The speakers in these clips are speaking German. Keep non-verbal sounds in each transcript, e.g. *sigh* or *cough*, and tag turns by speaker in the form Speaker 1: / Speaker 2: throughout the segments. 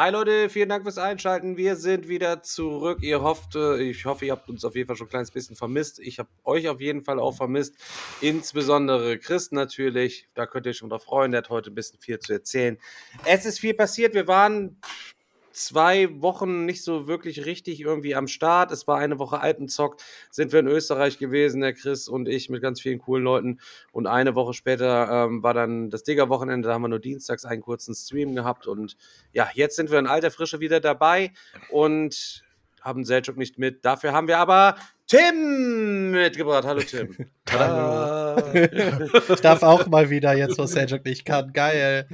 Speaker 1: Hi Leute, vielen Dank fürs Einschalten. Wir sind wieder zurück. Ihr hofft, äh, ich hoffe, ihr habt uns auf jeden Fall schon ein kleines bisschen vermisst. Ich habe euch auf jeden Fall auch vermisst. Insbesondere Chris natürlich. Da könnt ihr euch schon drauf freuen. Der hat heute ein bisschen viel zu erzählen. Es ist viel passiert. Wir waren zwei Wochen nicht so wirklich richtig irgendwie am Start. Es war eine Woche Alpenzock, sind wir in Österreich gewesen, der Chris und ich mit ganz vielen coolen Leuten. Und eine Woche später ähm, war dann das Digger-Wochenende, da haben wir nur dienstags einen kurzen Stream gehabt. Und ja, jetzt sind wir in alter Frische wieder dabei und haben Selchuk nicht mit. Dafür haben wir aber Tim mitgebracht. Hallo Tim. *laughs*
Speaker 2: Hallo. ich darf auch mal wieder jetzt, wo Seljuk nicht kann. Geil.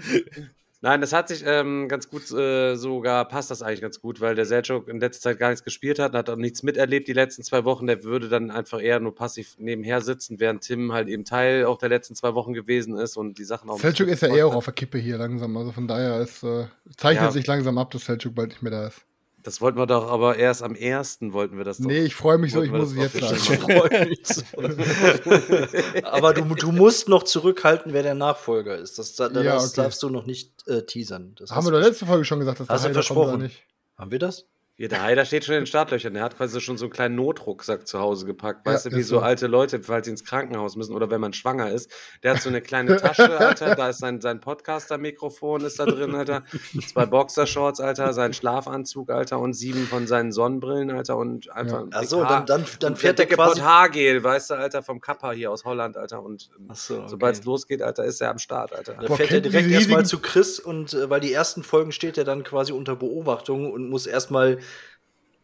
Speaker 1: Nein, das hat sich ähm, ganz gut äh, sogar, passt das eigentlich ganz gut, weil der Selchuk in letzter Zeit gar nichts gespielt hat und hat auch nichts miterlebt die letzten zwei Wochen. Der würde dann einfach eher nur passiv nebenher sitzen, während Tim halt eben Teil auch der letzten zwei Wochen gewesen ist und die Sachen auch.
Speaker 3: Selchuk ist ja eher auch auf der Kippe hier langsam. Also von daher ist, äh, zeichnet
Speaker 1: Ja.
Speaker 3: sich langsam ab, dass Selchuk bald nicht mehr da ist.
Speaker 1: Das wollten wir doch, aber erst am ersten wollten wir das doch.
Speaker 3: Nee, ich freue mich so, ich muss es
Speaker 1: das
Speaker 3: jetzt sagen.
Speaker 1: bestimmt. *laughs*
Speaker 2: Aber du, du musst noch zurückhalten, wer der Nachfolger ist. Das, das
Speaker 3: Ja, okay.
Speaker 2: darfst du noch nicht äh, teasern. Das
Speaker 3: Haben wir doch letzte Folge schon gesagt, dass
Speaker 2: Hast du
Speaker 3: kommt
Speaker 2: versprochen.
Speaker 3: nicht.
Speaker 2: Haben wir das?
Speaker 1: Ja, der Heider steht schon in den Startlöchern. Der hat quasi schon so einen kleinen Notrucksack zu Hause gepackt.
Speaker 3: Ja,
Speaker 1: Weißt du, wie so
Speaker 3: so.
Speaker 1: alte Leute, falls sie ins Krankenhaus müssen oder wenn man schwanger ist. Der hat so eine kleine Tasche, Alter. Da ist sein, sein Podcaster-Mikrofon ist da drin, Alter. Zwei Boxershorts, Alter. Sein Schlafanzug, Alter. Und sieben von seinen Sonnenbrillen, Alter. Und einfach ein
Speaker 2: Ach so, dann, dann, dann fährt der quasi.
Speaker 1: Haargel, weißt du, Alter, vom Kappa hier aus Holland, Alter. Und
Speaker 2: Ach so, okay.
Speaker 1: sobald es losgeht, Alter, ist er am Start, Alter.
Speaker 2: Dann
Speaker 3: Boah,
Speaker 2: fährt er direkt erstmal zu Chris und äh, weil die ersten Folgen steht er dann quasi unter Beobachtung und muss erstmal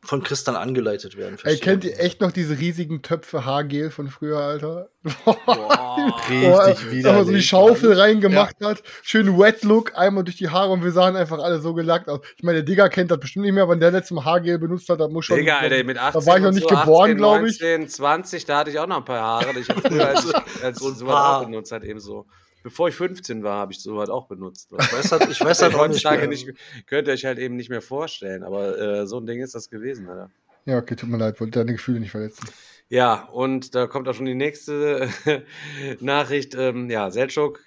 Speaker 2: von Chris dann angeleitet werden.
Speaker 3: Ey, kennt ihr echt noch diese riesigen Töpfe Haargel von früher, Alter? *laughs*
Speaker 2: Richtig
Speaker 3: Boah, dass man so die. Schaufel reingemacht hat. Schön Wet Look, einmal durch die Haare und wir sahen einfach alle so gelackt aus. Ich meine, der Digger kennt das bestimmt nicht mehr, wenn der letzte Mal Haargel benutzt hat, das muss schon.
Speaker 1: Digga, Alter, mit 18
Speaker 3: da war ich noch nicht
Speaker 1: so,
Speaker 3: geboren,
Speaker 1: 18,
Speaker 3: glaube ich.
Speaker 1: 19, 20, da hatte ich auch noch ein paar Haare. Ich habe früher, als ich als *laughs* ich sowas
Speaker 2: paar.
Speaker 1: auch benutzt hat, eben so. Bevor ich 15 war, habe ich sowas auch benutzt. *laughs*
Speaker 2: Ich weiß halt, ich weiß halt
Speaker 1: Heutzutage nicht, könnt ihr euch halt eben nicht mehr vorstellen, aber äh, so ein Ding ist das gewesen, Alter.
Speaker 3: Ja, okay, tut mir leid, wollte deine Gefühle nicht verletzen.
Speaker 1: Ja, und da kommt auch schon die nächste *laughs* Nachricht. Ähm, ja, Selchuk,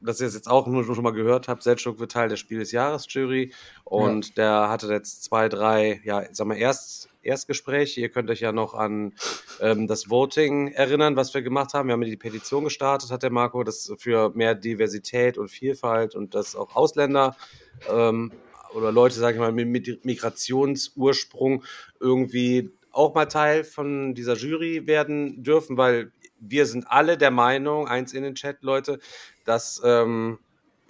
Speaker 1: dass ihr es jetzt auch nur schon mal gehört habt, Selchuk wird Teil der Spiel des Jahres Jury und der hatte jetzt zwei, drei, ja, sag mal, Erst, Erstgespräche. Ihr könnt euch ja noch an ähm, das Voting erinnern, was wir gemacht haben. Wir haben die Petition gestartet, hat der Marco, das für mehr Diversität und Vielfalt und dass auch Ausländer ähm, oder Leute, sage ich mal, mit mit Migrationsursprung irgendwie auch mal Teil von dieser Jury werden dürfen, weil wir sind alle der Meinung, eins in den Chat, Leute, dass ähm,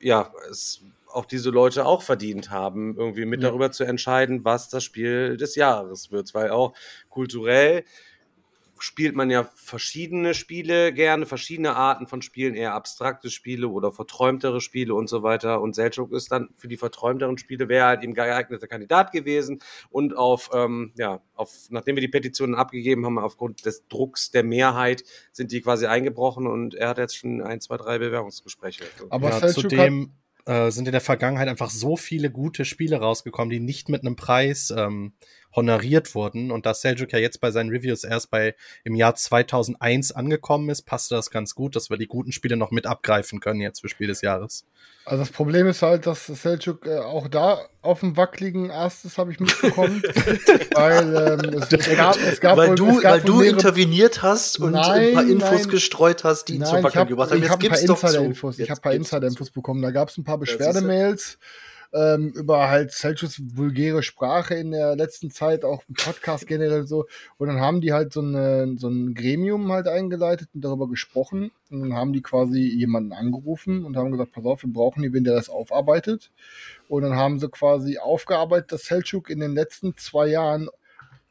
Speaker 1: ja, es auch diese Leute auch verdient haben, irgendwie mit
Speaker 3: Ja.
Speaker 1: darüber zu entscheiden, was das Spiel des Jahres wird, weil auch kulturell spielt man ja verschiedene Spiele gerne, verschiedene Arten von Spielen, eher abstrakte Spiele oder verträumtere Spiele und so weiter. Und Selchuk ist dann für die verträumteren Spiele wäre halt eben geeigneter Kandidat gewesen. Und auf, ähm, ja, auf, nachdem wir die Petitionen abgegeben haben, aufgrund des Drucks der Mehrheit, sind die quasi eingebrochen und er hat jetzt schon ein, zwei, drei Bewerbungsgespräche.
Speaker 3: Aber
Speaker 4: ja, zudem äh, sind in der Vergangenheit einfach so viele gute Spiele rausgekommen, die nicht mit einem Preis ähm, honoriert wurden. Und da Seljuk ja jetzt bei seinen Reviews erst bei im Jahr 2001 angekommen ist, passte das ganz gut, dass wir die guten Spiele noch mit abgreifen können jetzt für Spiel des Jahres.
Speaker 3: also das Problem ist halt, dass Selchuk äh, auch da auf dem wackeligen erstes habe ich mitbekommen. *laughs* weil ähm, es, es gab, es gab
Speaker 2: weil
Speaker 3: wohl,
Speaker 2: du,
Speaker 3: es gab
Speaker 2: weil du interveniert hast und ein paar
Speaker 3: Nein,
Speaker 2: Infos
Speaker 3: nein.
Speaker 2: gestreut hast, die ihn
Speaker 3: Nein,
Speaker 2: zum Wackeln
Speaker 3: habe
Speaker 2: gebracht haben.
Speaker 3: ich
Speaker 2: Jetzt
Speaker 3: hab ein paar. Insider-Infos. Ich
Speaker 2: Jetzt
Speaker 3: habe ein paar Insider-Infos bekommen. Da gab es ein paar
Speaker 2: siehst du.
Speaker 3: Ähm, über halt Celtics vulgäre Sprache in der letzten Zeit, auch im Podcast generell so. Und dann haben die halt so, eine, so ein Gremium halt eingeleitet und darüber gesprochen. Und dann haben die quasi jemanden angerufen und haben gesagt, pass auf, wir brauchen jemanden, der das aufarbeitet. Und dann haben sie quasi aufgearbeitet, dass Selçuk in den letzten zwei Jahren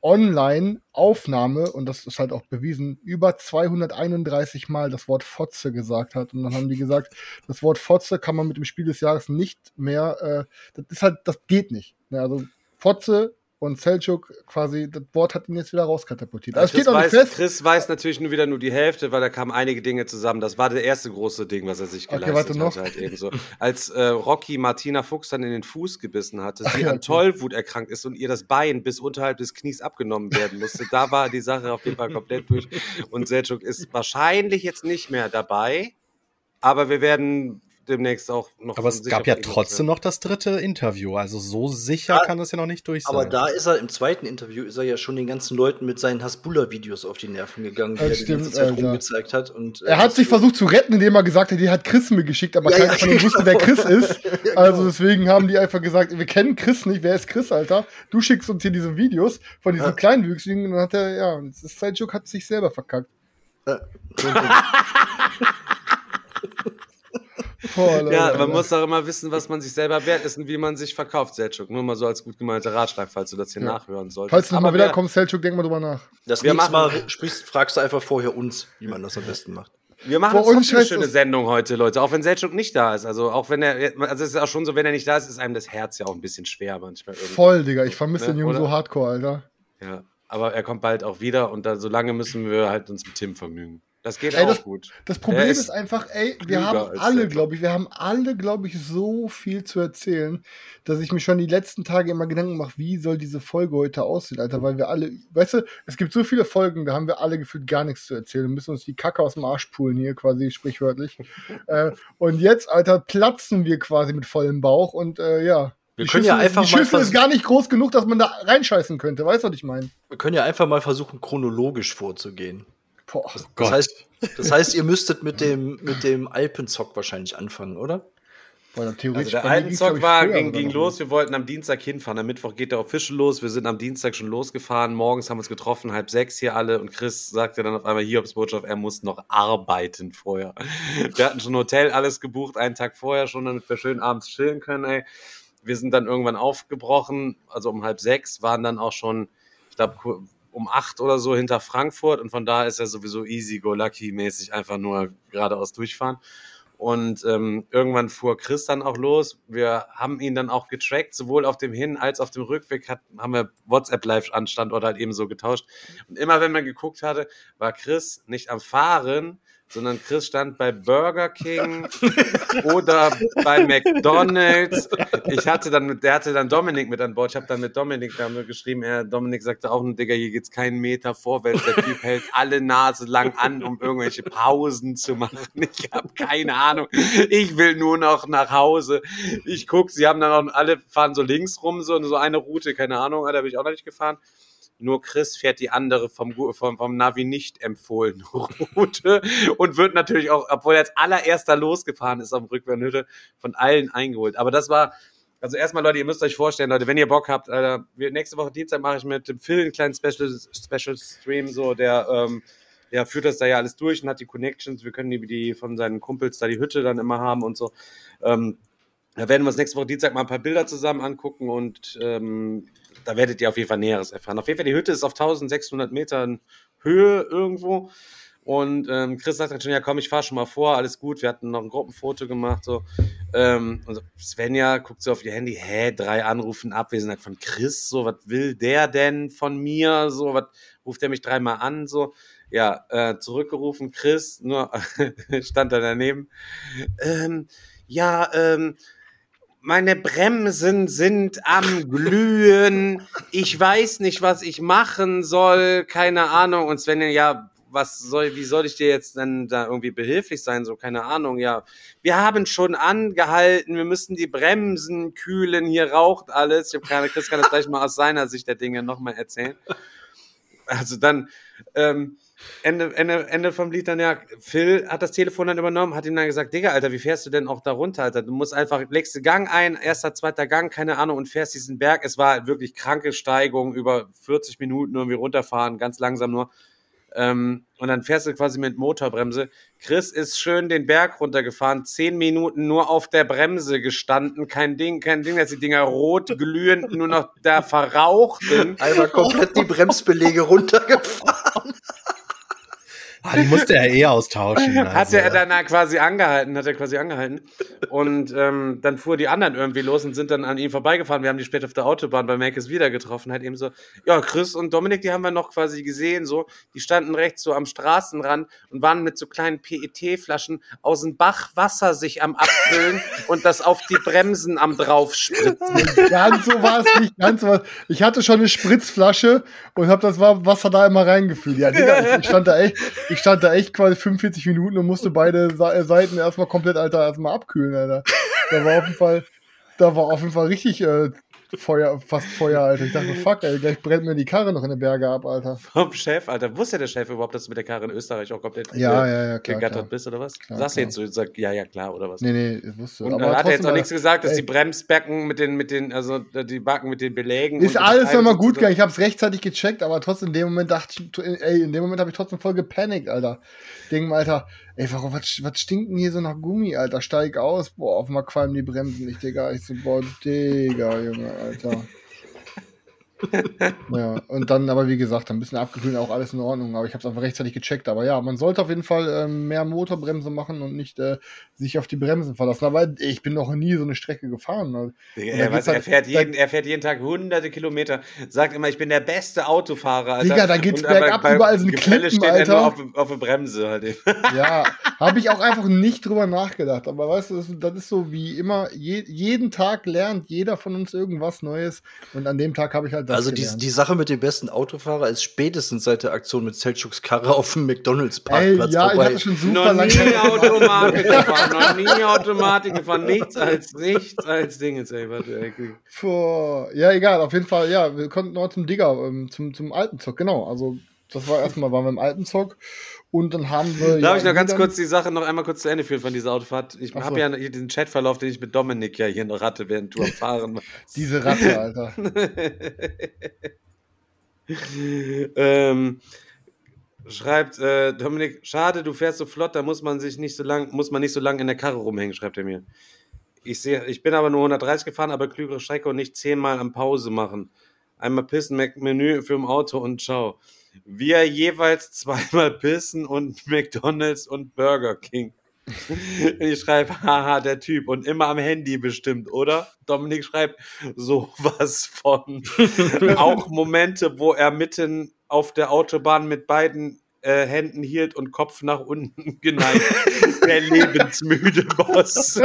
Speaker 3: Online-Aufnahme, und das ist halt auch bewiesen, über 231 Mal das Wort Fotze gesagt hat. Und dann haben die gesagt, das Wort Fotze kann man mit dem Spiel des Jahres nicht mehr, äh, das ist halt, das geht nicht. Also Fotze und Selchuk quasi, das Wort hat ihn jetzt wieder rauskatapultiert. Also
Speaker 1: Chris,
Speaker 3: steht
Speaker 1: weiß,
Speaker 3: fest.
Speaker 1: Chris weiß natürlich nur wieder nur die Hälfte, weil da kamen einige Dinge zusammen. Das war das erste große Ding, was er sich
Speaker 3: Okay,
Speaker 1: geleistet
Speaker 3: warte noch.
Speaker 1: hat. Halt eben so. Als äh, Rocky Martina Fuchs dann in den Fuß gebissen hatte, sie
Speaker 3: ja,
Speaker 1: an
Speaker 3: okay.
Speaker 1: Tollwut erkrankt ist und ihr das Bein bis unterhalb des Knies abgenommen werden musste, da war die Sache auf jeden Fall komplett durch. Und Selchuk ist wahrscheinlich jetzt nicht mehr dabei, aber wir werden demnächst auch noch.
Speaker 4: Aber es gab ja trotzdem noch das dritte Interview. Also so sicher
Speaker 2: Ja,
Speaker 4: kann es ja noch nicht durch sein.
Speaker 2: Aber da ist er im zweiten Interview, ist er ja schon den ganzen Leuten mit seinen Hasbulla-Videos auf die Nerven gegangen, die
Speaker 3: Das
Speaker 2: er die
Speaker 3: stimmt,
Speaker 2: ganze Zeit rumgezeigt hat. Und, äh,
Speaker 3: Er hat
Speaker 2: das-
Speaker 3: sich versucht zu retten, indem er gesagt hat, die hat Chris mir geschickt, aber
Speaker 2: Ja,
Speaker 3: keiner
Speaker 2: ja,
Speaker 3: von ihnen *laughs* wusste, wer
Speaker 2: genau.
Speaker 3: Chris ist. *laughs*
Speaker 2: Ja, genau.
Speaker 3: Also deswegen haben die einfach gesagt, wir kennen Chris nicht, wer ist Chris, Alter? Du schickst uns hier diese Videos von diesen
Speaker 2: Ja.
Speaker 3: Kleinwüchsigen und dann hat er, ja, und das Seljuk hat sich selber verkackt.
Speaker 2: Ja. *laughs*
Speaker 3: Boah, *laughs* Leute,
Speaker 1: Ja, man muss auch immer wissen, was man sich selber wert ist und wie man sich verkauft, Selchuk. Nur mal so als gut gemeinter Ratschlag, falls du das hier
Speaker 3: Ja.
Speaker 1: nachhören solltest.
Speaker 3: Falls du nochmal
Speaker 1: Aber
Speaker 3: wieder
Speaker 1: wir-
Speaker 3: kommst, Seljuk, denk mal drüber nach.
Speaker 2: Das
Speaker 1: Wir
Speaker 2: nächste
Speaker 1: machen-
Speaker 2: Mal sprichst, fragst du einfach vorher uns, wie man das am besten macht.
Speaker 1: Wir machen
Speaker 3: Vor
Speaker 1: uns
Speaker 3: uns
Speaker 1: trotzdem eine schöne Sendung heute, Leute. Auch wenn Selchuk nicht da ist. Also auch wenn er, also es ist auch schon so, wenn er nicht da ist, ist einem das Herz ja auch ein bisschen schwer manchmal. irgendwie.
Speaker 3: Voll, Digga, ich vermisse
Speaker 1: Ne,
Speaker 3: den Jungen
Speaker 1: oder?
Speaker 3: so hardcore, Alter.
Speaker 1: Ja, aber er kommt bald auch wieder und dann, solange müssen wir halt uns mit Tim vergnügen. Das geht
Speaker 3: Ey,
Speaker 1: auch
Speaker 3: das-
Speaker 1: gut.
Speaker 3: Das Problem ist,
Speaker 1: ist
Speaker 3: einfach, ey, wir haben alle, glaube ich, wir haben alle, glaube ich, so viel zu erzählen, dass ich mir schon die letzten Tage immer Gedanken mache, wie soll diese Folge heute aussehen, Alter, weil wir alle, weißt du, es gibt so viele Folgen, da haben wir alle gefühlt gar nichts zu erzählen und müssen uns die Kacke aus dem Arsch pulen hier, quasi sprichwörtlich. *laughs* äh, und jetzt, Alter, platzen wir quasi mit vollem Bauch und äh, ja.
Speaker 2: Wir
Speaker 3: die
Speaker 2: können ja
Speaker 3: Schüssel,
Speaker 2: einfach
Speaker 3: die
Speaker 2: mal
Speaker 3: Schüssel ist
Speaker 2: vers-
Speaker 3: gar nicht groß genug, dass man da reinscheißen könnte. Weißt du, was ich meine?
Speaker 2: Wir können ja einfach mal versuchen, chronologisch vorzugehen.
Speaker 3: Boah.
Speaker 2: Das
Speaker 4: Gott.
Speaker 2: heißt, das heißt, ihr müsstet mit dem, mit dem Alpenzock wahrscheinlich anfangen, oder?
Speaker 1: Also der Alpenzock war, ging, ging
Speaker 3: noch.
Speaker 1: los. Wir wollten am Dienstag hinfahren. Am Mittwoch geht der Official los. Wir sind am Dienstag schon losgefahren. Morgens haben wir uns getroffen, halb sechs hier alle. Und Chris sagte dann auf einmal hier aufs Botschaft, er muss noch arbeiten vorher. Wir hatten schon ein Hotel, alles gebucht, einen Tag vorher schon, damit wir schön abends chillen können, ey. Wir sind dann irgendwann aufgebrochen, also um halb sechs, waren dann auch schon, ich glaube, um acht oder so hinter Frankfurt. Und von da ist er sowieso easy go lucky mäßig einfach nur geradeaus durchfahren. Und ähm, irgendwann fuhr Chris dann auch los. Wir haben ihn dann auch getrackt, sowohl auf dem Hin- als auf dem Rückweg hat, haben wir WhatsApp-Live-Anstandort halt eben so getauscht. Und immer wenn man geguckt hatte, war Chris nicht am Fahren, sondern Chris stand bei Burger King oder bei McDonalds. Ich hatte dann der hatte dann Dominik mit an Bord. Ich habe dann mit Dominik da geschrieben, er, Dominik sagte auch, Digga, hier geht's keinen Meter vorwärts. Der Typ hält alle Nase lang an, um irgendwelche Pausen zu machen. Ich habe keine Ahnung. Ich will nur noch nach Hause. Ich guck, sie haben dann auch alle fahren so links rum, so, so eine Route, keine Ahnung, da bin ich auch noch nicht gefahren. Nur Chris fährt die andere vom, vom, vom Navi nicht empfohlene *laughs* Route und wird natürlich auch, obwohl er als allererster losgefahren ist am Rückwärtshütte, von allen eingeholt. Aber das war, also erstmal Leute, ihr müsst euch vorstellen, Leute, wenn ihr Bock habt, Alter, wir, nächste Woche Dienstag mache ich mit dem Phil einen kleinen Special, Special Stream, so, der, ähm, der führt das da ja alles durch und hat die Connections. Wir können die, die von seinen Kumpels da die Hütte dann immer haben und so. Ähm, da werden wir uns nächste Woche Dienstag mal ein paar Bilder zusammen angucken und ähm, da werdet ihr auf jeden Fall Näheres erfahren. Auf jeden Fall, die Hütte ist auf 1600 Metern Höhe irgendwo. Und ähm, Chris sagt dann schon, ja komm, ich fahr schon mal vor, alles gut. Wir hatten noch ein Gruppenfoto gemacht. So. Ähm, und so, Svenja guckt so auf ihr Handy, hä, drei Anrufen Abwesenheit von Chris, so, was will der denn von mir? So, was ruft er mich dreimal an? So, ja, äh, zurückgerufen, Chris, nur *laughs* stand da daneben. Ähm, ja, ähm, meine Bremsen sind am Glühen. Ich weiß nicht, was ich machen soll. Keine Ahnung. Und Sven, ja, was soll, wie soll ich dir jetzt denn da irgendwie behilflich sein? So, keine Ahnung. Ja, wir haben schon angehalten. Wir müssen die Bremsen kühlen. Hier raucht alles. Ich habe keine, Chris kann das gleich mal aus seiner Sicht der Dinge nochmal erzählen. Also dann, ähm, Ende, Ende, Ende vom Lied dann ja, Phil hat das Telefon dann übernommen, hat ihm dann gesagt, Digga, Alter, wie fährst du denn auch da runter, Alter? Du musst einfach, legst den Gang ein, erster, zweiter Gang, keine Ahnung, und fährst diesen Berg. Es war wirklich kranke Steigung, über 40 Minuten irgendwie runterfahren, ganz langsam nur. Ähm, und dann fährst du quasi mit Motorbremse. Chris ist schön den Berg runtergefahren, zehn Minuten nur auf der Bremse gestanden, kein Ding, kein Ding, dass die Dinger rot glühend nur noch da verrauchten.
Speaker 2: Einmal komplett die Bremsbelege runtergefahren.
Speaker 4: Ah, die musste er eh austauschen. *laughs*
Speaker 1: Hat
Speaker 4: Also.
Speaker 1: er dann quasi angehalten, hat er quasi angehalten. Und ähm, dann fuhr die anderen irgendwie los und sind dann an ihm vorbeigefahren. Wir haben die später auf der Autobahn bei Mackes wieder getroffen. Halt eben so, ja, Chris und Dominik, die haben wir noch quasi gesehen, so. Die standen rechts so am Straßenrand und waren mit so kleinen PET-Flaschen aus dem Bach Wasser sich am Abfüllen *laughs* und das auf die Bremsen am draufspritzen. *laughs*
Speaker 3: Ganz so war es nicht, ganz so war Ich hatte schon eine Spritzflasche und habe das Wasser da immer reingefüllt. Ja, Digga, ich stand da echt, ich stand da echt quasi 45 Minuten und musste beide äh, Seiten erstmal komplett, Alter, erstmal abkühlen, Alter. Da war auf jeden Fall, da war auf jeden Fall richtig äh, Feuer, fast Feuer, Alter. Ich dachte, fuck, ey, gleich brennt mir die Karre noch in den Berge ab, Alter.
Speaker 1: Vom Chef, Alter. Wusste der Chef überhaupt, dass du mit der Karre in Österreich auch komplett
Speaker 3: Ja,
Speaker 1: äh,
Speaker 3: ja, ja, klar,
Speaker 1: gegattert
Speaker 3: klar.
Speaker 1: bist oder was?
Speaker 3: Klar,
Speaker 1: Sagst du jetzt so, sag, ja, ja, klar, oder was?
Speaker 3: Nee, nee, wusste.
Speaker 1: Und
Speaker 3: Aber
Speaker 1: dann hat er jetzt auch nichts gesagt, dass
Speaker 3: ey.
Speaker 1: die Bremsbecken mit den, mit den, also äh, die Backen mit den Belägen.
Speaker 3: Ist alles nochmal gut gegangen. Ich habe es rechtzeitig gecheckt, aber trotzdem in dem Moment dachte ich, ey, in dem Moment habe ich trotzdem voll gepanikt, Alter. Denk mal, Alter, ey, warum, was, was stinkt denn hier so nach Gummi, Alter? Steig aus, boah, auf einmal qualmen die Bremsen nicht, Digga. Ich so, boah, Digga, Junge, Alter. *laughs* ja, und dann, aber wie gesagt, ein bisschen abgekühlt, auch alles in Ordnung, aber ich habe es einfach rechtzeitig gecheckt. Aber ja, man sollte auf jeden Fall ähm, mehr Motorbremse machen und nicht äh, sich auf die Bremsen verlassen. Aber ich bin noch nie so eine Strecke gefahren. Ne? Da
Speaker 1: er, weiß,
Speaker 3: geht's
Speaker 1: er,
Speaker 3: halt-
Speaker 1: fährt jeden, er fährt jeden Tag hunderte Kilometer, sagt immer, ich bin der beste Autofahrer. Alter.
Speaker 3: Digga, da geht's
Speaker 1: Und aber
Speaker 3: bergab,
Speaker 1: bei
Speaker 3: überall sind
Speaker 1: Gefälle
Speaker 3: Klippen,
Speaker 1: steht
Speaker 3: Alter.
Speaker 1: er nur auf, auf der Bremse halt eben. *laughs*
Speaker 3: Ja, habe ich auch einfach nicht drüber nachgedacht. Aber weißt du, das, das ist so wie immer, je, jeden Tag lernt jeder von uns irgendwas Neues. Und an dem Tag habe ich halt
Speaker 2: Also die,
Speaker 3: gelernt.
Speaker 2: die Sache mit dem besten Autofahrer ist spätestens seit der Aktion mit Selchuks Karre auf dem
Speaker 3: Ey,
Speaker 2: McDonalds-Parkplatz
Speaker 3: ja, ich
Speaker 2: vorbei.
Speaker 3: hatte schon super
Speaker 1: noch
Speaker 3: lange.
Speaker 1: nie Automatik gefahren, noch nie *laughs* Automatik gefahren, nichts als, nichts als Dingens, ey, warte, ey.
Speaker 3: Vor, ja, egal, auf jeden Fall, ja, wir konnten noch zum Digger, ähm, zum, zum alten Zock, genau. Also, das war erstmal, waren wir im alten Zock. Und dann haben wir.
Speaker 1: Darf
Speaker 3: ja,
Speaker 1: ich noch ganz kurz die Sache noch einmal kurz zu Ende führen von dieser Autofahrt? Ich
Speaker 3: Ach
Speaker 1: habe
Speaker 3: so.
Speaker 1: ja diesen Chatverlauf, den ich mit Dominik ja hier noch hatte, während du am Fahren *laughs* warst.
Speaker 3: Diese Ratte, Alter. *laughs*
Speaker 1: ähm, schreibt äh, Dominik, schade, du fährst so flott, da muss man sich nicht so lang, muss man nicht so lang in der Karre rumhängen, schreibt er mir. Ich sehe, ich bin aber nur 130 gefahren, aber klügere Strecke und nicht zehnmal am Pause machen. Einmal pissen, Menü für im Auto und ciao. Wir jeweils zweimal pissen und *laughs* McDonalds und Burger King. *laughs* Ich schreibe, haha, der Typ und immer am Handy bestimmt, oder? Dominik schreibt, sowas von. *laughs* Auch Momente, wo er mitten auf der Autobahn mit beiden äh, Händen hielt und Kopf nach unten geneigt. Der lebensmüde Boss.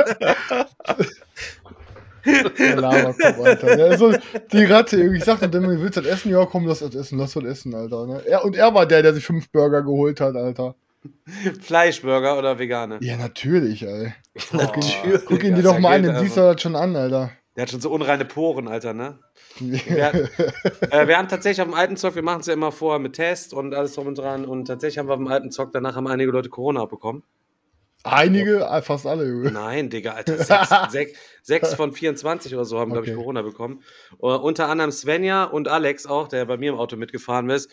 Speaker 1: *laughs*
Speaker 3: Der Laberkopf, Alter. Der ist so die Ratte. irgendwie. Ich sagte dem, willst du das essen? Ja, komm, lass das essen, lass das essen, Alter. Ne? Er, und er war der, der sich fünf Burger geholt hat, Alter. *laughs*
Speaker 1: Fleischburger oder Vegane?
Speaker 3: Ja, natürlich, ey. *laughs*
Speaker 2: Natürlich.
Speaker 3: Guck ihn dir doch mal an, den siehst
Speaker 1: einfach.
Speaker 3: du das schon an, Alter.
Speaker 1: Der hat schon so unreine Poren, Alter, ne? Wir, äh, wir haben tatsächlich auf dem alten Zock, wir machen es ja immer vorher mit Test und alles drum und dran. Und tatsächlich haben wir auf dem alten Zock, danach haben einige Leute Corona abbekommen.
Speaker 3: Einige, äh, fast alle.
Speaker 1: Nein, Digga, Alter. Sechs, *laughs* sechs, sechs von 24 oder so haben, glaube ich,
Speaker 3: Okay.
Speaker 1: Corona bekommen. Uh, unter anderem Svenja und Alex auch, der bei mir im Auto mitgefahren ist.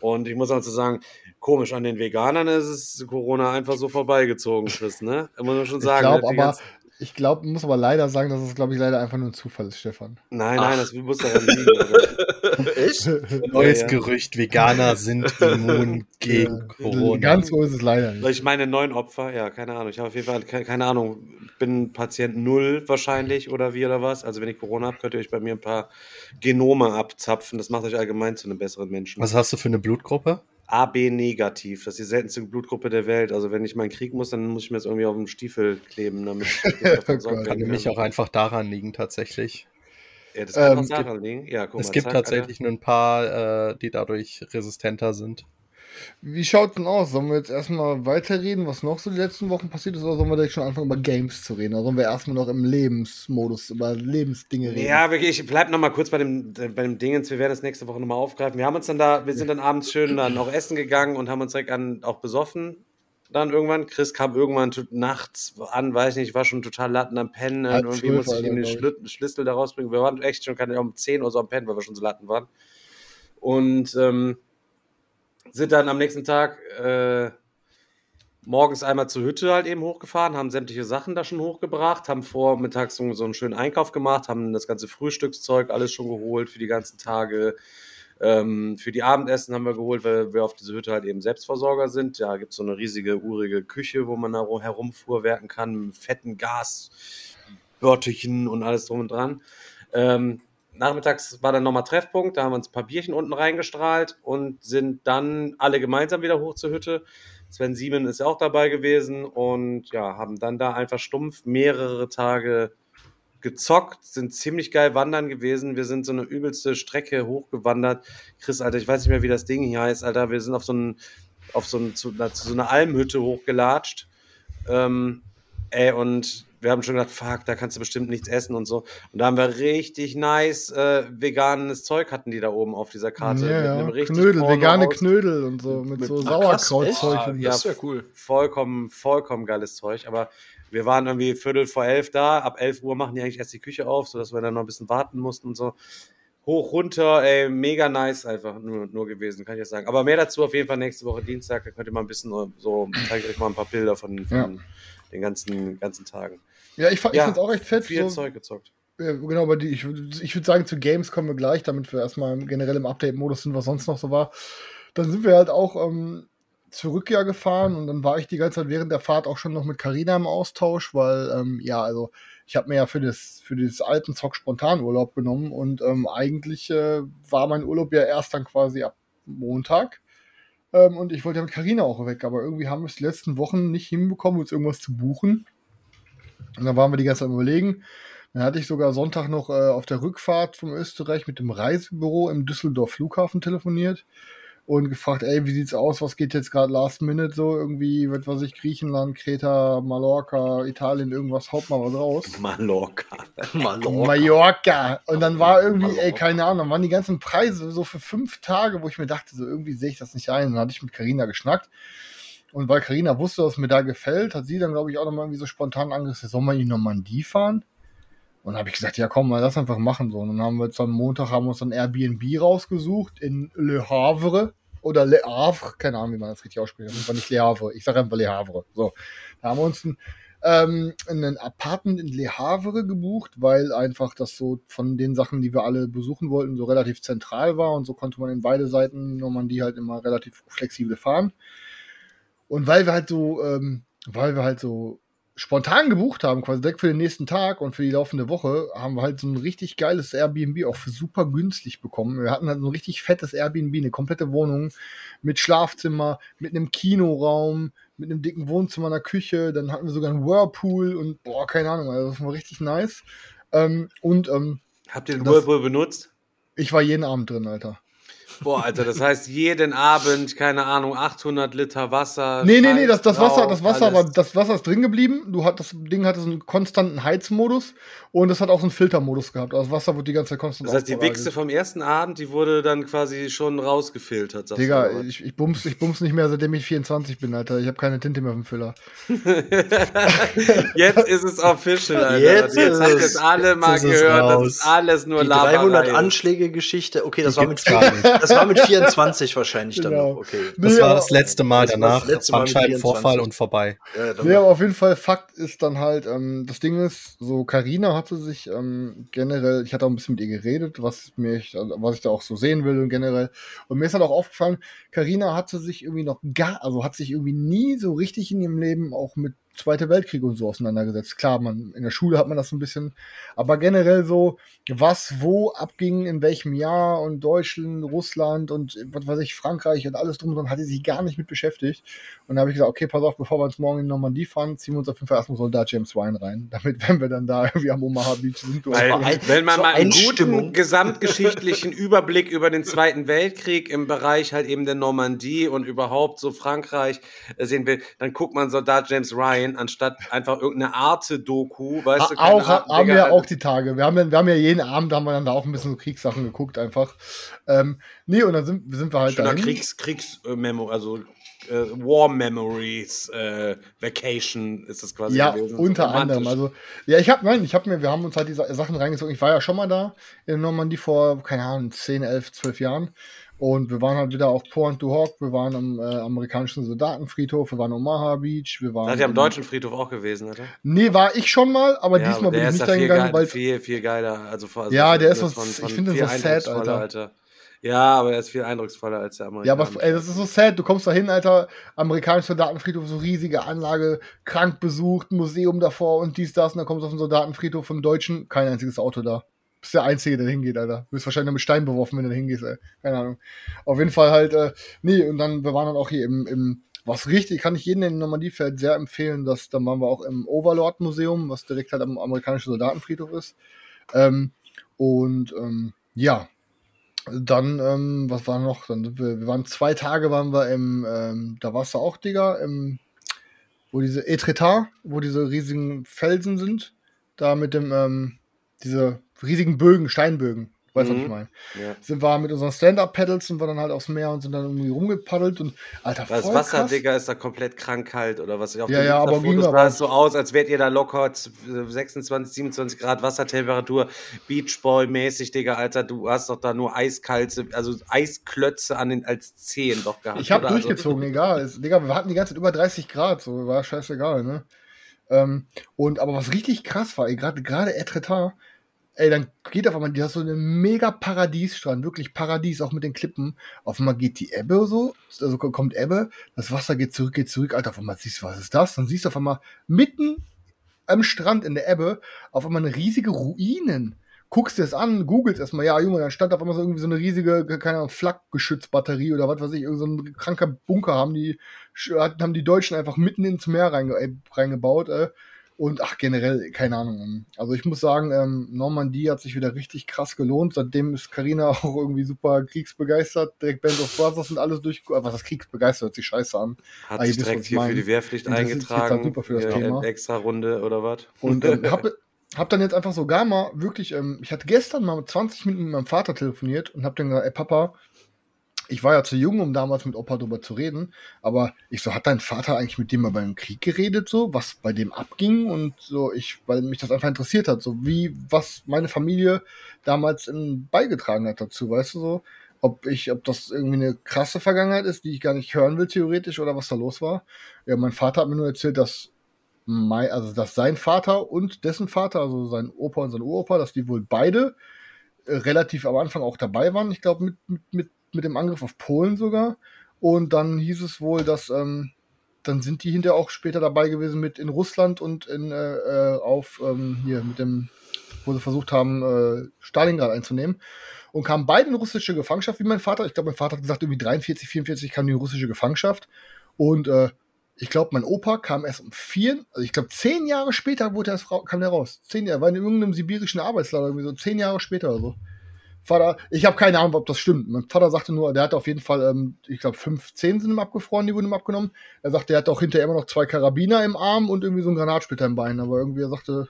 Speaker 1: Und ich muss also sagen, komisch, an den Veganern ist es Corona einfach so vorbeigezogen, Chris, ne? Muss man schon
Speaker 3: Ich
Speaker 1: sagen.
Speaker 3: glaube
Speaker 1: ne?
Speaker 3: Aber, ich glaube, muss aber leider sagen, dass es, glaube ich, leider einfach nur ein Zufall ist, Stefan.
Speaker 1: nein, nein, das muss daran liegen. *laughs*
Speaker 2: Echt?
Speaker 4: Neues
Speaker 1: Ja, ja.
Speaker 4: Gerücht, Veganer sind *laughs* immun gegen Corona.
Speaker 3: Ganz so ist es leider nicht.
Speaker 1: Ich meine, neun Opfer, ja, keine Ahnung. Ich habe auf jeden Fall, keine, keine Ahnung, bin Patient null wahrscheinlich oder wie oder was. Also wenn ich Corona habe, könnt ihr euch bei mir ein paar Genome abzapfen. Das macht euch allgemein zu einem besseren Menschen.
Speaker 4: Was hast du für eine Blutgruppe?
Speaker 1: AB negativ, das ist die seltenste Blutgruppe der Welt. Also wenn ich mal in den Krieg muss, dann muss ich mir das irgendwie auf den Stiefel kleben, damit ich nicht *laughs* davon
Speaker 3: Gott.
Speaker 1: sorgen
Speaker 4: Kann
Speaker 1: kann.
Speaker 4: nämlich auch einfach daran liegen, tatsächlich.
Speaker 1: Ja, das kann
Speaker 3: Ähm,
Speaker 1: auch daran liegen. Ja, guck
Speaker 4: es
Speaker 1: mal,
Speaker 4: gibt
Speaker 1: zack,
Speaker 4: tatsächlich nur ein paar, äh, die dadurch resistenter sind.
Speaker 3: Wie schaut denn aus? Sollen wir jetzt erstmal weiterreden, was noch so die letzten Wochen passiert ist, oder sollen wir direkt schon anfangen, über Games zu reden? Oder sollen wir erstmal noch im Lebensmodus über Lebensdinge reden?
Speaker 1: Ja, wirklich, ich bleib noch mal kurz bei dem, bei dem Dingens. Wir werden das nächste Woche nochmal aufgreifen. Wir haben uns dann da, wir sind dann abends schön dann auch essen gegangen und haben uns direkt an, auch besoffen. Dann irgendwann. Chris kam irgendwann nachts an, weiß nicht, war schon total latten am Pennen.
Speaker 3: Halb
Speaker 1: irgendwie musste ich ihm den Schli- Schlüssel da rausbringen. Wir waren echt schon um 10 Uhr so am Pennen, weil wir schon so latten waren. Und ähm, sind dann am nächsten Tag äh, morgens einmal zur Hütte halt eben hochgefahren, haben sämtliche Sachen da schon hochgebracht, haben vormittags so, so einen schönen Einkauf gemacht, haben das ganze Frühstückszeug alles schon geholt für die ganzen Tage. Ähm, für die Abendessen haben wir geholt, weil wir auf diese Hütte halt eben Selbstversorger sind. Ja, gibt es so eine riesige, urige Küche, wo man da herumfuhrwerken kann, mit fetten Gas, Börtchen und alles drum und dran. Ähm, nachmittags war dann nochmal Treffpunkt, da haben wir uns ein paar Bierchen unten reingestrahlt und sind dann alle gemeinsam wieder hoch zur Hütte. Sven Siemen ist ja auch dabei gewesen und ja, haben dann da einfach stumpf mehrere Tage gezockt, sind ziemlich geil wandern gewesen. Wir sind so eine übelste Strecke hochgewandert. Chris, Alter, ich weiß nicht mehr, wie das Ding hier heißt, Alter. Wir sind auf so einen, auf so, einen, zu, zu so einer Almhütte hochgelatscht. Ähm, ey, und wir haben schon gedacht, fuck, da kannst du bestimmt nichts essen und so. Und da haben wir richtig nice äh, veganes Zeug hatten die da oben auf dieser Karte.
Speaker 3: Ja,
Speaker 1: Mit
Speaker 3: ja.
Speaker 1: einem richtig
Speaker 3: Knödel,
Speaker 1: Porno
Speaker 3: vegane
Speaker 1: aus-
Speaker 3: Knödel und so, mit,
Speaker 1: mit-
Speaker 3: so
Speaker 2: krass,
Speaker 3: Sauerkrautzeug. und
Speaker 1: Ja,
Speaker 2: Das wäre cool.
Speaker 1: vollkommen, vollkommen geiles Zeug. Aber wir waren irgendwie Viertel vor elf da. Ab elf Uhr machen die eigentlich erst die Küche auf, sodass wir dann noch ein bisschen warten mussten und so. Hoch, runter, ey, mega nice einfach nur, nur gewesen, kann ich jetzt sagen. Aber mehr dazu auf jeden Fall nächste Woche Dienstag. Da könnt ihr mal ein bisschen so, zeige ich euch mal ein paar Bilder von, von
Speaker 3: Ja.
Speaker 1: den ganzen, ganzen Tagen.
Speaker 3: Ja, ich, ich
Speaker 1: Ja,
Speaker 3: find's auch echt fett.
Speaker 1: Viel
Speaker 3: So,
Speaker 1: Zeug gezockt.
Speaker 3: Ja, genau, aber die, ich, ich würde sagen, zu Games kommen wir gleich, damit wir erstmal generell im Update-Modus sind, was sonst noch so war. Dann sind wir halt auch ähm, zurück ja gefahren und dann war ich die ganze Zeit während der Fahrt auch schon noch mit Carina im Austausch, weil, ähm, ja, also ich habe mir ja für das für dieses alten Zock spontan Urlaub genommen und ähm, eigentlich äh, war mein Urlaub ja erst dann quasi ab Montag. Ähm, und ich wollte ja mit Carina auch weg, aber irgendwie haben wir es die letzten Wochen nicht hinbekommen, uns irgendwas zu buchen. Und dann waren wir die ganze Zeit am überlegen. Dann hatte ich sogar Sonntag noch äh, auf der Rückfahrt vom Österreich mit dem Reisebüro im Düsseldorf Flughafen telefoniert und gefragt, ey, wie sieht's aus? Was geht jetzt gerade last minute so? Irgendwie, was weiß ich, Griechenland, Kreta, Mallorca, Italien, irgendwas, haut mal was raus. *laughs*
Speaker 1: Mallorca.
Speaker 2: Mallorca.
Speaker 3: Mallorca. Und dann war irgendwie, ey, keine Ahnung, dann waren die ganzen Preise so für fünf Tage, wo ich mir dachte, so irgendwie sehe ich das nicht ein. Und dann hatte ich mit Carina geschnackt. Und weil Carina wusste, was mir da gefällt, hat sie dann, glaube ich, auch nochmal irgendwie so spontan angerissen, soll man in die Normandie fahren? Und habe ich gesagt, ja komm, mal das einfach machen. So. Und dann haben wir jetzt am Montag haben wir uns dann Airbnb rausgesucht in Le Havre oder Le Havre, keine Ahnung, wie man das richtig ausspricht. Das war nicht Le Havre, ich sage einfach Le Havre. So, da haben wir uns ein, ähm, ein Apartment in Le Havre gebucht, weil einfach das so von den Sachen, die wir alle besuchen wollten, so relativ zentral war und so konnte man in beide Seiten Normandie halt immer relativ flexibel fahren. Und weil wir halt so, ähm, weil wir halt so spontan gebucht haben, quasi direkt für den nächsten Tag und für die laufende Woche, haben wir halt so ein richtig geiles Airbnb auch für super günstig bekommen. Wir hatten halt so ein richtig fettes Airbnb, eine komplette Wohnung mit Schlafzimmer, mit einem Kinoraum, mit einem dicken Wohnzimmer, einer Küche, dann hatten wir sogar einen Whirlpool und boah, keine Ahnung, also das war richtig nice. Ähm, und ähm,
Speaker 1: Habt ihr den
Speaker 3: Das-
Speaker 1: Whirlpool benutzt?
Speaker 3: ich war jeden Abend drin, Alter.
Speaker 1: Boah, Alter, das heißt jeden Abend, keine Ahnung, 800 Liter Wasser.
Speaker 3: Nee, nee, nee, das, das Wasser, das Wasser,
Speaker 1: alles.
Speaker 3: aber das Wasser ist drin geblieben. Du hat, das Ding hatte so einen konstanten Heizmodus und es hat auch so einen Filtermodus gehabt. Also das Wasser wird die ganze Zeit konstant
Speaker 1: Das heißt, die. Wichse vom ersten Abend, die wurde dann quasi schon rausgefiltert. sagst
Speaker 3: Digga,
Speaker 1: du,
Speaker 3: ich, ich, bums, ich bums nicht mehr, seitdem ich 24 bin, Alter. Ich habe keine Tinte mehr auf dem Füller. *laughs*
Speaker 1: Jetzt ist es official, Alter.
Speaker 2: Jetzt
Speaker 1: Jetzt,
Speaker 2: ist
Speaker 1: habt ihr alle mal gehört. Das
Speaker 4: raus.
Speaker 1: ist alles nur
Speaker 2: Die
Speaker 1: Laberei.
Speaker 2: 300 Anschläge-Geschichte. Okay, das
Speaker 4: Die
Speaker 2: war, mit,
Speaker 4: nicht. *laughs*
Speaker 2: das war mit 24 wahrscheinlich dann
Speaker 3: Genau.
Speaker 2: noch. Okay.
Speaker 4: Das
Speaker 3: Nee,
Speaker 4: war das letzte Mal
Speaker 2: Das
Speaker 4: danach.
Speaker 2: letzte Mal
Speaker 4: Bandscheibenvorfall
Speaker 2: 24.
Speaker 4: und vorbei.
Speaker 2: Ja, dann
Speaker 3: Nee, aber auf jeden Fall, Fakt ist dann halt, ähm, das Ding ist, so Carina hatte sich ähm, generell, ich hatte auch ein bisschen mit ihr geredet, was mich, also, was ich da auch so sehen will und generell. Und mir ist halt auch aufgefallen, Carina hatte sich irgendwie noch gar, also hat sich irgendwie nie so richtig in ihrem Leben auch mit Zweite Weltkrieg und so auseinandergesetzt. Klar, man, in der Schule hat man das ein bisschen, aber generell so, was wo abging, in welchem Jahr und Deutschland, Russland und was weiß ich, Frankreich und alles drum und dran, hatte sie gar nicht mit beschäftigt. Und da habe ich gesagt, okay, pass auf, bevor wir uns morgen in Normandie fahren, ziehen wir uns auf jeden Fall erstmal Soldat James Wine rein, *laughs* damit, wenn wir dann da irgendwie am Omaha Beach sind,
Speaker 1: Weil,
Speaker 3: auch-
Speaker 1: wenn man
Speaker 2: so
Speaker 1: mal einen guten *laughs* gesamtgeschichtlichen Überblick über den Zweiten Weltkrieg im Bereich halt eben der Normandie und überhaupt so Frankreich äh, sehen will, dann guckt man Soldat James Ryan anstatt einfach irgendeine Arte-Doku, weißt du?
Speaker 3: auch
Speaker 1: Ahnung,
Speaker 3: haben
Speaker 1: Digga,
Speaker 3: wir
Speaker 1: Alter.
Speaker 3: auch die Tage. Wir haben, ja- wir haben ja jeden Abend haben wir dann da auch ein bisschen so Kriegssachen geguckt einfach. Ähm, nee, und dann sind, sind wir halt dahin.
Speaker 1: Kriegs, Kriegs äh, also äh, War Memories äh, Vacation ist das quasi
Speaker 3: Ja,
Speaker 1: gewesen.
Speaker 3: unter
Speaker 1: Romantisch.
Speaker 3: anderem. Also, ja, ich habe, nein, ich habe mir, wir haben uns halt die Sa- Sachen reingezogen. Ich war ja schon mal da in Normandie vor, keine Ahnung, 10, 11, 12 Jahren. Und wir waren halt wieder auf Port du Hoc, wir waren am äh, amerikanischen Soldatenfriedhof, wir waren am Omaha Beach, wir waren.
Speaker 1: Seid ihr am
Speaker 3: in-
Speaker 1: deutschen Friedhof auch gewesen, oder?
Speaker 3: Nee, war ich schon mal, aber
Speaker 1: Ja,
Speaker 3: diesmal
Speaker 1: aber
Speaker 3: bin ich nicht
Speaker 1: ja viel,
Speaker 3: gegangen, weil
Speaker 1: viel, viel geiler. Also, also
Speaker 3: Ja, der ist
Speaker 1: das
Speaker 3: so- ich finde
Speaker 1: viel
Speaker 3: so sad,
Speaker 1: eindrucksvoller,
Speaker 3: Alter.
Speaker 1: Ja, aber er ist viel eindrucksvoller als der
Speaker 3: Ja,
Speaker 1: Amerikaner.
Speaker 3: aber ey, das ist so sad. Du kommst da hin, Alter, amerikanischer Soldatenfriedhof, so riesige Anlage, krank besucht, Museum davor und dies, das. Und dann kommst du auf den Soldatenfriedhof vom Deutschen, kein einziges Auto da. Bist der Einzige, der hingeht, Alter. Du wirst wahrscheinlich mit Stein beworfen, wenn du hingehst, ey. Keine Ahnung. Auf jeden Fall halt, äh, nee, und dann, wir waren dann auch hier im, im was richtig, kann ich jedem in Normandie fällt sehr empfehlen, dass dann waren wir auch im Overlord Museum, was direkt halt am amerikanischen Soldatenfriedhof ist. Ähm, und ähm, ja, dann, ähm, was war noch? Dann wir, wir waren zwei Tage waren wir im, ähm, da warst du auch, Digga, im, wo diese Etretat, wo diese riesigen Felsen sind, da mit dem, ähm, diese riesigen Bögen, Steinbögen. Weißt du, was ich
Speaker 1: Mhm.
Speaker 3: meine?
Speaker 1: Ja.
Speaker 3: Sind wir mit unseren Stand-Up-Pedals sind wir dann halt aufs Meer und sind dann irgendwie rumgepaddelt und Alter,
Speaker 1: Das
Speaker 3: voll
Speaker 1: Wasser,
Speaker 3: krass.
Speaker 1: Digga, ist da komplett krank kalt oder was? Auf
Speaker 3: Ja,
Speaker 1: den
Speaker 3: ja, aber ging aber-
Speaker 1: sah es so aus, als wärt ihr da locker z- 26, 27 Grad Wassertemperatur, Beachboy-mäßig, Digga, Alter. Du hast doch da nur eiskalte, also Eisklötze an den als Zehen doch gehabt.
Speaker 3: Ich habe
Speaker 1: oder? Also-
Speaker 3: durchgezogen, egal. Ist, Digga, wir hatten die ganze Zeit über 30 Grad, so war scheißegal, ne? Ähm, und aber was richtig krass war, gerade gerade Etretat, ey, dann geht auf einmal, die hast so einen mega Paradiesstrand, wirklich Paradies, auch mit den Klippen. Auf einmal geht die Ebbe so, also kommt Ebbe, das Wasser geht zurück, geht zurück, Alter, auf einmal siehst du, was ist das? Dann siehst du auf einmal mitten am Strand in der Ebbe auf einmal riesige Ruinen. Guckst dir das an, googelst erstmal, ja, Junge, dann stand auf einmal so irgendwie so eine riesige, keine Ahnung, Flakgeschützbatterie oder was weiß ich, irgend so kranker Bunker haben die, haben die Deutschen einfach mitten ins Meer reinge, äh, reingebaut, äh. Und ach, generell, keine Ahnung. Also ich muss sagen, ähm, Normandie hat sich wieder richtig krass gelohnt. Seitdem ist Karina *laughs* auch irgendwie super kriegsbegeistert. Direkt Band of Brothers und alles durch. Was das kriegsbegeistert hört sich scheiße an.
Speaker 1: Hat
Speaker 3: Ah,
Speaker 1: sich direkt hier für die Wehrpflicht
Speaker 3: halt
Speaker 1: eingetragen.
Speaker 3: super für das
Speaker 1: Ja,
Speaker 3: Thema.
Speaker 1: Extra Runde oder was?
Speaker 3: Und ähm, hab, *laughs* hab dann jetzt einfach sogar mal wirklich, ähm, ich hatte gestern mal 20 Minuten mit meinem Vater telefoniert und hab dann gesagt, ey Papa, ich war ja zu jung, um damals mit Opa drüber zu reden, aber ich so, hat dein Vater eigentlich mit dem mal beim Krieg geredet, so, was bei dem abging und so, ich, weil mich das einfach interessiert hat, so wie, was meine Familie damals ähm, beigetragen hat dazu, weißt du so, ob ich, ob das irgendwie eine krasse Vergangenheit ist, die ich gar nicht hören will, theoretisch, oder was da los war. Ja, mein Vater hat mir nur erzählt, dass mein, also dass sein Vater und dessen Vater, also sein Opa und sein Uropa, dass die wohl beide äh, relativ am Anfang auch dabei waren. Ich glaube, mit, mit, mit, mit dem Angriff auf Polen sogar. Und dann hieß es wohl, dass ähm, dann sind die hinterher auch später dabei gewesen mit in Russland und in, äh, äh, auf ähm, hier mit dem, wo sie versucht haben, äh, Stalingrad einzunehmen. Und kamen beide in russische Gefangenschaft, wie mein Vater. Ich glaube, mein Vater hat gesagt, irgendwie 43, 44 kam die russische Gefangenschaft. Und äh, ich glaube, mein Opa kam erst um vier, also ich glaube, zehn Jahre später wurde er erst, kam der raus. Zehn Jahre, war in irgendeinem sibirischen Arbeitslager, irgendwie so zehn Jahre später oder so. Vater, ich habe keine Ahnung, ob das stimmt. Mein Vater sagte nur, der hatte auf jeden Fall, ähm, ich glaube, fünf, zehn sind ihm abgefroren, die wurden ihm abgenommen. Er sagte, er hatte auch hinterher immer noch zwei Karabiner im Arm und irgendwie so einen Granatsplitter im Bein. Aber irgendwie, er sagte,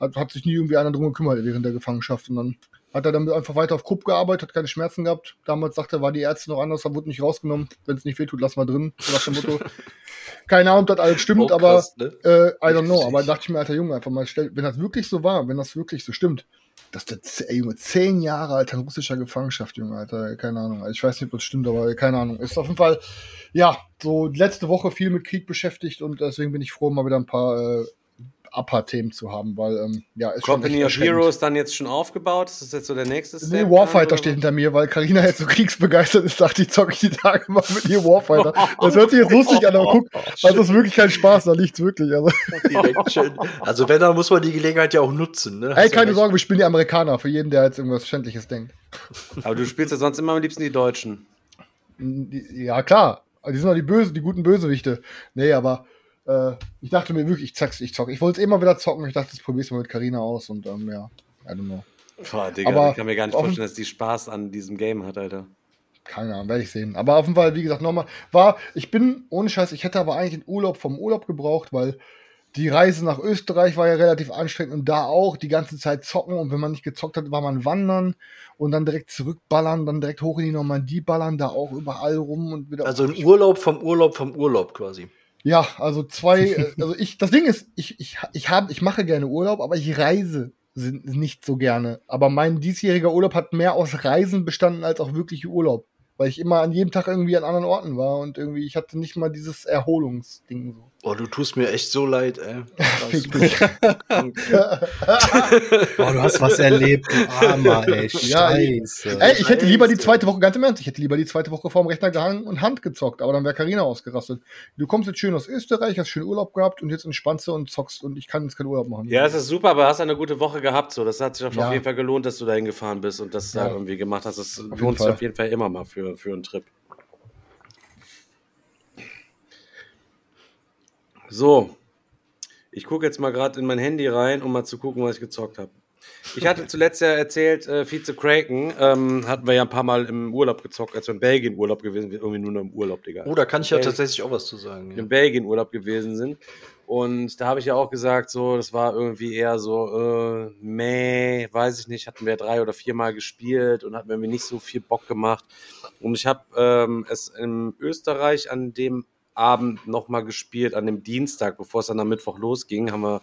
Speaker 3: hat, hat sich nie irgendwie einer drum gekümmert während der Gefangenschaft. Und dann hat er dann einfach weiter auf Krupp gearbeitet, hat keine Schmerzen gehabt. Damals sagte er, war die Ärzte noch anders, er wurde nicht rausgenommen. Wenn es nicht wehtut, lass mal drin. So nach dem Motto. *laughs* Keine Ahnung, ob das alles stimmt,
Speaker 1: Oh,
Speaker 3: aber
Speaker 1: krass, ne?
Speaker 3: äh, I don't know. Aber dachte ich mir, alter Junge, einfach mal stell, wenn das wirklich so war, wenn das wirklich so stimmt, dass der ey, Junge, zehn Jahre alter in russischer Gefangenschaft, Junge, Alter, keine Ahnung. Also ich weiß nicht, ob das stimmt, aber keine Ahnung. Ist auf jeden Fall, ja, so letzte Woche viel mit Krieg beschäftigt und deswegen bin ich froh, mal wieder ein paar äh, Upper-Themen zu haben, weil, ähm, ja, ist schon
Speaker 1: Company
Speaker 3: echt
Speaker 1: of. Heroes dann jetzt schon aufgebaut? Ist das jetzt so der nächste
Speaker 3: Nee,
Speaker 1: Step?
Speaker 3: Warfighter
Speaker 1: dann,
Speaker 3: steht hinter mir, weil Karina jetzt so kriegsbegeistert ist, dachte ich, zocke ich die Tage mal mit ihr Warfighter. *laughs* Das hört sich jetzt lustig an, aber guck, also das ist wirklich kein Spaß, da liegt's wirklich. Also. *laughs*
Speaker 2: Also wenn, dann muss man die Gelegenheit ja auch nutzen. Ne?
Speaker 3: ey, keine. Sorge, wir spielen die Amerikaner, für jeden, der jetzt irgendwas Schändliches denkt.
Speaker 1: Aber du spielst ja sonst immer am liebsten die Deutschen.
Speaker 3: Ja, klar. Die sind doch die Bösen, die guten Bösewichte. Nee, aber äh, ich dachte mir wirklich, ich zock's, ich zock. Ich wollte es immer wieder zocken. Ich dachte, das probier's mal mit Karina aus und ähm, ja, I don't know.
Speaker 1: Boah, Digga,
Speaker 3: Aber
Speaker 1: ich kann mir gar nicht vorstellen, dass die Spaß an diesem Game hat, Alter.
Speaker 3: Keine Ahnung, werde ich sehen. Aber auf jeden Fall, wie gesagt, nochmal, war, ich bin, ohne Scheiß, ich hätte aber eigentlich den Urlaub vom Urlaub gebraucht, weil die Reise nach Österreich war ja relativ anstrengend und da auch die ganze Zeit zocken und wenn man nicht gezockt hat, war man wandern und dann direkt zurückballern, dann direkt hoch in die Normandie ballern, da auch überall rum und wieder.
Speaker 2: Also ein Urlaub vom Urlaub vom Urlaub quasi.
Speaker 3: Ja, also zwei, *laughs* äh, also ich, das Ding ist, ich, ich, ich habe, ich mache gerne Urlaub, aber ich reise sind nicht so gerne. Aber mein diesjähriger Urlaub hat mehr aus Reisen bestanden als auch wirklich Urlaub. Weil ich immer an jedem Tag irgendwie an anderen Orten war und irgendwie, ich hatte nicht mal dieses Erholungsding so.
Speaker 2: Boah, du tust mir echt so leid, ey. *laughs* *laughs*
Speaker 4: Boah, du hast was erlebt, du Armer, ey. *laughs*
Speaker 3: Ja,
Speaker 4: Scheiße.
Speaker 3: Ey, ich hätte lieber die zweite Woche, ganz im Ernst, ich hätte lieber die zweite Woche vorm Rechner gehangen und Hand gezockt, aber dann wäre Karina ausgerastet. Du kommst jetzt schön aus Österreich, hast schön Urlaub gehabt und jetzt entspannst du und zockst und ich kann jetzt keinen Urlaub machen.
Speaker 1: Ja, das ist super, aber hast eine gute Woche gehabt. So, das hat sich auch
Speaker 3: Ja.
Speaker 1: auf jeden Fall gelohnt, dass du dahin gefahren bist und das
Speaker 3: Ja.
Speaker 1: da irgendwie gemacht hast. Das lohnt sich auf jeden Fall immer mal für, für einen Trip. So, ich gucke jetzt mal gerade in mein Handy rein, um mal zu gucken, was ich gezockt habe. Ich hatte zuletzt ja erzählt, äh, Vize Kraken ähm, hatten wir ja ein paar Mal im Urlaub gezockt, als wir in Belgien Urlaub gewesen sind, irgendwie nur noch im Urlaub, Digga
Speaker 2: Oh, da kann ich ja tatsächlich auch was zu sagen. Ja.
Speaker 1: in Belgien Urlaub gewesen sind. Und da habe ich ja auch gesagt, so, das war irgendwie eher so, äh, meh, weiß ich nicht, hatten wir drei oder viermal gespielt und hat mir nicht so viel Bock gemacht. Und ich habe ähm, es in Österreich an dem Abend nochmal gespielt, an dem Dienstag, bevor es dann am Mittwoch losging, haben wir,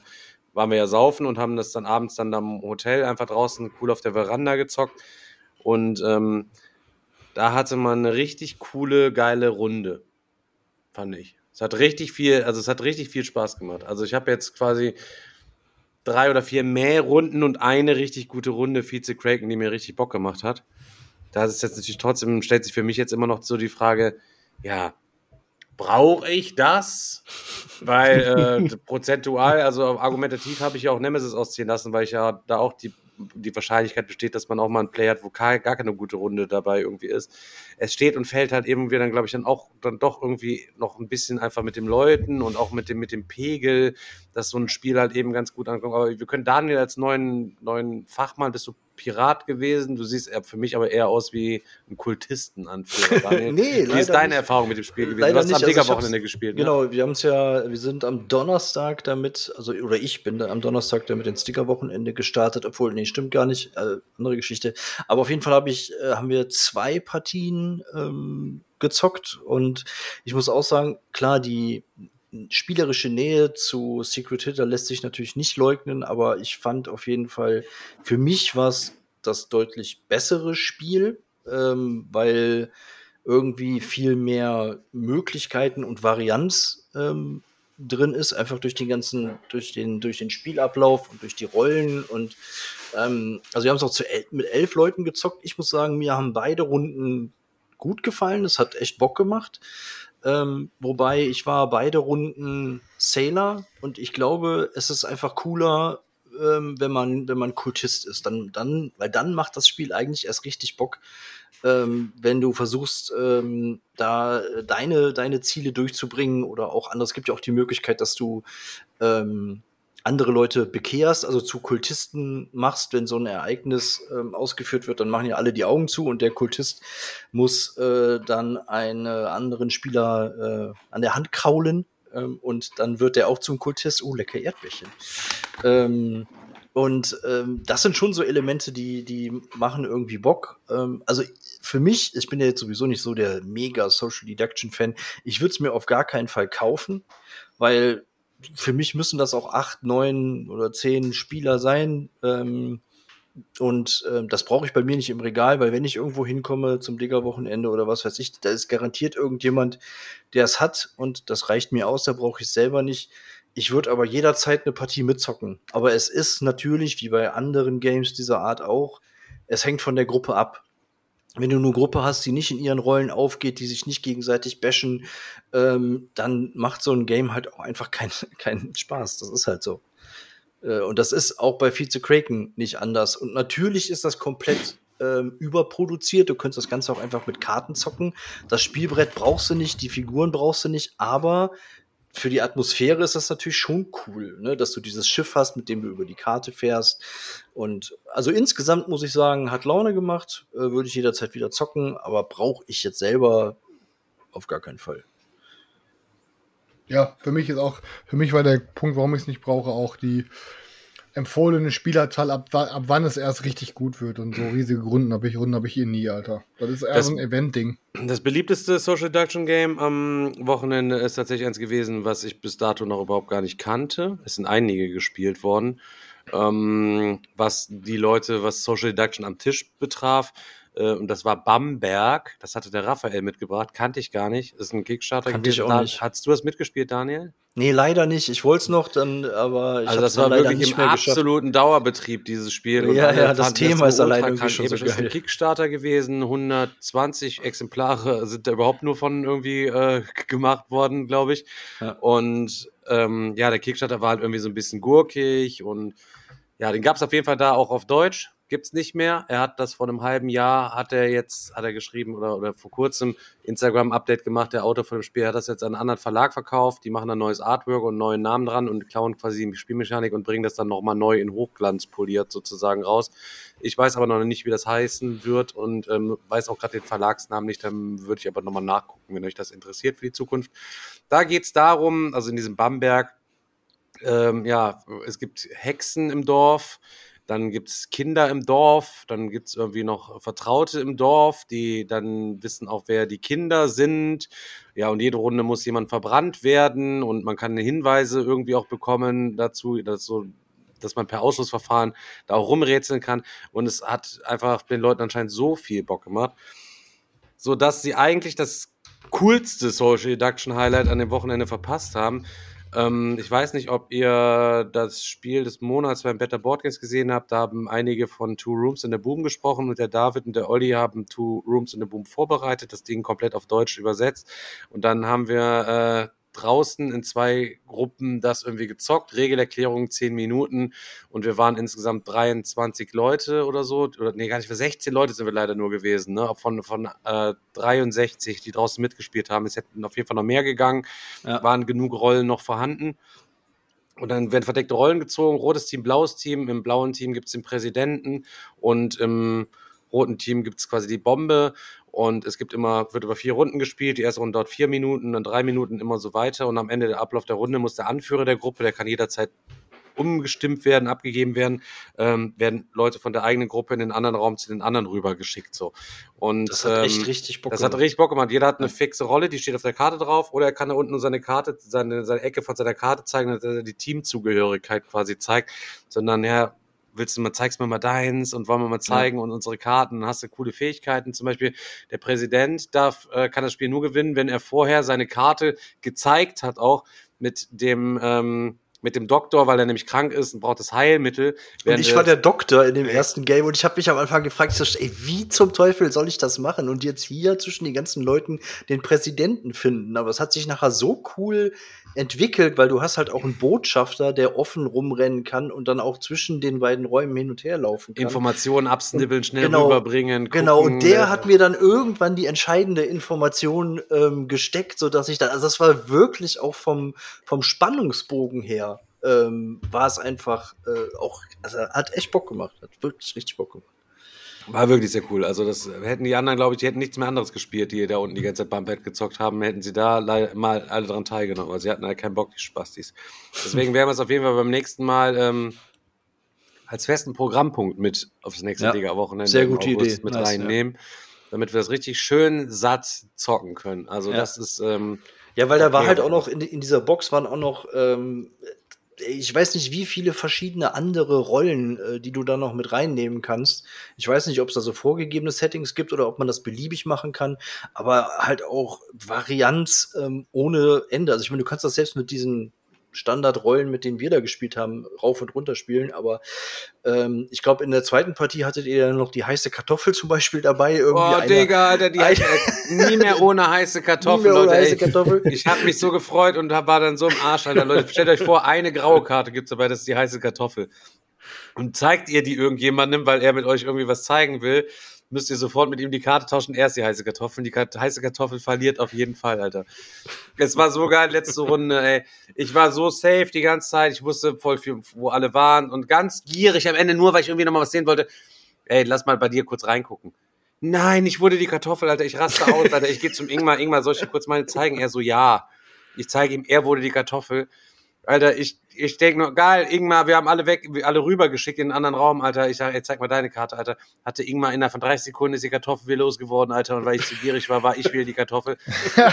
Speaker 1: waren wir ja saufen und haben das dann abends dann am Hotel einfach draußen cool auf der Veranda gezockt. Und ähm, da hatte man eine richtig coole, geile Runde, fand ich. Es hat richtig viel, also es hat richtig viel Spaß gemacht. Also ich habe jetzt quasi drei oder vier mehr Runden und eine richtig gute Runde Vize Kraken, die mir richtig Bock gemacht hat. Da ist jetzt natürlich trotzdem, stellt sich für mich jetzt immer noch so die Frage, ja, brauche ich das? Weil äh, prozentual, also argumentativ habe ich ja auch Nemesis ausziehen lassen, weil ich ja da auch die, die Wahrscheinlichkeit besteht, dass man auch mal einen Play hat, wo gar, keine gute Runde dabei irgendwie ist. Es steht und fällt halt irgendwie dann, glaube ich, dann auch dann doch irgendwie noch ein bisschen einfach mit den Leuten und auch mit dem, mit dem Pegel, dass so ein Spiel halt eben ganz gut ankommt. Aber wir können Daniel als neuen, neuen Fachmann, bist du Pirat gewesen. Du siehst für mich aber eher aus wie ein Kultistenanführer. *laughs*
Speaker 2: Nee,
Speaker 1: Wie ist deine
Speaker 2: nicht.
Speaker 1: Erfahrung mit dem Spiel gewesen?
Speaker 2: Leider
Speaker 1: du hast
Speaker 2: nicht.
Speaker 1: am
Speaker 2: Also ich
Speaker 1: Digger-Wochenende
Speaker 2: hab's-
Speaker 1: gespielt, ne?
Speaker 2: Genau, wir haben es ja, wir sind am Donnerstag damit, also oder ich bin da am Donnerstag damit ins Sticker-Wochenende gestartet, obwohl, nee, stimmt gar nicht, äh, andere Geschichte. Aber auf jeden Fall habe ich, äh, haben wir zwei Partien ähm, gezockt und ich muss auch sagen, klar, die spielerische Nähe zu Secret Hitter lässt sich natürlich nicht leugnen, aber ich fand auf jeden Fall, für mich war es das deutlich bessere Spiel, ähm, weil irgendwie viel mehr Möglichkeiten und Varianz ähm, drin ist, einfach durch den ganzen, durch den, durch den Spielablauf und durch die Rollen und ähm, also wir haben es auch zu el mit elf Leuten gezockt. Ich muss sagen, mir haben beide Runden gut gefallen. Es hat echt Bock gemacht. Ähm, wobei ich war beide Runden Sailor und ich glaube, es ist einfach cooler, ähm, wenn man, wenn man Kultist ist. Dann, dann, weil dann macht das Spiel eigentlich erst richtig Bock, ähm, wenn du versuchst, ähm, da deine, deine Ziele durchzubringen oder auch anders. Es gibt ja auch die Möglichkeit, dass du ähm, andere Leute bekehrst, also zu Kultisten machst, wenn so ein Ereignis ähm, ausgeführt wird, dann machen ja alle die Augen zu und der Kultist muss äh, dann einen anderen Spieler äh, an der Hand kraulen ähm, und dann wird der auch zum Kultist. Oh, lecker Erdbärchen. Ähm, und ähm, das sind schon so Elemente, die, die machen irgendwie Bock. Ähm, also für mich, ich bin ja jetzt sowieso nicht so der mega Social Deduction Fan, ich würde es mir auf gar keinen Fall kaufen, weil für mich müssen das auch acht, neun oder zehn Spieler sein. Ähm, und ähm, das brauche ich bei mir nicht im Regal, weil wenn ich irgendwo hinkomme zum Digger-Wochenende oder was weiß ich, da ist garantiert irgendjemand, der es hat und das reicht mir aus, da brauche ich es selber nicht. Ich würde aber jederzeit eine Partie mitzocken. Aber es ist natürlich, wie bei anderen Games dieser Art auch, es hängt von der Gruppe ab. Wenn du eine Gruppe hast, die nicht in ihren Rollen aufgeht, die sich nicht gegenseitig bashen, ähm, dann macht so ein Game halt auch einfach keinen *laughs* keinen Spaß. Das ist halt so. Äh, und das ist auch bei Vize Kraken nicht anders. Und natürlich ist das komplett ähm, überproduziert. Du könntest das Ganze auch einfach mit Karten zocken. Das Spielbrett brauchst du nicht, die Figuren brauchst du nicht, aber für die Atmosphäre ist das natürlich schon cool, ne? dass du dieses Schiff hast, mit dem du über die Karte fährst. Und also insgesamt muss ich sagen, hat Laune gemacht, äh, würde ich jederzeit wieder zocken, aber brauche ich jetzt selber auf gar keinen Fall.
Speaker 3: Ja, für mich ist auch, für mich war der Punkt, warum ich es nicht brauche, auch die empfohlene Spielerzahl, ab, ab wann es erst richtig gut wird. Und so riesige Runden habe ich, Runden habe ich hier nie, Alter. Das ist eher
Speaker 1: Das-
Speaker 3: so ein Event-Ding.
Speaker 1: Das beliebteste Social Deduction Game am Wochenende ist tatsächlich eins gewesen, was ich bis dato noch überhaupt gar nicht kannte. Es sind einige gespielt worden. Ähm, was die Leute, was Social Deduction am Tisch betraf, äh, und das war Bamberg. Das hatte der Raphael mitgebracht, kannte ich gar nicht. Das ist ein Kickstarter.
Speaker 2: Kannte ich auch
Speaker 1: Da-
Speaker 2: nicht.
Speaker 1: Hattest du das mitgespielt, Daniel?
Speaker 2: Nee, leider nicht. Ich wollte es noch, dann, aber ich
Speaker 1: Also das war wirklich im
Speaker 2: geschafft.
Speaker 1: absoluten Dauerbetrieb, dieses Spiel. Und
Speaker 2: Ja, ja, das Thema ist allein irgendwie schon so
Speaker 1: episch. Das ist ein
Speaker 2: geil.
Speaker 1: Kickstarter gewesen, 120 Exemplare sind da überhaupt nur von irgendwie äh, *laughs* gemacht worden, glaube ich.
Speaker 2: Ja.
Speaker 1: Und ähm, ja, der Kickstarter war halt irgendwie so ein bisschen gurkig und ja, den gab es auf jeden Fall da auch auf Deutsch. Gibt's nicht mehr. Er hat das vor einem halben Jahr, hat er jetzt, hat er geschrieben oder, oder vor kurzem Instagram-Update gemacht, der Autor von dem Spiel, hat das jetzt an einen anderen Verlag verkauft. Die machen ein neues Artwork und einen neuen Namen dran und klauen quasi die Spielmechanik und bringen das dann nochmal neu in Hochglanz poliert sozusagen raus. Ich weiß aber noch nicht, wie das heißen wird und ähm, weiß auch gerade den Verlagsnamen nicht. Dann würde ich aber nochmal nachgucken, wenn euch das interessiert für die Zukunft. Da geht's darum, also in diesem Bamberg, ähm, ja, es gibt Hexen im Dorf, dann gibt's Kinder im Dorf, dann gibt's irgendwie noch Vertraute im Dorf, die dann wissen auch, wer die Kinder sind. Ja, und jede Runde muss jemand verbrannt werden und man kann Hinweise irgendwie auch bekommen dazu, dass so dass man per Ausschussverfahren da auch rumrätseln kann. Und es hat einfach den Leuten anscheinend so viel Bock gemacht, so dass sie eigentlich das coolste Social Deduction Highlight an dem Wochenende verpasst haben. Ähm, ich weiß nicht, ob ihr das Spiel des Monats beim Better Board Games gesehen habt. Da haben einige von Two Rooms in the Boom gesprochen und der David und der Olli haben Two Rooms in the Boom vorbereitet, das Ding komplett auf Deutsch übersetzt. Und dann haben wir äh, draußen in zwei Gruppen das irgendwie gezockt. Regelerklärung 10 Minuten und wir waren insgesamt 23 Leute oder so. Oder nee, gar nicht, für 16 Leute sind wir leider nur gewesen. Ne? Von, von äh, 63, die draußen mitgespielt haben. Es hätten auf jeden Fall noch mehr gegangen.
Speaker 2: Ja.
Speaker 1: Waren genug Rollen noch vorhanden. Und dann werden verdeckte Rollen gezogen, rotes Team, blaues Team. Im blauen Team gibt es den Präsidenten und im roten Team gibt es quasi die Bombe. Und es gibt immer, wird über vier Runden gespielt. Die erste Runde dauert vier Minuten, dann drei Minuten, immer so weiter. Und am Ende der Ablauf der Runde muss der Anführer der Gruppe, der kann jederzeit umgestimmt werden, abgegeben werden, ähm, werden Leute von der eigenen Gruppe in den anderen Raum zu den anderen rübergeschickt. So. Und,
Speaker 2: Das hat echt
Speaker 1: ähm,
Speaker 2: richtig Bock
Speaker 1: das hat
Speaker 2: gemacht.
Speaker 1: richtig Bock gemacht. Jeder hat eine fixe Rolle, die steht auf der Karte drauf, oder er kann da unten nur seine Karte, seine, seine Ecke von seiner Karte zeigen, dass er die Teamzugehörigkeit quasi zeigt, sondern ja, willst du mal, zeigst mir mal deins und wollen wir mal zeigen und unsere Karten, hast du coole Fähigkeiten. Zum Beispiel der Präsident darf, äh, kann das Spiel nur gewinnen, wenn er vorher seine Karte gezeigt hat, auch mit dem, ähm, mit dem Doktor, weil er nämlich krank ist und braucht das Heilmittel.
Speaker 2: Und ich war der Doktor in dem ersten Game und ich habe mich am Anfang gefragt, so, ey, wie zum Teufel soll ich das machen und jetzt hier zwischen den ganzen Leuten den Präsidenten finden? Aber es hat sich nachher so cool entwickelt, weil du hast halt auch einen Botschafter, der offen rumrennen kann und dann auch zwischen den beiden Räumen hin und her laufen kann.
Speaker 1: Informationen absnibbeln, schnell
Speaker 2: Genau,
Speaker 1: rüberbringen.
Speaker 2: Genau,
Speaker 1: gucken,
Speaker 2: und der
Speaker 1: äh,
Speaker 2: hat mir dann irgendwann die entscheidende Information ähm, gesteckt, so dass ich dann, also das war wirklich auch vom, vom Spannungsbogen her, ähm, war es einfach äh, auch, also hat echt Bock gemacht, hat wirklich richtig Bock gemacht.
Speaker 1: War wirklich sehr cool. Also das hätten die anderen, glaube ich, die hätten nichts mehr anderes gespielt, die da unten die ganze Zeit beim Bett gezockt haben, hätten sie da mal alle dran teilgenommen. Also sie hatten halt keinen Bock, die Spastis. Deswegen werden wir es auf jeden Fall beim nächsten Mal ähm, als festen Programmpunkt mit aufs nächste
Speaker 2: Ja,
Speaker 1: Liga-Wochenende
Speaker 2: sehr gute Idee.
Speaker 1: mit
Speaker 2: Nice,
Speaker 1: reinnehmen, damit wir das richtig schön satt zocken können. Also
Speaker 2: Ja.
Speaker 1: das ist ähm,
Speaker 2: Ja, weil da war halt auch noch, in, in dieser Box waren auch noch, ähm, ich weiß nicht, wie viele verschiedene andere Rollen, äh, die du da noch mit reinnehmen kannst. Ich weiß nicht, ob es da so vorgegebene Settings gibt oder ob man das beliebig machen kann, aber halt auch Varianz ähm, ohne Ende. Also ich meine, du kannst das selbst mit diesen Standardrollen, mit denen wir da gespielt haben, rauf und runter spielen. Aber ähm, ich glaube, in der zweiten Partie hattet ihr dann noch die heiße Kartoffel zum Beispiel dabei. Irgendwie
Speaker 1: Oh,
Speaker 2: einer-
Speaker 1: Digga, Alter, die
Speaker 2: Ein-
Speaker 1: nie mehr *laughs* ohne heiße
Speaker 2: mehr ohne
Speaker 1: Leute.
Speaker 2: heiße. Kartoffel.
Speaker 1: Ich habe mich so gefreut und war dann so im Arsch, Alter. Leute, stellt euch vor, eine graue Karte gibt's dabei, das ist die heiße Kartoffel. Und zeigt ihr die irgendjemandem, weil er mit euch irgendwie was zeigen will, müsst ihr sofort mit ihm die Karte tauschen. Er ist die heiße Kartoffel. Die Karte, heiße Kartoffel verliert auf jeden Fall, Alter. Es war so geil, letzte Runde, ey. Ich war so safe die ganze Zeit. Ich wusste voll viel, wo alle waren. Und ganz gierig am Ende, nur weil ich irgendwie nochmal was sehen wollte. Ey, lass mal bei dir kurz reingucken. Nein, ich wurde die Kartoffel, Alter. Ich raste aus, Alter. Ich gehe zum Ingmar. Ingmar, soll ich dir kurz meine zeigen? Er so, ja. Ich zeige ihm, er wurde die Kartoffel. Alter, ich, ich denke nur, geil, Ingmar, wir haben alle weg, alle rübergeschickt in einen anderen Raum, Alter. Ich sage, ey, zeig mal deine Karte, Alter. Hatte Ingmar innerhalb von 30 Sekunden ist die Kartoffel wieder losgeworden, Alter. Und weil ich zu gierig war, war ich wieder die Kartoffel.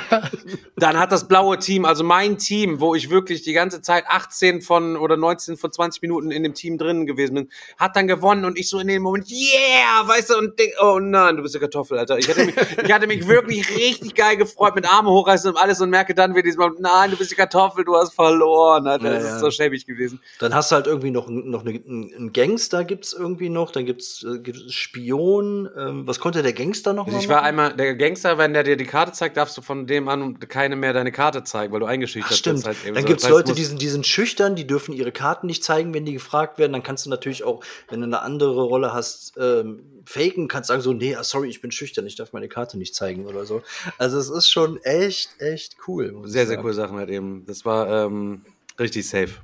Speaker 1: *laughs* Dann hat das blaue Team, also mein Team, wo ich wirklich die ganze Zeit 18 von oder 19 von 20 Minuten in dem Team drin gewesen bin, hat dann gewonnen und ich so in dem Moment, yeah, weißt du, und denk, oh nein, du bist eine Kartoffel, Alter. Ich hatte mich, ich hatte mich wirklich richtig geil gefreut, mit Arme hochreißen und alles und merke dann wieder diesmal, nein, du bist die Kartoffel, du hast verloren, Alter. Das
Speaker 2: Ja, ja.
Speaker 1: ist so schäbig gewesen.
Speaker 2: Dann hast du halt irgendwie noch, noch eine, einen Gangster gibt's irgendwie noch, dann gibt's, äh, gibt's Spion. Ähm, was konnte der Gangster noch mal
Speaker 1: Ich war einmal, der Gangster, wenn der dir die Karte zeigt, darfst du von dem an keine mehr deine Karte zeigen, weil du eingeschüchtert
Speaker 2: Ach, stimmt.
Speaker 1: bist. Halt
Speaker 2: dann
Speaker 1: so.
Speaker 2: gibt's
Speaker 1: Das heißt,
Speaker 2: Leute, die sind, die sind schüchtern, die dürfen ihre Karten nicht zeigen, wenn die gefragt werden. Dann kannst du natürlich auch, wenn du eine andere Rolle hast, ähm, faken, kannst sagen so, nee, ah, sorry, ich bin schüchtern, ich darf meine Karte nicht zeigen oder so. Also es ist schon echt, echt cool.
Speaker 1: Sehr, sehr coole Sachen halt eben. Das war ähm, richtig safe.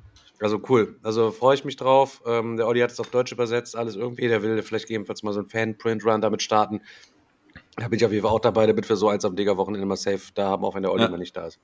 Speaker 1: Also cool. Also freue ich mich drauf. Ähm, der Olli hat es auf Deutsch übersetzt, alles irgendwie. Der will vielleicht gegebenenfalls mal so einen Fan-Print-Run damit starten. Da bin ich auf jeden Fall auch dabei, damit wir so eins am Digger-Wochenende mal safe da haben, auch wenn der Olli
Speaker 2: Ja.
Speaker 1: mal nicht da ist.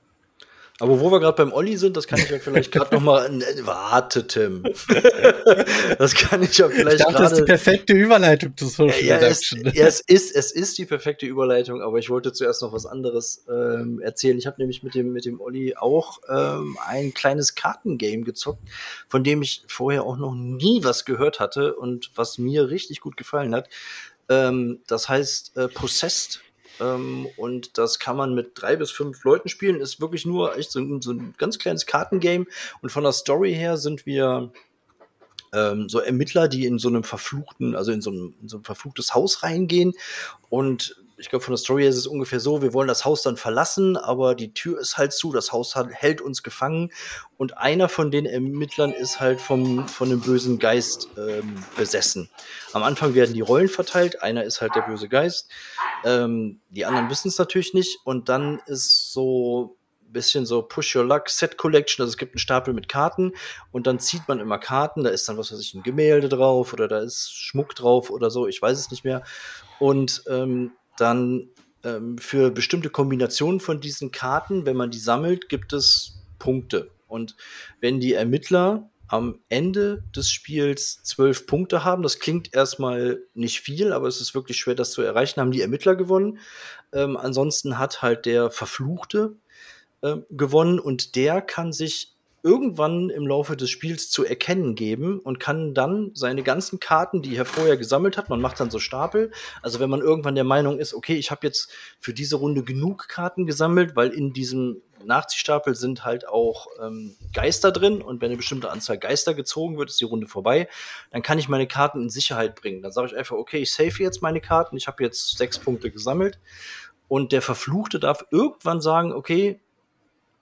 Speaker 2: Aber wo wir gerade beim Olli sind, das kann ich ja vielleicht *laughs* gerade noch mal. Warte, Tim. *laughs* das kann ich ja
Speaker 4: Ich
Speaker 2: vielleicht
Speaker 4: dachte, das ist die perfekte Überleitung zu Social
Speaker 2: Ja, es,
Speaker 4: Deduction.
Speaker 2: ja, es, ist, es ist die perfekte Überleitung, aber ich wollte zuerst noch was anderes ähm, erzählen. Ich habe nämlich mit dem, mit dem Olli auch ähm, ein kleines Kartengame gezockt, von dem ich vorher auch noch nie was gehört hatte und was mir richtig gut gefallen hat. Ähm, das heißt äh, Possessed. Ähm, und das kann man mit drei bis fünf Leuten spielen. Ist wirklich nur echt so, ein- so ein ganz kleines Kartengame. Und von der Story her sind wir ähm, so Ermittler, die in so einem verfluchten, also in so, einem, in so ein verfluchtes Haus reingehen. Und ich glaube, von der Story ist es ungefähr so, wir wollen das Haus dann verlassen, aber die Tür ist halt zu, das Haus hat, hält uns gefangen. Und einer von den Ermittlern ist halt vom, von einem bösen Geist ähm, besessen. Am Anfang werden die Rollen verteilt, einer ist halt der böse Geist. Ähm, die anderen wissen es natürlich nicht. Und dann ist so ein bisschen so Push Your Luck Set Collection. Also es gibt einen Stapel mit Karten und dann zieht man immer Karten. Da ist dann, was weiß ich, ein Gemälde drauf oder da ist Schmuck drauf oder so. Ich weiß es nicht mehr. Und ähm, dann ähm, für bestimmte Kombinationen von diesen Karten, wenn man die sammelt, gibt es Punkte. Und wenn die Ermittler am Ende des Spiels zwölf Punkte haben, das klingt erstmal nicht viel, aber es ist wirklich schwer, das zu erreichen, haben die Ermittler gewonnen. Ähm, ansonsten hat halt der Verfluchte ähm, gewonnen und der kann sich irgendwann im Laufe des Spiels zu erkennen geben und kann dann seine ganzen Karten, die er vorher gesammelt hat, man macht dann so Stapel. Also wenn man irgendwann der Meinung ist, okay, ich habe jetzt für diese Runde genug Karten gesammelt, weil in diesem Nachziehstapel sind halt auch ähm, Geister drin und wenn eine bestimmte Anzahl Geister gezogen wird, ist die Runde vorbei. Dann kann ich meine Karten in Sicherheit bringen. Dann sage ich einfach, okay, ich save jetzt meine Karten, ich habe jetzt sechs Punkte gesammelt und der Verfluchte darf irgendwann sagen, okay,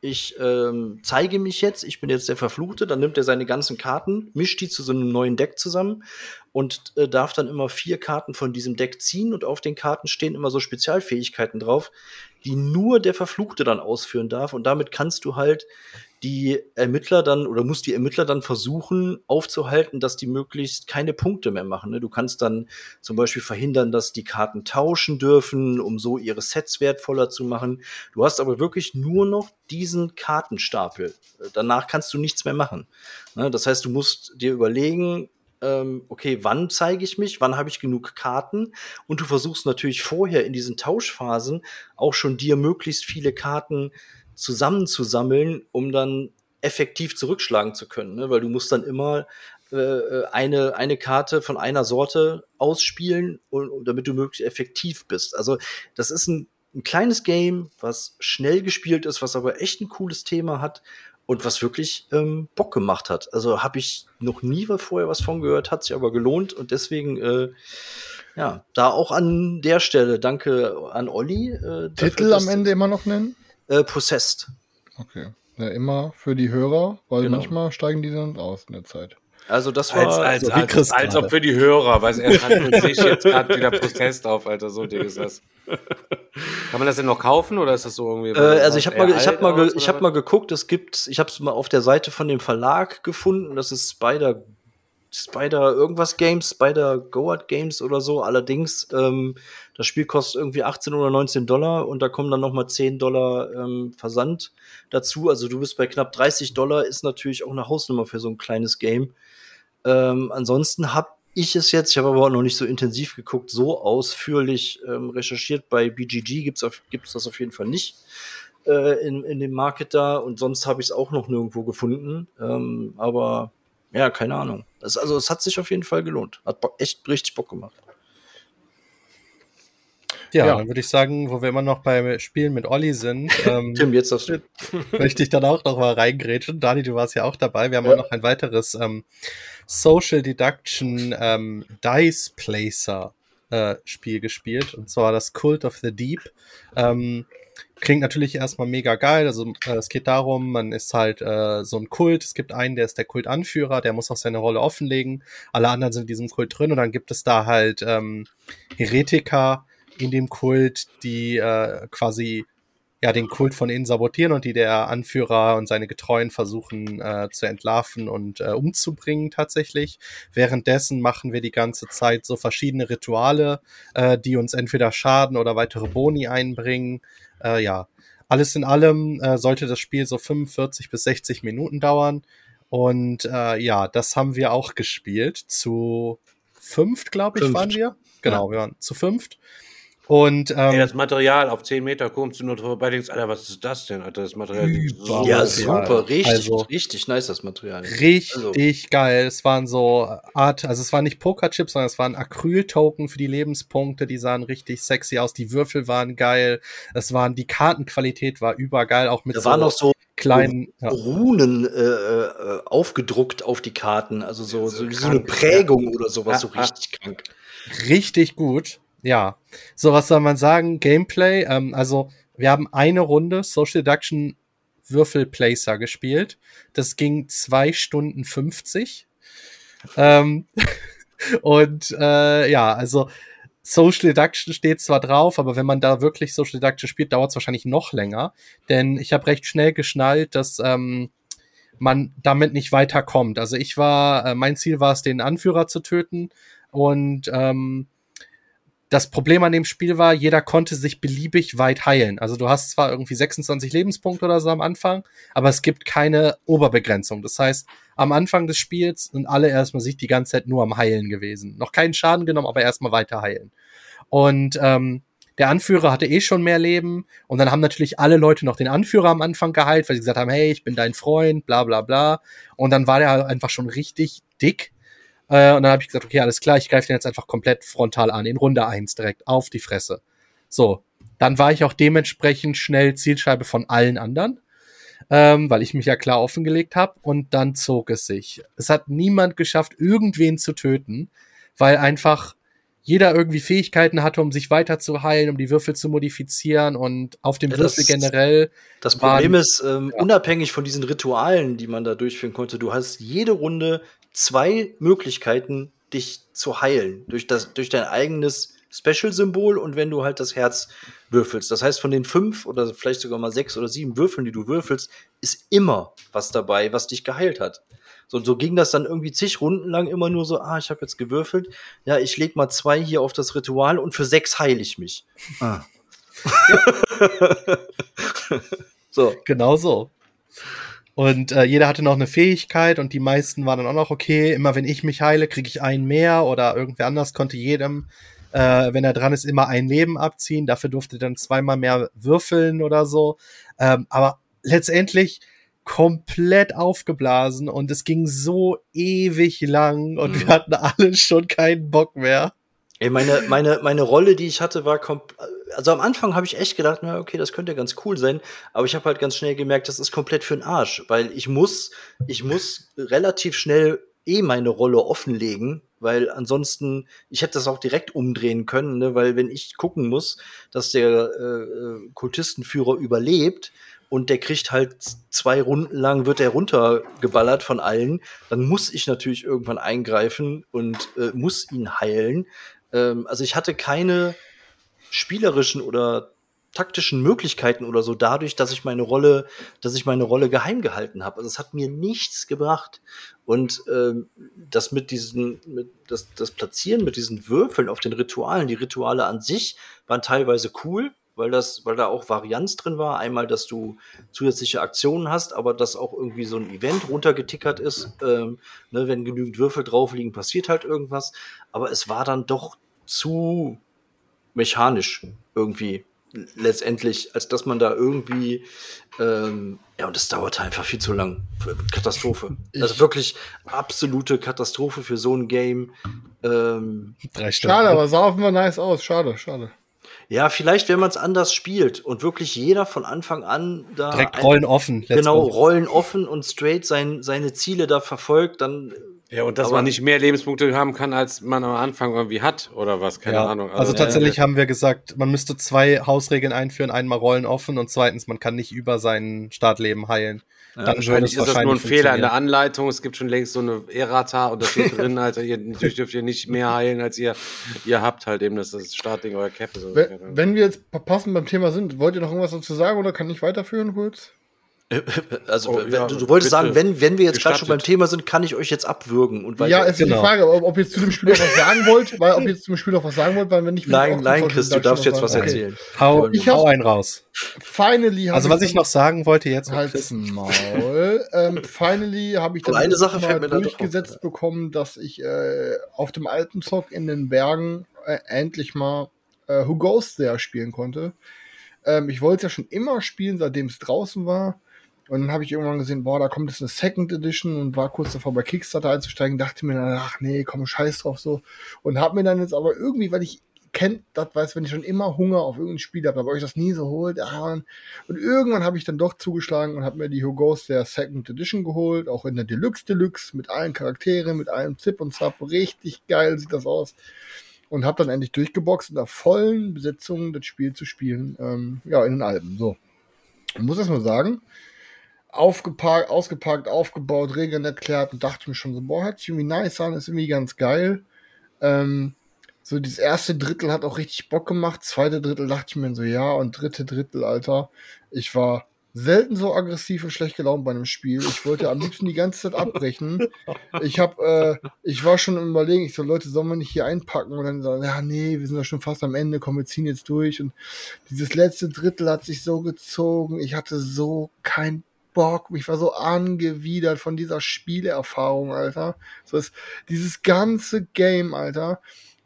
Speaker 2: ich ähm, zeige mich jetzt, ich bin jetzt der Verfluchte, dann nimmt er seine ganzen Karten, mischt die zu so einem neuen Deck zusammen und äh, darf dann immer vier Karten von diesem Deck ziehen und auf den Karten stehen immer so Spezialfähigkeiten drauf, die nur der Verfluchte dann ausführen darf und damit kannst du halt die Ermittler dann oder muss die Ermittler dann versuchen aufzuhalten, dass die möglichst keine Punkte mehr machen. Ne? Du kannst dann zum Beispiel verhindern, dass die Karten tauschen dürfen, um so ihre Sets wertvoller zu machen. Du hast aber wirklich nur noch diesen Kartenstapel. Danach kannst du nichts mehr machen. Ne? Das heißt, du musst dir überlegen, ähm, okay, wann zeige ich mich, wann habe ich genug Karten und du versuchst natürlich vorher in diesen Tauschphasen auch schon dir möglichst viele Karten zusammenzusammeln, um dann effektiv zurückschlagen zu können, ne? weil du musst dann immer äh, eine, eine Karte von einer Sorte ausspielen, und, und damit du möglichst effektiv bist. Also das ist ein, ein kleines Game, was schnell gespielt ist, was aber echt ein cooles Thema hat und was wirklich ähm, Bock gemacht hat. Also habe ich noch nie vorher was von gehört, hat sich aber gelohnt und deswegen äh, ja, da auch an der Stelle danke an Olli. Äh,
Speaker 3: Titel am Ende immer noch nennen?
Speaker 2: Äh, Possessed.
Speaker 3: Okay. Ja, immer für die Hörer, weil
Speaker 2: Genau.
Speaker 3: manchmal steigen die dann aus in der Zeit.
Speaker 2: Also das war
Speaker 1: Als, als,
Speaker 4: wie
Speaker 1: als, als ob für die Hörer, weil er hat mit sich jetzt gerade wieder Protest auf, Alter, so dick ist das. *laughs* Kann man das denn noch kaufen oder ist das so irgendwie?
Speaker 2: Äh, also ich habe mal, ich habe mal, ich habe mal geguckt. Es gibt, ich habe es mal auf der Seite von dem Verlag gefunden. Das ist Spider, Spider irgendwas Games, Spider Goat Games oder so. Allerdings ähm, das Spiel kostet irgendwie 18 oder 19 Dollar und da kommen dann noch mal 10 Dollar ähm, Versand dazu. Also du bist bei knapp 30 Dollar. Ist natürlich auch eine Hausnummer für so ein kleines Game. Ähm, ansonsten habe ich es jetzt, ich habe aber auch noch nicht so intensiv geguckt, so ausführlich ähm, recherchiert. Bei BGG auf, gibt's das auf jeden Fall nicht äh, in, in dem Market da und sonst habe ich es auch noch nirgendwo gefunden. Ähm, aber ja, keine Ahnung. Das, also es hat sich auf jeden Fall gelohnt. Hat echt richtig Bock gemacht.
Speaker 4: Ja,
Speaker 3: Ja.
Speaker 4: dann würde ich sagen, wo wir immer noch beim Spielen mit Olli sind, *laughs* ähm,
Speaker 2: Tim, jetzt darfst du. *laughs*
Speaker 4: möchte ich dann auch noch mal reingrätschen. Dani, du warst ja auch dabei. Wir haben
Speaker 3: Ja.
Speaker 4: auch noch ein weiteres ähm, Social Deduction ähm, Dice Placer äh, Spiel gespielt. Und zwar das Cult of the Deep. Ähm, klingt natürlich erstmal mega geil. Also äh, es geht darum, man ist halt äh, so ein Kult. Es gibt einen, der ist der Kultanführer, der muss auch seine Rolle offenlegen. Alle anderen sind in diesem Kult drin und dann gibt es da halt ähm, Heretiker in dem Kult, die äh, quasi ja den Kult von innen sabotieren und die der Anführer und seine Getreuen versuchen äh, zu entlarven und äh, umzubringen tatsächlich. Währenddessen machen wir die ganze Zeit so verschiedene Rituale, äh, die uns entweder schaden oder weitere Boni einbringen. Äh, ja, alles in allem äh, sollte das Spiel so 45 bis 60 Minuten dauern. Und äh, ja, das haben wir auch gespielt. Zu fünft, glaube ich,
Speaker 2: Fünft.
Speaker 4: waren wir. Genau, wir waren zu fünft. Und ähm,
Speaker 1: Ey, das Material auf 10 Meter kommst du nur vorbei, denkst, Alter, was ist das denn? Alter, das Material so
Speaker 2: Ja, super, richtig,
Speaker 4: also-
Speaker 2: richtig nice das Material.
Speaker 4: Richtig
Speaker 2: Also-
Speaker 4: geil. Es waren so Art, also es waren nicht Pokerchips, sondern es waren Acryl-Token für die Lebenspunkte. Die sahen richtig sexy aus. Die Würfel waren geil. Es waren, die Kartenqualität war übergeil, auch mit
Speaker 2: Da
Speaker 4: so
Speaker 2: waren noch so
Speaker 4: kleinen, ja,
Speaker 2: Runen äh, äh, aufgedruckt auf die Karten, also so, so, wie so eine Prägung oder sowas, so
Speaker 1: Ja, ja.
Speaker 2: richtig krank.
Speaker 4: richtig gut. Ja. So, was soll man sagen? Gameplay, ähm, also wir haben eine Runde Social Deduction Würfelplacer gespielt. Das ging zwei Stunden 50. Ähm, *laughs* und äh, ja, also Social Deduction steht zwar drauf, aber wenn man da wirklich Social Deduction spielt, dauert es wahrscheinlich noch länger. Denn ich habe recht schnell geschnallt, dass ähm, man damit nicht weiterkommt. Also ich war, äh, mein Ziel war es, den Anführer zu töten. Und ähm, das Problem an dem Spiel war, jeder konnte sich beliebig weit heilen. Also du hast zwar irgendwie 26 Lebenspunkte oder so am Anfang, aber es gibt keine Oberbegrenzung. Das heißt, am Anfang des Spiels sind alle erstmal sich die ganze Zeit nur am Heilen gewesen. Noch keinen Schaden genommen, aber erstmal weiter heilen. Und ähm, der Anführer hatte eh schon mehr Leben und dann haben natürlich alle Leute noch den Anführer am Anfang geheilt, weil sie gesagt haben, hey, ich bin dein Freund, bla bla bla. Und dann war der halt einfach schon richtig dick. Äh, und dann habe ich gesagt, okay, alles klar, ich greife den jetzt einfach komplett frontal an, in Runde eins direkt, auf die Fresse. So, dann war ich auch dementsprechend schnell Zielscheibe von allen anderen, ähm, weil ich mich ja klar offengelegt habe. Und dann zog es sich. Es hat niemand geschafft, irgendwen zu töten, weil einfach jeder irgendwie Fähigkeiten hatte, um sich weiter zu heilen, um die Würfel zu modifizieren und auf dem
Speaker 2: Ja,
Speaker 4: Würfel generell.
Speaker 2: Das
Speaker 4: waren-
Speaker 2: Problem ist, ähm, unabhängig von diesen Ritualen, die man da durchführen konnte, du hast jede Runde zwei Möglichkeiten, dich zu heilen. Durch, das, durch dein eigenes Special-Symbol und wenn du halt das Herz würfelst. Das heißt, von den fünf oder vielleicht sogar mal sechs oder sieben Würfeln, die du würfelst, ist immer was dabei, was dich geheilt hat. So, und so ging das dann irgendwie zig Runden lang immer nur so, ah, ich habe jetzt gewürfelt, ja, ich leg mal zwei hier auf das Ritual und für sechs heile ich mich. Ah. *laughs* so.
Speaker 4: Genau so. Und äh, jeder hatte noch eine Fähigkeit und die meisten waren dann auch noch okay. Immer wenn ich mich heile, kriege ich einen mehr oder irgendwer anders konnte jedem, äh, wenn er dran ist, immer ein Leben abziehen. Dafür durfte er dann zweimal mehr würfeln oder so. Ähm, aber letztendlich komplett aufgeblasen und es ging so ewig lang und wir hatten alle schon keinen Bock mehr.
Speaker 2: Ey, meine, meine, meine Rolle, die ich hatte, war komp also am Anfang habe ich echt gedacht, na okay, das könnte ganz cool sein, aber ich habe halt ganz schnell gemerkt, das ist komplett für den Arsch, weil ich muss, ich muss relativ schnell eh meine Rolle offenlegen, weil ansonsten, ich hätte das auch direkt umdrehen können, ne? weil wenn ich gucken muss, dass der äh, äh Kultistenführer überlebt und der kriegt halt zwei Runden lang, wird er runtergeballert von allen, dann muss ich natürlich irgendwann eingreifen und äh, muss ihn heilen. Ähm, also ich hatte keine spielerischen oder taktischen Möglichkeiten oder so dadurch, dass ich meine Rolle, dass ich meine Rolle geheim gehalten habe. Also es hat mir nichts gebracht. Und ähm, das mit diesen, mit das, das Platzieren mit diesen Würfeln auf den Ritualen, die Rituale an sich waren teilweise cool, weil das, weil da auch Varianz drin war. Einmal, dass du zusätzliche Aktionen hast, aber dass auch irgendwie so ein Event runtergetickert ist. Ähm, ne, wenn genügend Würfel drauf liegen, passiert halt irgendwas. Aber es war dann doch zu mechanisch irgendwie letztendlich, als dass man da irgendwie ähm, ja und es dauerte einfach viel zu lang. Katastrophe. Ich also wirklich absolute Katastrophe für so ein Game. Ähm,
Speaker 3: Drei Stunden. Schade, aber sah offenbar nice aus. Schade, schade.
Speaker 2: Ja, vielleicht, wenn man es anders spielt und wirklich jeder von Anfang an da.
Speaker 4: Direkt Rollen offen.
Speaker 2: Genau, go. Rollen offen und straight sein, seine Ziele da verfolgt, dann
Speaker 1: ja, und dass aber man nicht mehr Lebenspunkte haben kann, als man am Anfang irgendwie hat, oder was? Keine
Speaker 4: ja,
Speaker 1: Ahnung.
Speaker 4: Also, also tatsächlich äh, haben wir gesagt, man müsste zwei Hausregeln einführen. Einmal Rollen offen und zweitens, man kann nicht über sein Startleben heilen.
Speaker 1: Ja, Dann wahrscheinlich ist das nur ein Fehler in der Anleitung. Es gibt schon längst so eine Errata und da steht *laughs* drin, also ihr, natürlich dürft ihr nicht mehr heilen, als ihr, ihr habt halt eben, dass das Startding euer Cap ist.
Speaker 3: Wenn, wenn wir jetzt passend beim Thema sind, wollt ihr noch irgendwas dazu sagen oder kann ich weiterführen kurz?
Speaker 2: Also, oh, ja, du, wolltest sagen, wenn, wenn wir jetzt gerade schon beim Thema sind, kann ich euch jetzt abwürgen. Und
Speaker 3: ja, es ist genau. die Frage, ob, ob ihr jetzt zu dem Spiel noch was sagen wollt, weil ob ihr zum Spiel noch was sagen wollt, weil wenn nicht.
Speaker 2: Nein, nein, Chris, du darfst jetzt was okay. erzählen.
Speaker 4: Hau, ich hau einen raus.
Speaker 3: Finally
Speaker 4: Also, was ich noch sagen wollte jetzt.
Speaker 3: Halt's Maul. ähm, finally habe ich
Speaker 2: dann eine Sache
Speaker 3: mal durchgesetzt da bekommen, dass ich äh, auf dem alten Zock in den Bergen äh, endlich mal äh, Who Goes There spielen konnte. Ähm, ich wollte es ja schon immer spielen, seitdem es draußen war. Und dann habe ich irgendwann gesehen, boah, da kommt jetzt eine Second Edition und war kurz davor bei Kickstarter einzusteigen, dachte mir dann, ach nee, komm, scheiß drauf so. Und habe mir dann jetzt aber irgendwie, weil ich kennt das, weiß, wenn ich schon immer Hunger auf irgendein Spiel habe, aber euch das nie so holt. Ah, und irgendwann habe ich dann doch zugeschlagen und habe mir die Who Goes der Second Edition geholt, auch in der Deluxe Deluxe mit allen Charakteren, mit allem Zip und Zap. Richtig geil sieht das aus. Und habe dann endlich durchgeboxt in der vollen Besetzung das Spiel zu spielen. Ähm, ja, in den Alben. So. Ich muss das mal sagen, aufgeparkt, ausgepackt, aufgebaut, Regeln erklärt und dachte mir schon so, boah, hört sich irgendwie nice an, ist irgendwie ganz geil. Ähm, so, das erste Drittel hat auch richtig Bock gemacht, zweite Drittel dachte ich mir so, ja, und dritte Drittel, Alter, ich war selten so aggressiv und schlecht gelaunt bei einem Spiel. Ich wollte am liebsten die ganze Zeit abbrechen. Ich hab, äh, ich war schon im Überlegen, ich so, Leute, sollen wir nicht hier einpacken? Und dann sagen, ja, nee, wir sind ja schon fast am Ende, komm, wir ziehen jetzt durch. Und dieses letzte Drittel hat sich so gezogen. Ich hatte so kein Bock, ich war so angewidert von dieser Spieleerfahrung, Alter. So ist dieses ganze Game, Alter.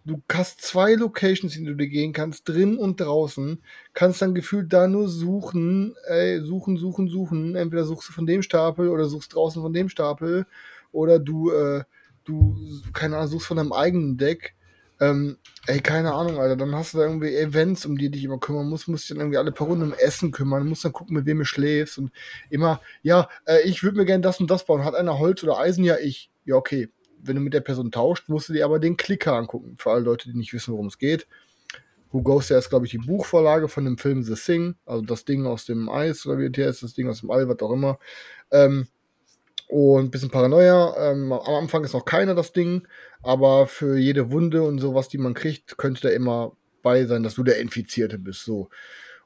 Speaker 3: Du hast zwei Locations, in die du gehen kannst, drin und draußen, kannst dann gefühlt da nur suchen, ey, suchen, suchen, suchen. Entweder suchst du von dem Stapel oder suchst draußen von dem Stapel oder du, äh, du, keine Ahnung, suchst von deinem eigenen Deck. Ähm, ey, keine Ahnung, Alter. Dann hast du da irgendwie Events, um die dich immer kümmern musst, musst dich dann irgendwie alle paar Runden um Essen kümmern, musst dann gucken, mit wem du schläfst und immer, ja, äh, ich würde mir gerne das und das bauen. Hat einer Holz oder Eisen? Ja, ich. Ja, okay. Wenn du mit der Person tauscht, musst du dir aber den Klicker angucken. Für alle Leute, die nicht wissen, worum es geht. Who Goes There ist, glaube ich, die Buchvorlage von dem Film The Thing, also das Ding aus dem Eis oder wie der ist, das Ding aus dem All, was auch immer. Ähm, und ein bisschen Paranoia. Ähm, am Anfang ist noch keiner das Ding, aber für jede Wunde und sowas, die man kriegt, könnte da immer bei sein, dass du der Infizierte bist. So.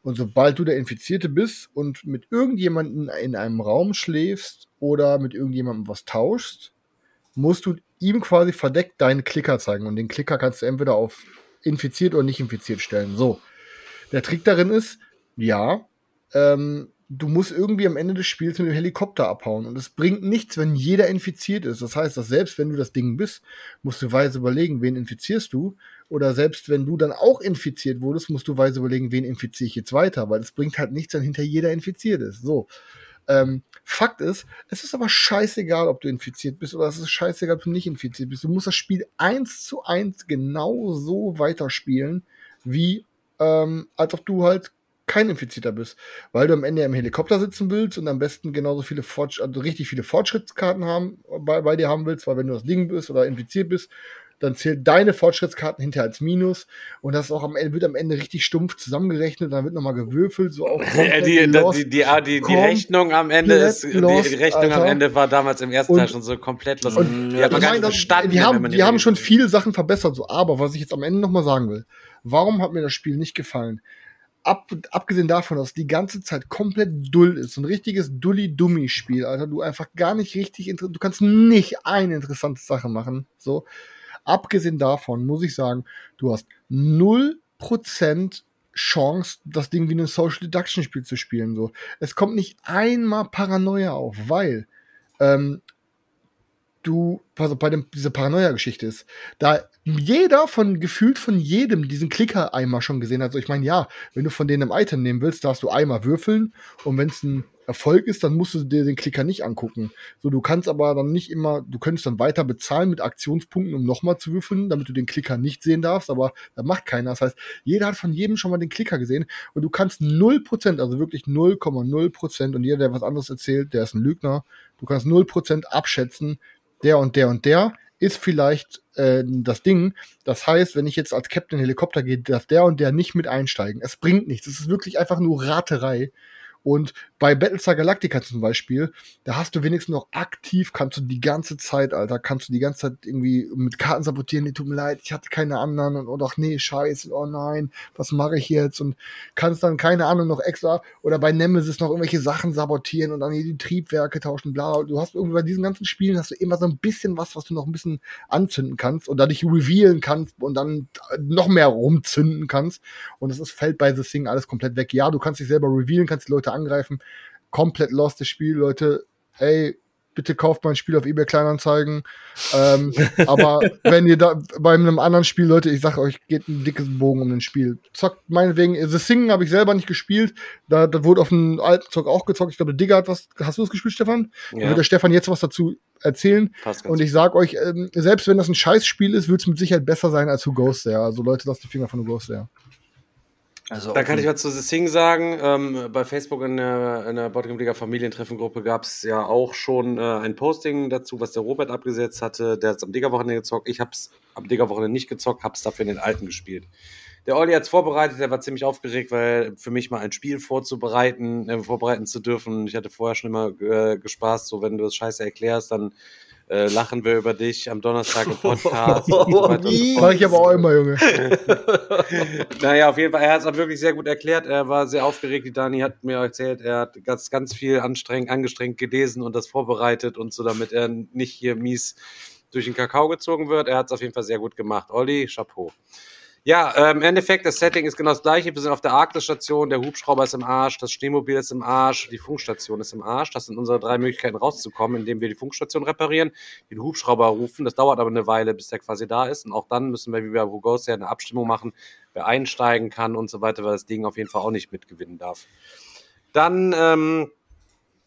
Speaker 3: Und sobald du der Infizierte bist und mit irgendjemandem in einem Raum schläfst oder mit irgendjemandem was tauschst, musst du ihm quasi verdeckt deinen Klicker zeigen. Und den Klicker kannst du entweder auf infiziert oder nicht infiziert stellen. So. Der Trick darin ist, ja, ähm, du musst irgendwie am Ende des Spiels mit dem Helikopter abhauen. Und es bringt nichts, wenn jeder infiziert ist. Das heißt, dass selbst wenn du das Ding bist, musst du weise überlegen, wen infizierst du. Oder selbst wenn du dann auch infiziert wurdest, musst du weise überlegen, wen infiziere ich jetzt weiter. Weil es bringt halt nichts, wenn hinter jeder infiziert ist. So. Ähm, Fakt ist, es ist aber scheißegal, ob du infiziert bist oder es ist scheißegal, ob du nicht infiziert bist. Du musst das Spiel eins zu eins genau so weiterspielen, wie ähm, als ob du halt kein Infizierter bist, weil du am Ende im Helikopter sitzen willst und am besten genauso viele Fortsch also richtig viele Fortschrittskarten haben bei, bei dir haben willst, weil wenn du das Ding bist oder infiziert bist, dann zählt deine Fortschrittskarten hinterher als Minus und das ist auch am Ende, wird am Ende richtig stumpf zusammengerechnet, dann wird nochmal gewürfelt, so auch *laughs*
Speaker 1: Ja, die,
Speaker 3: lost,
Speaker 1: die, die, die, die, die Rechnung am Ende ist, die,
Speaker 3: lost,
Speaker 1: die Rechnung am
Speaker 3: Alter.
Speaker 1: Ende war damals im ersten
Speaker 3: Und-
Speaker 1: Teil schon so komplett los.
Speaker 3: Und
Speaker 1: die man
Speaker 3: ich
Speaker 1: gar
Speaker 3: meine,
Speaker 1: nicht
Speaker 3: das- die haben, die haben schon viele Sachen verbessert, so, aber was ich jetzt am Ende nochmal sagen will, warum hat mir das Spiel nicht gefallen? Ab, abgesehen davon, dass die ganze Zeit komplett dull ist, ein richtiges Dulli-Dummi-Spiel, Alter, du einfach gar nicht richtig, du kannst nicht eine interessante Sache machen, so. Abgesehen davon muss ich sagen, du hast 0% Chance, das Ding wie ein Social Deduction Spiel zu spielen, so. Es kommt nicht einmal Paranoia auf, weil, ähm, du, also bei dem, diese Paranoia-Geschichte ist, da jeder von, gefühlt von jedem diesen Klicker einmal schon gesehen hat. Also ich meine, ja, wenn du von denen ein Item nehmen willst, darfst du einmal würfeln und wenn es ein Erfolg ist, dann musst du dir den Klicker nicht angucken. So, du kannst aber dann nicht immer, du könntest dann weiter bezahlen mit Aktionspunkten, um nochmal zu würfeln, damit du den Klicker nicht sehen darfst, aber da macht keiner. Das heißt, jeder hat von jedem schon mal den Klicker gesehen und du kannst 0%, also wirklich 0,0% und jeder, der was anderes erzählt, der ist ein Lügner. Du kannst 0% abschätzen, der und der und der ist vielleicht äh, das Ding. Das heißt, wenn ich jetzt als Captain Helikopter gehe, darf der und der nicht mit einsteigen. Es bringt nichts. Es ist wirklich einfach nur Raterei. Und bei Battlestar Galactica zum Beispiel, da hast du wenigstens noch aktiv, kannst du die ganze Zeit, Alter, kannst du die ganze Zeit irgendwie mit Karten sabotieren, nee, tut mir leid, ich hatte keine anderen und oder ach nee, scheiße, oh nein, was mache ich jetzt? Und kannst dann, keine Ahnung, noch extra oder bei Nemesis noch irgendwelche Sachen sabotieren und dann hier die Triebwerke tauschen, bla. Du hast irgendwie bei diesen ganzen Spielen hast du immer so ein bisschen was, was du noch ein bisschen anzünden kannst und dadurch revealen kannst und dann noch mehr rumzünden kannst. Und es ist, fällt bei The Thing alles komplett weg. Ja, du kannst dich selber revealen, kannst die Leute angreifen. Komplett lost das Spiel, Leute. Ey, bitte kauft mal ein Spiel auf eBay Kleinanzeigen. ähm, *laughs* aber wenn ihr da bei einem anderen Spiel, Leute, ich sag euch, geht ein dickes Bogen um den Spiel. Zockt meinetwegen, The Thing habe ich selber nicht gespielt. Da, da wurde auf dem alten Zock auch gezockt. Ich glaube, Digger hat was. Hast du das gespielt, Stefan? Dann
Speaker 1: Ja,
Speaker 3: wird der Stefan jetzt was dazu erzählen. Und ich sag euch, ähm, selbst wenn das ein Scheißspiel ist, wird es mit Sicherheit besser sein als Who Goes There. Also Leute, lasst die Finger von Who Goes There.
Speaker 2: Also
Speaker 1: Da kann ich was zu The Sing sagen. Ähm, bei Facebook in der, in der Liga Familientreffengruppe gab es ja auch schon äh, ein Posting dazu, was der Robert abgesetzt hatte. Der hat es am Digger-Wochenende gezockt. Ich habe es am Digger-Wochenende nicht gezockt, habe es dafür in den alten gespielt. Der Olli hat es vorbereitet, der war ziemlich aufgeregt, weil für mich mal ein Spiel vorzubereiten, äh, vorbereiten zu dürfen. Ich hatte vorher schon immer äh, gespaßt, so wenn du das scheiße erklärst, dann äh, lachen wir über dich am Donnerstag im Podcast. *laughs*
Speaker 3: Mach ich aber auch immer, Junge. *laughs*
Speaker 1: Naja, auf jeden Fall, er hat es auch wirklich sehr gut erklärt. Er war sehr aufgeregt. Die Dani hat mir erzählt, er hat ganz, ganz viel anstrengend, angestrengt gelesen und das vorbereitet und so, damit er nicht hier mies durch den Kakao gezogen wird. Er hat es auf jeden Fall sehr gut gemacht. Olli, Chapeau. Ja, äh, im Endeffekt, das Setting ist genau das gleiche. Wir sind auf der Arktis-Station, der Hubschrauber ist im Arsch, das Schneemobil ist im Arsch, die Funkstation ist im Arsch. Das sind unsere drei Möglichkeiten rauszukommen, indem wir die Funkstation reparieren, den Hubschrauber rufen. Das dauert aber eine Weile, bis der quasi da ist. Und auch dann müssen wir, wie bei There, eine Abstimmung machen, wer einsteigen kann und so weiter, weil das Ding auf jeden Fall auch nicht mitgewinnen darf. Dann ähm,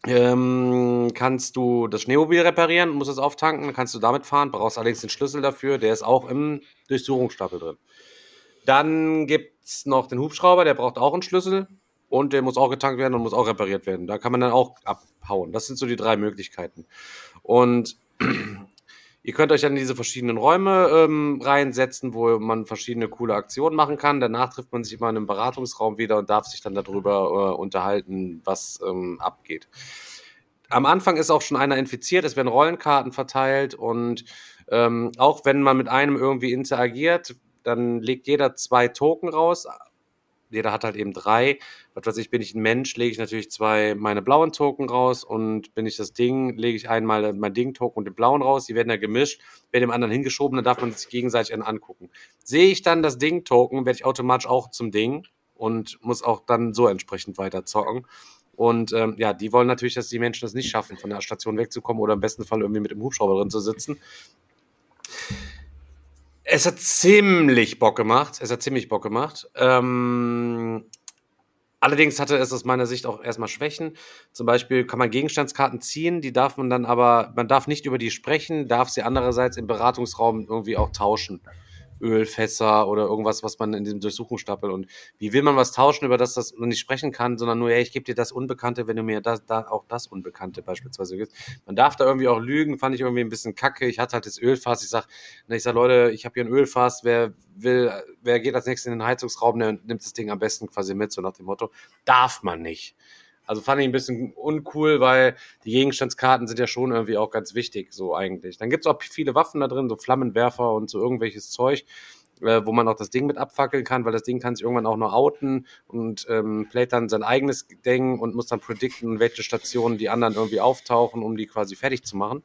Speaker 1: ähm, kannst du das Schneemobil reparieren, musst es auftanken, kannst du damit fahren, brauchst allerdings den Schlüssel dafür, der ist auch im Durchsuchungsstapel drin. Dann gibt's noch den Hubschrauber, der braucht auch einen Schlüssel und der muss auch getankt werden und muss auch repariert werden. Da kann man dann auch abhauen. Das sind so die drei Möglichkeiten. Und *clears throat* ihr könnt euch dann in diese verschiedenen Räume ähm, reinsetzen, wo man verschiedene coole Aktionen machen kann. Danach trifft man sich immer in einem Beratungsraum wieder und darf sich dann darüber äh, unterhalten, was ähm, abgeht. Am Anfang ist auch schon einer infiziert, es werden Rollenkarten verteilt und ähm, auch wenn man mit einem irgendwie interagiert, dann legt jeder zwei Token raus. Jeder hat halt eben drei. Was weiß ich, bin ich ein Mensch, lege ich natürlich zwei meine blauen Token raus und bin ich das Ding, lege ich einmal mein Ding-Token und den blauen raus. Die werden ja gemischt, werden dem anderen hingeschoben, dann darf man sich gegenseitig einen angucken. Sehe ich dann das Ding-Token, werde ich automatisch auch zum Ding und muss auch dann so entsprechend weiter zocken. Und ähm, ja, die wollen natürlich, dass die Menschen das nicht schaffen, von der Station wegzukommen oder im besten Fall irgendwie mit dem Hubschrauber drin zu sitzen. Es hat ziemlich Bock gemacht. Es hat ziemlich Bock gemacht. Ähm, Allerdings hatte es aus meiner Sicht auch erstmal Schwächen. Zum Beispiel kann man Gegenstandskarten ziehen, die darf man dann aber, man darf nicht über die sprechen, darf sie andererseits im Beratungsraum irgendwie auch tauschen. Ölfässer oder irgendwas, was man in diesem Durchsuchungsstapel und wie will man was tauschen, über das das man nicht sprechen kann, sondern nur, hey, ich gebe dir das Unbekannte, wenn du mir das, da auch das Unbekannte beispielsweise gibst. Man darf da irgendwie auch lügen, fand ich irgendwie ein bisschen kacke. Ich hatte halt das Ölfass, ich sag, na, ich sag, Leute, ich habe hier ein Ölfass, wer will, wer geht als nächstes in den Heizungsraum, der nimmt das Ding am besten quasi mit, so nach dem Motto. Darf man nicht. Also fand ich ein bisschen uncool, weil die Gegenstandskarten sind ja schon irgendwie auch ganz wichtig, so eigentlich. Dann gibt's auch viele Waffen da drin, so Flammenwerfer und so irgendwelches Zeug, äh, wo man auch das Ding mit abfackeln kann, weil das Ding kann sich irgendwann auch noch outen und ähm, playt dann sein eigenes Ding und muss dann predikten, welche Stationen die anderen irgendwie auftauchen, um die quasi fertig zu machen.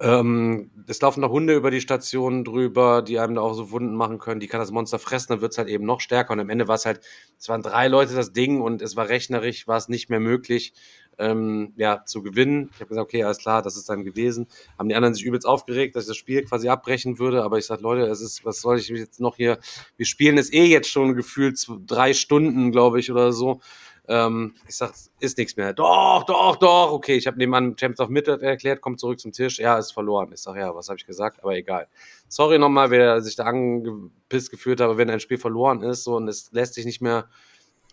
Speaker 1: Ähm, es laufen noch Hunde über die Station drüber, die einem da auch so Wunden machen können. Die kann das Monster fressen, dann wird's halt eben noch stärker. Und am Ende war es halt, es waren drei Leute das Ding und es war rechnerisch, war es nicht mehr möglich, ähm, ja, zu gewinnen. Ich habe gesagt, okay, alles klar, das ist dann gewesen. Haben die anderen sich übelst aufgeregt, dass ich das Spiel quasi abbrechen würde. Aber ich sag, Leute, es ist, was soll ich jetzt noch hier? Wir spielen es eh jetzt schon gefühlt drei Stunden, glaube ich, oder so. Ähm, ich sag, ist nichts mehr. Doch, doch, doch. Okay, ich habe nebenan Champions of Midnight erklärt, kommt zurück zum Tisch. Ja, ist verloren. Ich sag, ja, was habe ich gesagt? Aber egal. Sorry nochmal, wer sich da angepisst gefühlt hat, aber wenn ein Spiel verloren ist so, und es lässt sich nicht mehr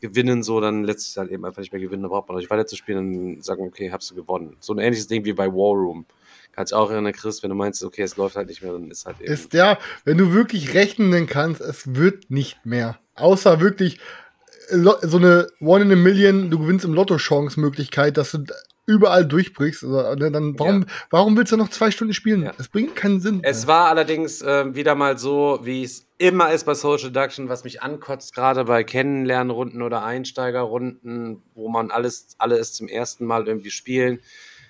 Speaker 1: gewinnen, so, dann lässt sich halt eben einfach nicht mehr gewinnen. Da braucht man nicht weiter zu spielen und sagen, okay, habst du gewonnen. So ein ähnliches Ding wie bei War Room. Kannst auch erinnern, Chris, wenn du meinst, okay, es läuft halt nicht mehr, dann ist halt eben.
Speaker 3: Ist ja, wenn du wirklich rechnen kannst, es wird nicht mehr. Außer wirklich so eine One in a Million, du gewinnst im Lotto-Chance-Möglichkeit, dass du überall durchbrichst. Also, ne, dann, warum, ja. warum willst du noch zwei Stunden spielen? Ja. Das bringt keinen Sinn.
Speaker 1: Es mehr. war allerdings äh, wieder mal so, wie es immer ist bei Social Deduction, was mich ankotzt, gerade bei Kennenlernrunden oder Einsteigerrunden, wo man alles, alles zum ersten Mal irgendwie spielen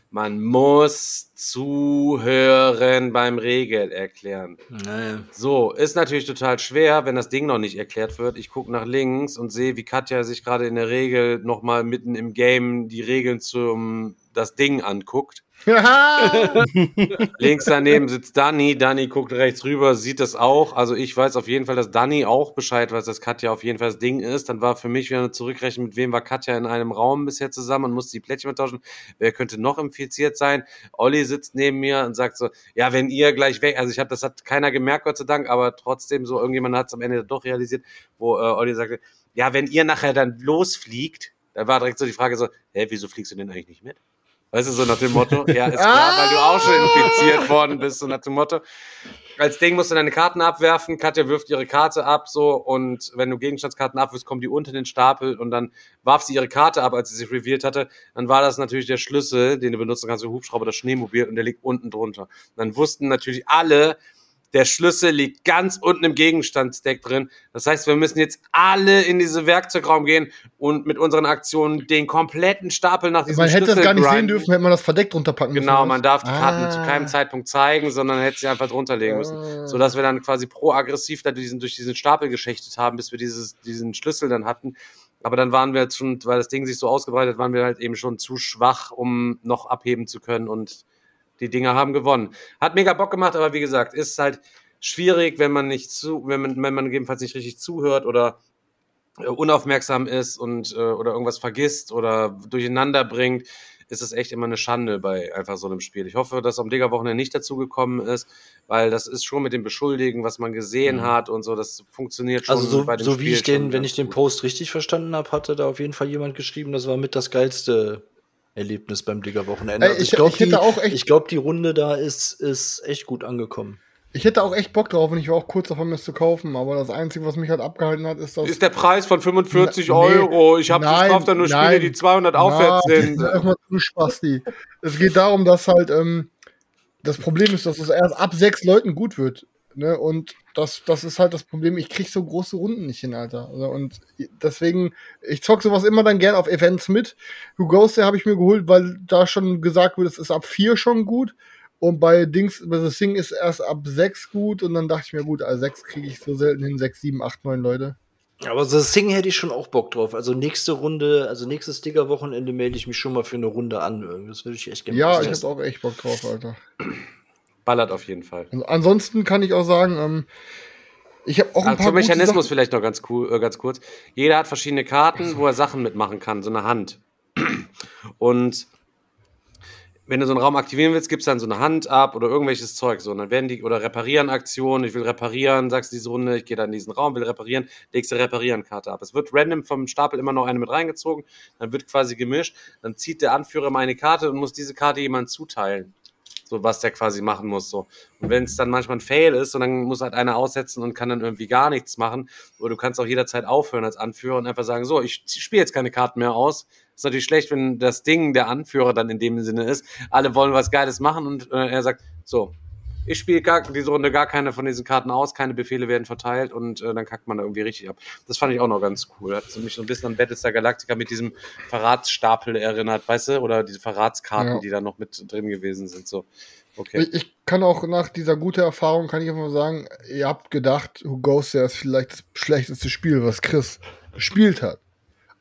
Speaker 1: man muss zuhören beim Regel erklären. Naja. So, ist natürlich total schwer, wenn das Ding noch nicht erklärt wird. Ich gucke nach links und sehe, wie Katja sich gerade in der Regel nochmal mitten im Game die Regeln zum das Ding anguckt. *laughs* Links daneben sitzt Danny. Danny guckt rechts rüber, sieht das auch. Also ich weiß auf jeden Fall, dass Danny auch Bescheid weiß, dass Katja auf jeden Fall das Ding ist. Dann war für mich wieder eine Zurückrechnung, mit wem war Katja in einem Raum bisher zusammen und musste die Plättchen tauschen. Wer könnte noch infiziert sein? Olli sitzt neben mir und sagt so, ja, wenn ihr gleich weg, also ich habe, das hat keiner gemerkt, Gott sei Dank, aber trotzdem so, irgendjemand hat es am Ende doch realisiert, wo äh, Olli sagte, ja, wenn ihr nachher dann losfliegt, da war direkt so die Frage so, hä, wieso fliegst du denn eigentlich nicht mit? Weißt du, so nach dem Motto, ja, ist klar, weil du auch schon infiziert worden bist, so nach dem Motto. Als Ding musst du deine Karten abwerfen, Katja wirft ihre Karte ab, so, und wenn du Gegenstandskarten abwirfst, kommen die unter den Stapel und dann warf sie ihre Karte ab, als sie sich revealed hatte, dann war das natürlich der Schlüssel, den du benutzen kannst, der Hubschrauber, das Schneemobil, und der liegt unten drunter. Und dann wussten natürlich alle, der Schlüssel liegt ganz unten im Gegenstandsdeck drin. Das heißt, wir müssen jetzt alle in diese Werkzeugraum gehen und mit unseren Aktionen den kompletten Stapel nach diesem
Speaker 3: Man hätte
Speaker 1: Schlüssel
Speaker 3: das gar nicht
Speaker 1: grinden.
Speaker 3: sehen dürfen, hätte man das verdeckt runterpacken müssen.
Speaker 1: Genau, man darf die Karten
Speaker 3: Ah.
Speaker 1: zu keinem Zeitpunkt zeigen, sondern hätte sie einfach drunter legen müssen.
Speaker 3: Ah.
Speaker 1: So dass wir dann quasi pro-aggressiv da diesen, durch diesen Stapel geschächtet haben, bis wir dieses, diesen Schlüssel dann hatten. Aber dann waren wir jetzt schon, weil das Ding sich so ausgebreitet hat, waren wir halt eben schon zu schwach, um noch abheben zu können und die Dinger haben gewonnen. Hat mega Bock gemacht, aber wie gesagt, ist halt schwierig, wenn man nicht zu, wenn man, wenn man gegebenenfalls nicht richtig zuhört oder äh, unaufmerksam ist und äh, oder irgendwas vergisst oder durcheinander bringt, ist es echt immer eine Schande bei einfach so einem Spiel. Ich hoffe, dass am Digger-Wochenende nicht dazu gekommen ist, weil das ist schon mit dem Beschuldigen, was man gesehen hat und so, das funktioniert schon
Speaker 2: Also so,
Speaker 1: bei dem
Speaker 2: so wie
Speaker 1: Spiel
Speaker 2: ich den, wenn ich den. Post richtig verstanden habe, hatte da auf jeden Fall jemand geschrieben, das war mit das geilste Erlebnis beim Digger-Wochenende. Also
Speaker 3: ich-
Speaker 2: glaub,
Speaker 3: ich hätte
Speaker 2: die- glaube, die Runde da ist, ist echt gut angekommen.
Speaker 3: Ich hätte auch echt Bock drauf und ich war auch kurz davon, mir es zu kaufen, aber das Einzige, was mich halt abgehalten hat, ist, dass.
Speaker 1: Ist der Preis von 45
Speaker 3: Nee,
Speaker 1: Euro. Ich habe gekauft dann nur Spiele,
Speaker 3: nein.
Speaker 1: die 200 aufwärts
Speaker 3: Na,
Speaker 1: sind. *laughs*
Speaker 3: Sag mal du Spasti. Es geht darum, dass halt, ähm, das Problem ist, dass es erst ab sechs Leuten gut wird. Ne? Und das, das ist halt das Problem. Ich krieg so große Runden nicht hin, Alter. Also, und deswegen, ich zock sowas immer dann gern auf Events mit. Who Goes There habe ich mir geholt, weil da schon gesagt wird, es ist ab vier schon gut. Und bei Dings, bei The Thing ist erst ab sechs gut. Und dann dachte ich mir, gut, also sechs kriege ich so selten hin. Sechs, sieben, acht, neun Leute.
Speaker 2: Aber so Sing hätte ich schon auch Bock drauf. Also nächste Runde, also nächstes Digger-Wochenende melde ich mich schon mal für eine Runde an. Das würde ich echt gerne
Speaker 3: Ja, ich habe auch echt Bock drauf, Alter.
Speaker 1: Ballert auf jeden Fall.
Speaker 3: Also ansonsten kann ich auch sagen, ähm, Ich habe auch ein
Speaker 1: Also
Speaker 3: paar
Speaker 1: zum Mechanismus
Speaker 3: Sachen-
Speaker 1: vielleicht noch ganz, cool, äh, ganz kurz. Jeder hat verschiedene Karten, wo er Sachen mitmachen kann, so eine Hand. Und wenn du so einen Raum aktivieren willst, gibst du dann so eine Hand ab oder irgendwelches Zeug. So, und dann werden die, oder reparieren Aktionen, ich will reparieren, sagst diese Runde, ich gehe dann in diesen Raum, will reparieren, legst eine Reparieren-Karte ab. Es wird random vom Stapel immer noch eine mit reingezogen, dann wird quasi gemischt, dann zieht der Anführer mal eine Karte und muss diese Karte jemand zuteilen. So, was der quasi machen muss. So. Und wenn es dann manchmal ein Fail ist, und dann muss halt einer aussetzen und kann dann irgendwie gar nichts machen, oder du kannst auch jederzeit aufhören als Anführer und einfach sagen, so, ich spiele jetzt keine Karten mehr aus. Ist natürlich schlecht, wenn das Ding der Anführer dann in dem Sinne ist. Alle wollen was Geiles machen und äh, er sagt, so, ich spiele diese Runde gar keine von diesen Karten aus, keine Befehle werden verteilt und äh, dann kackt man da irgendwie richtig ab. Das fand ich auch noch ganz cool. Hat mich so ein bisschen an Battlestar Galactica mit diesem Verratsstapel erinnert, weißt du? Oder diese Verratskarten,
Speaker 3: Ja.
Speaker 1: die da noch mit drin gewesen sind. So, okay.
Speaker 3: Ich, ich kann auch nach dieser guten Erfahrung, kann ich einfach sagen, ihr habt gedacht, Who Goes There ist vielleicht das schlechteste Spiel, was Chris gespielt hat.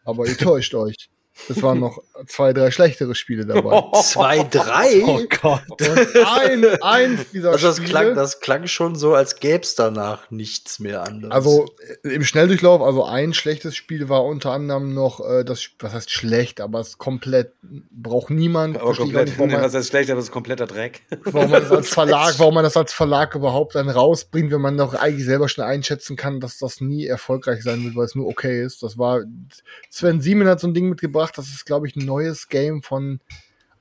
Speaker 3: Aber ihr *laughs* täuscht euch. Es waren noch zwei, drei schlechtere Spiele dabei. *laughs*
Speaker 2: Zwei, drei?
Speaker 4: Oh Gott.
Speaker 3: Und ein, eins dieser
Speaker 2: Also das
Speaker 3: Spiele,
Speaker 2: klang, das klang schon so, als gäbe es danach nichts mehr anderes.
Speaker 3: also äh, im Schnelldurchlauf, also ein schlechtes Spiel war unter anderem noch äh, das, was heißt schlecht, aber es ist komplett, braucht niemand.
Speaker 1: Aber komplett,
Speaker 3: nicht, warum man-
Speaker 1: was heißt schlecht, aber es ist kompletter Dreck.
Speaker 3: warum man das als *laughs* Verlag, warum man das als Verlag überhaupt dann rausbringt, wenn man doch eigentlich selber schon einschätzen kann, dass das nie erfolgreich sein wird, weil es nur okay ist. Das war Sven Siemen hat so ein Ding mitgebracht, das ist glaube ich ein neues Game von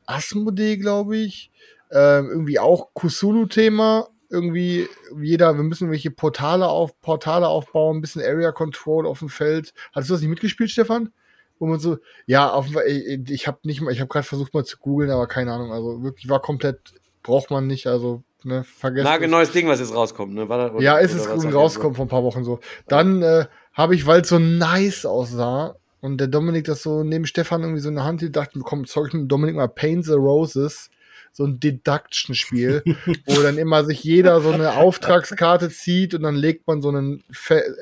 Speaker 3: Asmodee, glaube ich. Ähm, irgendwie auch Kusulu-Thema. Irgendwie jeder, wir müssen welche Portale auf Portale aufbauen, ein bisschen Area Control auf dem Feld. Hattest du das nicht mitgespielt, Stefan? Wo man so, ja, auf, ich, ich habe nicht mal, ich habe gerade versucht mal zu googeln, aber keine Ahnung. Also wirklich war komplett, braucht man nicht. Also ne, vergessen.
Speaker 1: Nagelneues Ding, was jetzt rauskommt, ne? War da,
Speaker 3: Ja, ist es rausgekommen vor ein paar Wochen so. Dann äh, habe ich, weil es so nice aussah und der Dominik das so neben Stefan irgendwie so in der Hand hielt, dachte komm, ich mit Dominik mal Paint the Roses, so ein Deduction-Spiel, wo dann immer sich jeder so eine Auftragskarte zieht und dann legt man so einen,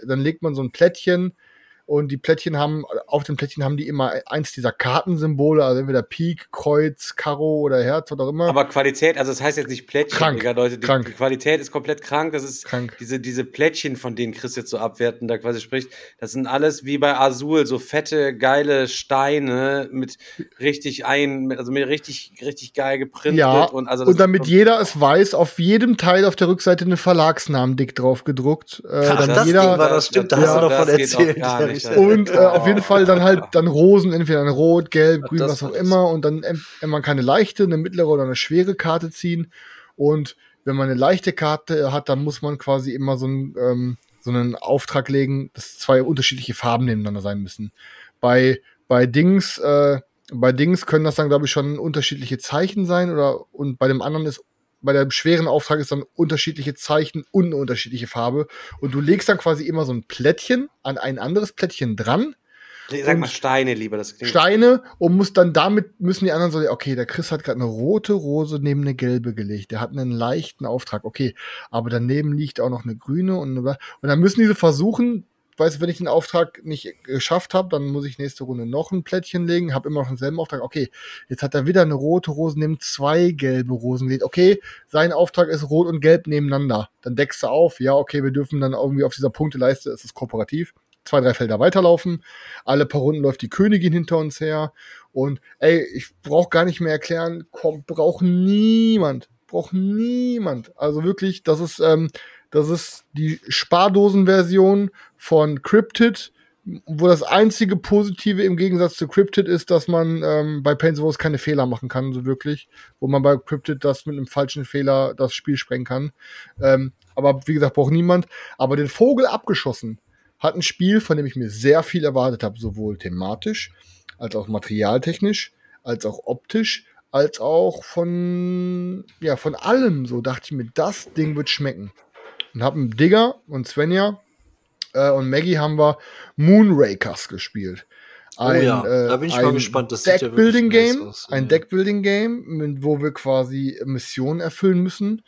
Speaker 3: dann legt man so ein Plättchen und die Plättchen haben, auf den Plättchen haben die immer eins dieser Kartensymbole, also entweder Pik, Kreuz, Karo oder Herz oder auch immer.
Speaker 1: Aber Qualität, also das heißt jetzt nicht Plättchen,
Speaker 3: Krank,
Speaker 1: Digga, Leute. Die,
Speaker 3: krank.
Speaker 1: die Qualität ist komplett krank. Das ist
Speaker 3: Krank.
Speaker 1: diese, diese Plättchen, von denen Chris jetzt so abwertend da quasi spricht. Das sind alles wie bei Azul, so fette, geile Steine mit richtig ein, mit, also mit richtig, richtig geil geprintet.
Speaker 3: Ja,
Speaker 1: und, also
Speaker 3: und damit jeder es weiß, auf jedem Teil auf der Rückseite einen Verlagsnamen dick drauf gedruckt. Äh,
Speaker 2: Ach,
Speaker 3: dann
Speaker 2: das
Speaker 3: jeder,
Speaker 2: Ding war das, stimmt, da hast du
Speaker 1: geht auch
Speaker 2: erzählt.
Speaker 1: Alter.
Speaker 3: und äh, auf jeden Fall dann halt dann Rosen, entweder in Rot, Gelb, Grün, was auch immer. Und dann ähm, man kann eine leichte, eine mittlere oder eine schwere Karte ziehen. Und wenn man eine leichte Karte hat, dann muss man quasi immer so, ein, ähm, so einen Auftrag legen, dass zwei unterschiedliche Farben nebeneinander sein müssen. Bei, bei Dings, äh, bei Dings können das dann, glaube ich, schon unterschiedliche Zeichen sein oder und bei dem anderen ist bei dem schweren Auftrag ist dann unterschiedliche Zeichen und eine unterschiedliche Farbe. Und du legst dann quasi immer so ein Plättchen an ein anderes Plättchen dran,
Speaker 1: Sag mal Steine lieber, das klingt.
Speaker 3: Steine, und muss dann damit, müssen die anderen so, okay, der Chris hat gerade eine rote Rose neben eine gelbe gelegt. Der hat einen leichten Auftrag, okay. Aber daneben liegt auch noch eine grüne und eine, und dann müssen diese versuchen, weißt du, wenn ich den Auftrag nicht geschafft habe, dann muss ich nächste Runde noch ein Plättchen legen, habe immer noch denselben Auftrag. Okay, jetzt hat er wieder eine rote Rose neben zwei gelbe Rosen. Okay, sein Auftrag ist rot und gelb nebeneinander. Dann deckst du auf, ja, okay, wir dürfen dann irgendwie auf dieser Punkteleiste, es ist kooperativ, zwei, drei Felder weiterlaufen. Alle paar Runden läuft die Königin hinter uns her. Und ey, ich brauche gar nicht mehr erklären, kommt, braucht niemand. Braucht niemand. Also wirklich, das ist, ähm, das ist die Spardosen-Version von Cryptid, wo das einzige Positive im Gegensatz zu Cryptid ist, dass man ähm, bei the Rose keine Fehler machen kann, so wirklich. Wo man bei Cryptid das mit einem falschen Fehler das Spiel sprengen kann. Ähm, aber wie gesagt, braucht niemand. Aber den Vogel abgeschossen hat ein Spiel, von dem ich mir sehr viel erwartet habe, sowohl thematisch, als auch materialtechnisch, als auch optisch, als auch von, ja, von allem. So dachte ich mir, das Ding wird schmecken. Und hab mit Digger und Svenja äh, und Maggie haben wir Moonrakers gespielt.
Speaker 2: Oh ja, da bin ich mal gespannt, das sieht ja nice aus,
Speaker 3: ein
Speaker 2: ja.
Speaker 3: Deckbuilding-Game, mit- wo wir quasi Missionen erfüllen müssen.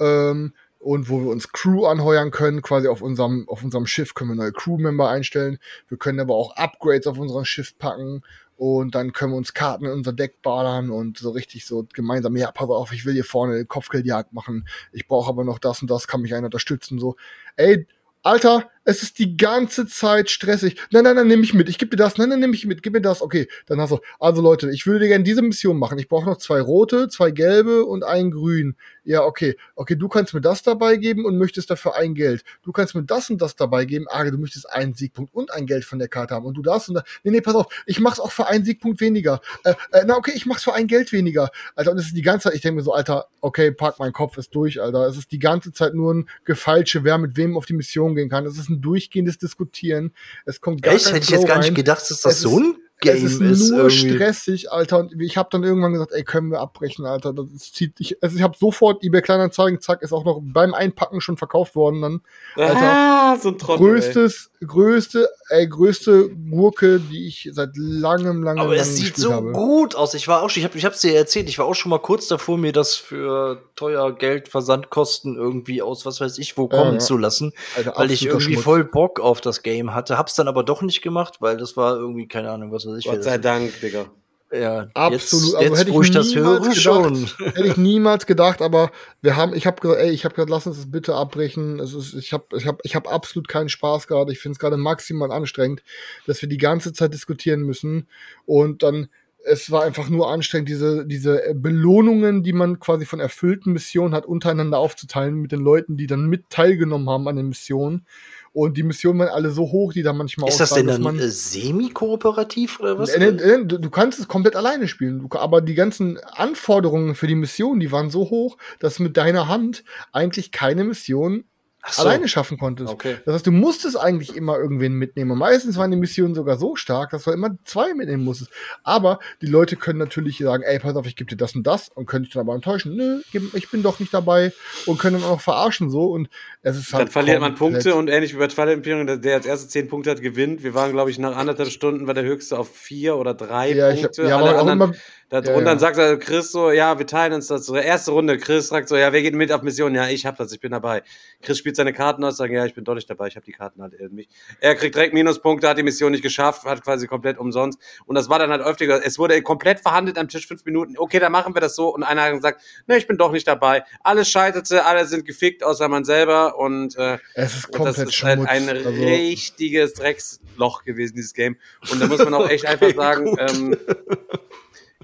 Speaker 3: Ähm, und wo wir uns Crew anheuern können, quasi auf unserem, auf unserem Schiff können wir neue Crewmember einstellen. Wir können aber auch Upgrades auf unserem Schiff packen und dann können wir uns Karten in unser Deck ballern und so richtig so gemeinsam, ja, pass auf, ich will hier vorne Kopfgeldjagd machen, ich brauche aber noch das und das, kann mich einer unterstützen, so. Ey, Alter, es ist die ganze Zeit stressig. Nein, nein, nein, nehme ich mit. Ich gebe dir das. Nein, nein, nehme ich mit. Gib mir das. Okay, dann hast du. Also Leute, ich würde gerne diese Mission machen. Ich brauche noch zwei rote, zwei gelbe und ein grün. Ja, okay. Okay, du kannst mir das dabei geben und möchtest dafür ein Geld. Du kannst mir das und das dabei geben. Ah, du möchtest einen Siegpunkt und ein Geld von der Karte haben. Und du darfst und da. Nee, nee, pass auf. Ich mach's auch für einen Siegpunkt weniger. Äh, äh, na, okay, ich mach's für ein Geld weniger. Alter, und es ist die ganze Zeit, ich denke mir so, Alter, okay, pack, mein Kopf ist durch, Alter. Es ist die ganze Zeit nur ein Gefeilsche, wer mit wem auf die Mission gehen kann. Es ist ein durchgehendes Diskutieren. Es kommt gar
Speaker 2: Echt? Hätte ich jetzt gar nicht
Speaker 3: rein.
Speaker 2: gedacht, dass das
Speaker 3: Es
Speaker 2: so ein Game
Speaker 3: es ist,
Speaker 2: ist.
Speaker 3: nur
Speaker 2: irgendwie.
Speaker 3: stressig, Alter. Und ich habe dann irgendwann gesagt, ey, können wir abbrechen, Alter. Das zieht ich, also ich habe sofort eBay Kleinanzeigen, zack, ist auch noch beim Einpacken schon verkauft worden dann. Alter.
Speaker 1: Ah, so ein Trottel. ey.
Speaker 3: Größtes, größte, ey, größte Gurke, die ich seit langem, langem,
Speaker 2: Aber es sieht so
Speaker 3: habe.
Speaker 2: gut aus. Ich war auch schon, ich habe ich hab's dir erzählt, ich war auch schon mal kurz davor, mir das für teuer Geld, Versandkosten irgendwie aus was weiß ich wo kommen
Speaker 3: ja.
Speaker 2: zu lassen,
Speaker 3: Alter,
Speaker 2: weil ich irgendwie
Speaker 3: Schmutz.
Speaker 2: voll Bock auf das Game hatte. Hab's dann aber doch nicht gemacht, weil das war irgendwie, keine Ahnung, was weiß ich. wer
Speaker 1: Gott sei. Dank, Digga.
Speaker 2: Ja,
Speaker 3: Absolut,
Speaker 2: Jetzt,
Speaker 3: also
Speaker 2: jetzt
Speaker 3: hätte ich
Speaker 2: wo ich das
Speaker 3: niemals
Speaker 2: höre,
Speaker 3: gedacht.
Speaker 2: schon. *laughs*
Speaker 3: Hätte ich niemals gedacht, aber wir haben, ich habe gesagt, ey, ich habe gesagt, lass uns das bitte abbrechen. Es ist, ich habe, ich habe, ich habe absolut keinen Spaß gerade. Ich finde es gerade maximal anstrengend, dass wir die ganze Zeit diskutieren müssen und dann es war einfach nur anstrengend, diese, diese Belohnungen, die man quasi von erfüllten Missionen hat, untereinander aufzuteilen mit den Leuten, die dann mit teilgenommen haben an den Missionen. Und die Missionen waren alle so hoch, die da manchmal
Speaker 2: Ist das denn dann semi-kooperativ oder was?
Speaker 3: Du kannst es komplett alleine spielen, aber die ganzen Anforderungen für die Mission, die waren so hoch, dass mit deiner Hand eigentlich keine Mission
Speaker 2: so.
Speaker 3: alleine schaffen konntest.
Speaker 2: Okay.
Speaker 3: Das heißt, du musstest eigentlich immer irgendwen mitnehmen. Und meistens waren die Missionen sogar so stark, dass du immer zwei mitnehmen musstest. Aber die Leute können natürlich sagen, ey, pass auf, ich gebe dir das und das und können dich dann aber enttäuschen. Nö, ich bin doch nicht dabei und können dann auch verarschen so. Und es ist halt
Speaker 1: Dann verliert man Punkte und ähnlich wie bei Twilight Imperium, der, als erste zehn Punkte hat, gewinnt. Wir waren, glaube ich, nach anderthalb Stunden war der höchste auf vier oder drei
Speaker 3: Ja, ich
Speaker 1: Punkte.
Speaker 3: ja,
Speaker 1: Alle
Speaker 3: aber auch immer,
Speaker 1: Da,
Speaker 3: Ja,
Speaker 1: und dann sagt er Chris so, ja, wir teilen uns das. So, erste Runde, Chris sagt so, ja, wer geht mit auf Mission? Ja, ich hab das, ich bin dabei. Chris spielt seine Karten aus, sagt, ja, ich bin doch nicht dabei, ich habe die Karten halt irgendwie. Er kriegt direkt Minuspunkte, hat die Mission nicht geschafft, hat quasi komplett umsonst. Und das war dann halt öfter, es wurde komplett verhandelt am Tisch, fünf Minuten. Okay, dann machen wir das so. Und einer hat gesagt, ne, ich bin doch nicht dabei. Alles scheiterte, alle sind gefickt, außer man selber. Und äh,
Speaker 3: es ist
Speaker 1: das
Speaker 3: komplett
Speaker 1: ist halt
Speaker 3: Schmutz.
Speaker 1: ein
Speaker 3: also,
Speaker 1: richtiges Drecksloch gewesen, dieses Game. Und da muss man auch echt *laughs* einfach sagen, ähm,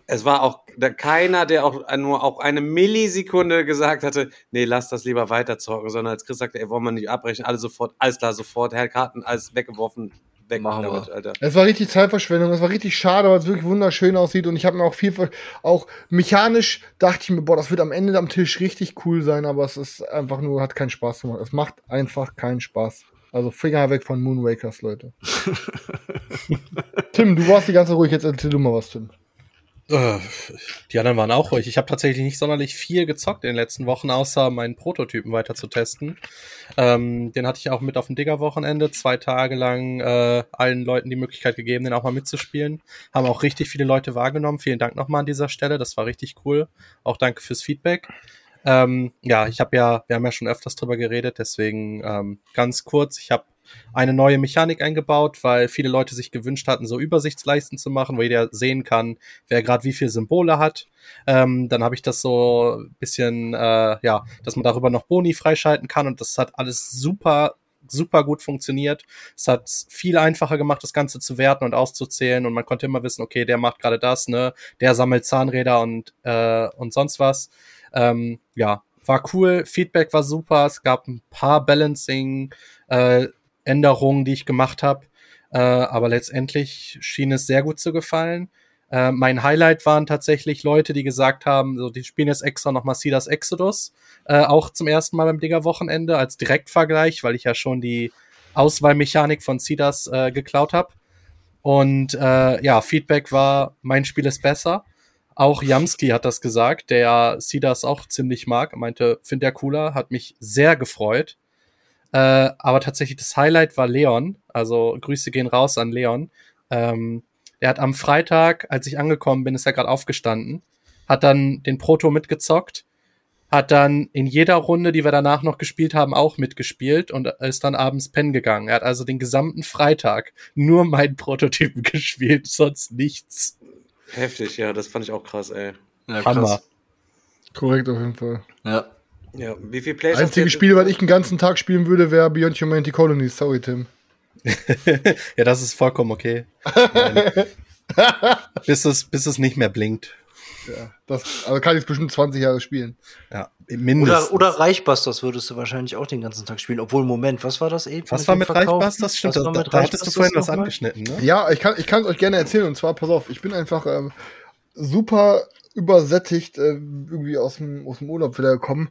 Speaker 1: es war auch da keiner, der auch nur auch eine Millisekunde gesagt hatte, nee, lass das lieber weiterzocken, sondern als Chris sagte, ey, wollen wir nicht abbrechen, alle sofort, alles klar, sofort, Herr Karten, alles weggeworfen, weg
Speaker 2: Machen wir.
Speaker 1: damit, Alter.
Speaker 3: Es war richtig Zeitverschwendung, es war richtig schade, weil es wirklich wunderschön aussieht und ich habe mir auch viel, auch mechanisch dachte ich mir, boah, das wird am Ende am Tisch richtig cool sein, aber es ist einfach nur, hat keinen Spaß gemacht. Es macht einfach keinen Spaß. Also Finger weg von Moonwakers, Leute. *laughs* Tim, du warst die ganze Zeit ruhig, jetzt erzähl du mal was, Tim.
Speaker 4: Äh, Die anderen waren auch ruhig. Ich habe tatsächlich nicht sonderlich viel gezockt in den letzten Wochen, außer meinen Prototypen weiter zu testen. Ähm, den hatte ich auch mit auf dem Digger-Wochenende, zwei Tage lang äh, allen Leuten die Möglichkeit gegeben, den auch mal mitzuspielen. Haben auch richtig viele Leute wahrgenommen. Vielen Dank nochmal an dieser Stelle. Das war richtig cool. Auch danke fürs Feedback. Ähm, ja, ich habe ja, wir haben ja schon öfters drüber geredet, deswegen ähm, ganz kurz. Ich habe eine neue Mechanik eingebaut, weil viele Leute sich gewünscht hatten, so Übersichtsleisten zu machen, wo jeder sehen kann, wer gerade wie viele Symbole hat. Ähm, dann habe ich das so ein bisschen, äh, ja, dass man darüber noch Boni freischalten kann und das hat alles super super gut funktioniert. Es hat viel einfacher gemacht, das Ganze zu werten und auszuzählen und man konnte immer wissen, okay, der macht gerade das, ne, der sammelt Zahnräder und äh, und sonst was. Ähm, ja, war cool. Feedback war super. Es gab ein paar Balancing äh, die ich gemacht habe, äh, aber letztendlich schien es sehr gut zu gefallen. Äh, mein Highlight waren tatsächlich Leute, die gesagt haben, so die spielen jetzt extra nochmal Cedars Exodus, äh, auch zum ersten Mal beim Digger-Wochenende als Direktvergleich, weil ich ja schon die Auswahlmechanik von Cedars äh, geklaut habe. Und äh, ja, Feedback war, mein Spiel ist besser. Auch Jamski hat das gesagt, der ja Cedars auch ziemlich mag. Er meinte, findet er cooler, hat mich sehr gefreut. Äh, aber tatsächlich das Highlight war Leon. Also Grüße gehen raus an Leon. Ähm, der hat am Freitag, als ich angekommen bin, ist er gerade aufgestanden, hat dann den Proto mitgezockt, hat dann in jeder Runde, die wir danach noch gespielt haben, auch mitgespielt und ist dann abends pennen gegangen. Er hat also den gesamten Freitag nur meinen Prototypen *laughs* gespielt, sonst nichts.
Speaker 1: Heftig, ja, das fand ich auch krass, ey.
Speaker 2: Ja,
Speaker 4: Hammer.
Speaker 3: Korrekt auf jeden Fall.
Speaker 2: Ja.
Speaker 1: Ja, wie viel Plays
Speaker 3: Das einzige Spiel, was ich den ganzen Tag spielen würde, wäre Beyond Humanity Colonies. Sorry, Tim. *laughs*
Speaker 4: ja, das ist vollkommen okay. *laughs* bis, es, bis es nicht mehr blinkt.
Speaker 3: Ja, das, also kann ich bestimmt 20 Jahre spielen.
Speaker 4: Ja, mindestens.
Speaker 2: Oder, oder Reichbusters würdest du wahrscheinlich auch den ganzen Tag spielen. Obwohl, Moment, was war das eben?
Speaker 4: Was war mit
Speaker 2: Verkauf?
Speaker 4: Reichbusters? Stimmt,
Speaker 2: Was
Speaker 4: da,
Speaker 2: war mit
Speaker 4: da hattest du vorhin was angeschnitten, ne?
Speaker 3: Ja, ich kann ich kann es euch gerne erzählen. Und zwar, pass auf, ich bin einfach ähm, super übersättigt äh, irgendwie aus dem, aus dem Urlaub wieder gekommen.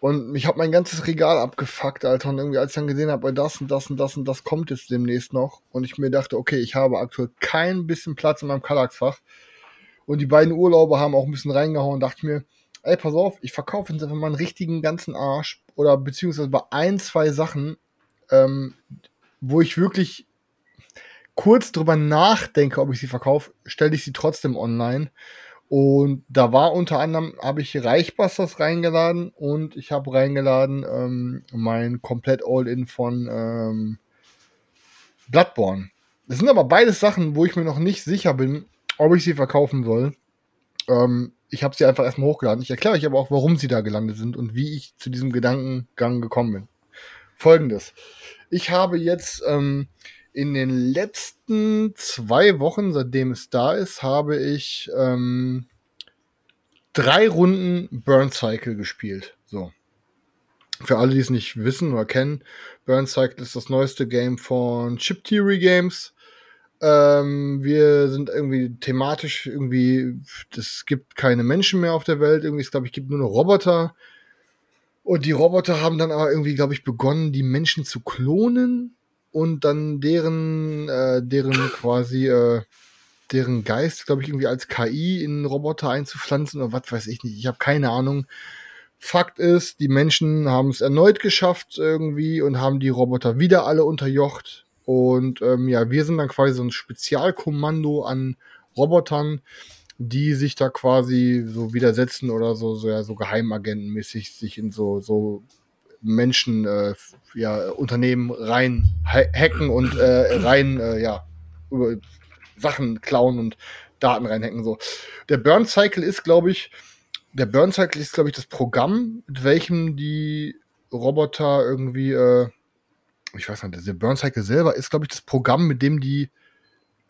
Speaker 3: Und ich habe mein ganzes Regal abgefuckt, Alter. Und irgendwie, als ich dann gesehen habe, das und das und das und das kommt jetzt demnächst noch. Und ich mir dachte, okay, ich habe aktuell kein bisschen Platz in meinem Kallaxfach. Und die beiden Urlauber haben auch ein bisschen reingehauen. Dachte ich mir, ey, pass auf, ich verkaufe jetzt einfach mal einen richtigen ganzen Arsch. Oder beziehungsweise bei ein, zwei Sachen, ähm, wo ich wirklich kurz drüber nachdenke, ob ich sie verkaufe, stelle ich sie trotzdem online. Und da war unter anderem, habe ich Reichbusters reingeladen und ich habe reingeladen ähm, mein komplett All-In von ähm, Bloodborne. Das sind aber beides Sachen, wo ich mir noch nicht sicher bin, ob ich sie verkaufen soll. Ähm, ich habe sie einfach erstmal hochgeladen. Ich erkläre euch aber auch, warum sie da gelandet sind und wie ich zu diesem Gedankengang gekommen bin. Folgendes. Ich habe jetzt ähm, in den letzten zwei Wochen, seitdem es da ist, habe ich ähm, drei Runden Burn Cycle gespielt. So. Für alle, die es nicht wissen oder kennen, Burn Cycle ist das neueste Game von Chip Theory Games. Ähm, wir sind irgendwie thematisch irgendwie, es gibt keine Menschen mehr auf der Welt. Irgendwie, es glaube ich, gibt nur noch Roboter. Und die Roboter haben dann aber irgendwie, glaube ich, begonnen, die Menschen zu klonen und dann deren, äh, deren *laughs* quasi, äh, deren Geist, glaube ich, irgendwie als KI in Roboter einzupflanzen oder was weiß ich nicht. Ich habe keine Ahnung. Fakt ist, die Menschen haben es erneut geschafft irgendwie und haben die Roboter wieder alle unterjocht. Und ähm, ja, wir sind dann quasi so ein Spezialkommando an Robotern, die sich da quasi so widersetzen oder so, so, ja, so Geheimagentenmäßig sich in so, so Menschen, äh, ja, Unternehmen rein ha- hacken und äh, rein, äh, ja, über Sachen klauen und Daten reinhacken. So. Der Burn Cycle ist, glaube ich, der Burn Cycle ist, glaube ich, das Programm, mit welchem die Roboter irgendwie, äh, ich weiß nicht, der Burn Cycle selber ist, glaube ich, das Programm, mit dem die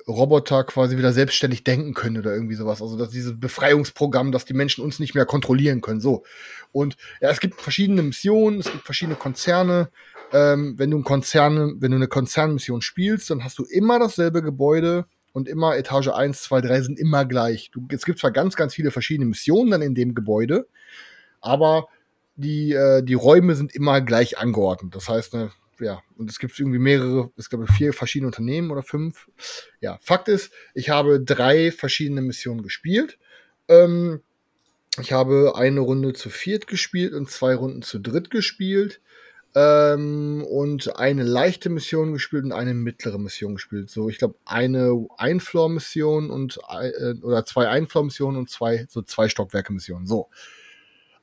Speaker 3: Roboter quasi wieder selbstständig denken können oder irgendwie sowas. Also dass dieses Befreiungsprogramm, dass die Menschen uns nicht mehr kontrollieren können. So. Und ja, es gibt verschiedene Missionen, es gibt verschiedene Konzerne. Ähm, wenn du ein Konzerne, wenn du eine Konzernmission spielst, dann hast du immer dasselbe Gebäude und immer Etage 1, 2, 3 sind immer gleich. Du, es gibt zwar ganz, ganz viele verschiedene Missionen dann in dem Gebäude, aber die, äh, die Räume sind immer gleich angeordnet. Das heißt, ne, ja, und es gibt irgendwie mehrere, es gab vier verschiedene Unternehmen oder fünf. Ja, Fakt ist, ich habe drei verschiedene Missionen gespielt. Ähm, ich habe eine Runde zu viert gespielt und zwei Runden zu dritt gespielt. Ähm, und eine leichte Mission gespielt und eine mittlere Mission gespielt. So, ich glaube, eine Einfloor-Mission und äh, oder zwei Einfloor-Missionen und zwei, so zwei Stockwerke-Missionen. So.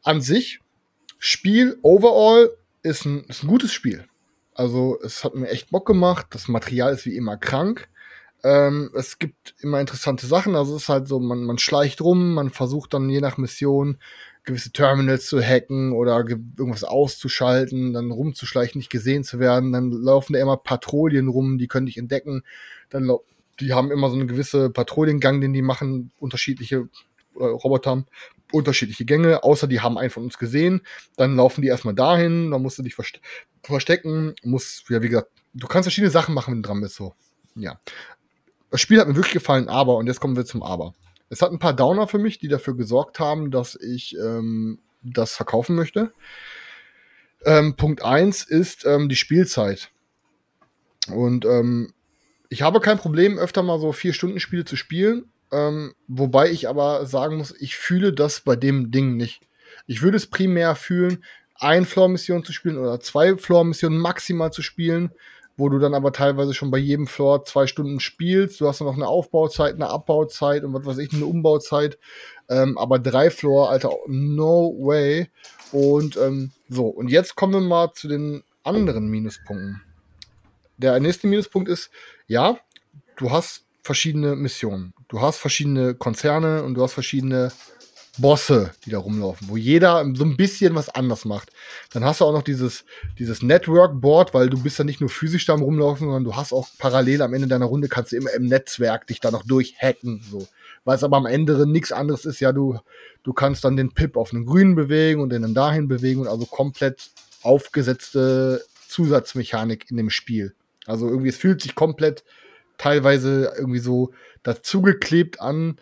Speaker 3: An sich, Spiel overall ist ein, ist ein gutes Spiel. Also es hat mir echt Bock gemacht. Das Material ist wie immer krank. Ähm, es gibt immer interessante Sachen. Also es ist halt so, man, man schleicht rum, man versucht dann je nach Mission gewisse Terminals zu hacken oder ge- irgendwas auszuschalten, dann rumzuschleichen, nicht gesehen zu werden. Dann laufen da immer Patrouillen rum, die können dich entdecken. Dann die haben immer so eine gewisse Patrouillengang, den die machen, unterschiedliche äh, Roboter unterschiedliche Gänge, außer die haben einen von uns gesehen. Dann laufen die erstmal dahin, dann musst du dich verste verstecken, musst, ja, wie gesagt, du kannst verschiedene Sachen machen, wenn du dran bist, so. Ja. Das Spiel hat mir wirklich gefallen, aber, und jetzt kommen wir zum Aber. Es hat ein paar Downer für mich, die dafür gesorgt haben, dass ich ähm, das verkaufen möchte. Ähm, Punkt eins ist ähm, die Spielzeit. Und ähm, ich habe kein Problem, öfter mal so vier Stunden Spiele zu spielen. Ähm, wobei ich aber sagen muss, ich fühle das bei dem Ding nicht. Ich würde es primär fühlen, ein Floor-Mission zu spielen oder zwei Floor-Missionen maximal zu spielen, wo du dann aber teilweise schon bei jedem Floor zwei Stunden spielst. Du hast dann noch eine Aufbauzeit, eine Abbauzeit und was weiß ich, eine Umbauzeit. Ähm, aber drei Floor, Alter, no way. Und ähm, so, und jetzt kommen wir mal zu den anderen Minuspunkten. Der nächste Minuspunkt ist, ja, du hast verschiedene Missionen. Du hast verschiedene Konzerne und du hast verschiedene Bosse, die da rumlaufen, wo jeder so ein bisschen was anders macht. Dann hast du auch noch dieses, dieses Network-Board, weil du bist ja nicht nur physisch da rumlaufen, sondern du hast auch parallel am Ende deiner Runde kannst du immer im Netzwerk dich da noch durchhacken, so. Weil es aber am Ende nichts anderes ist, ja, du, du kannst dann den Pip auf einen grünen bewegen und den dann dahin bewegen und also komplett aufgesetzte Zusatzmechanik in dem Spiel. Also irgendwie, es fühlt sich komplett teilweise irgendwie so dazugeklebt an,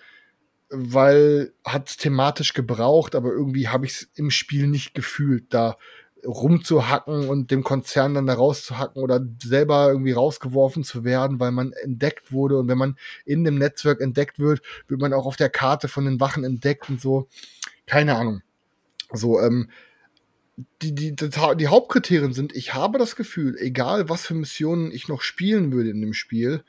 Speaker 3: weil hat thematisch gebraucht, aber irgendwie habe ich es im Spiel nicht gefühlt, da rumzuhacken und dem Konzern dann da rauszuhacken oder selber irgendwie rausgeworfen zu werden, weil man entdeckt wurde. Und wenn man in dem Netzwerk entdeckt wird, wird man auch auf der Karte von den Wachen entdeckt und so. Keine Ahnung. So, ähm, die, die, die, die Hauptkriterien sind, ich habe das Gefühl, egal was für Missionen ich noch spielen würde in dem Spiel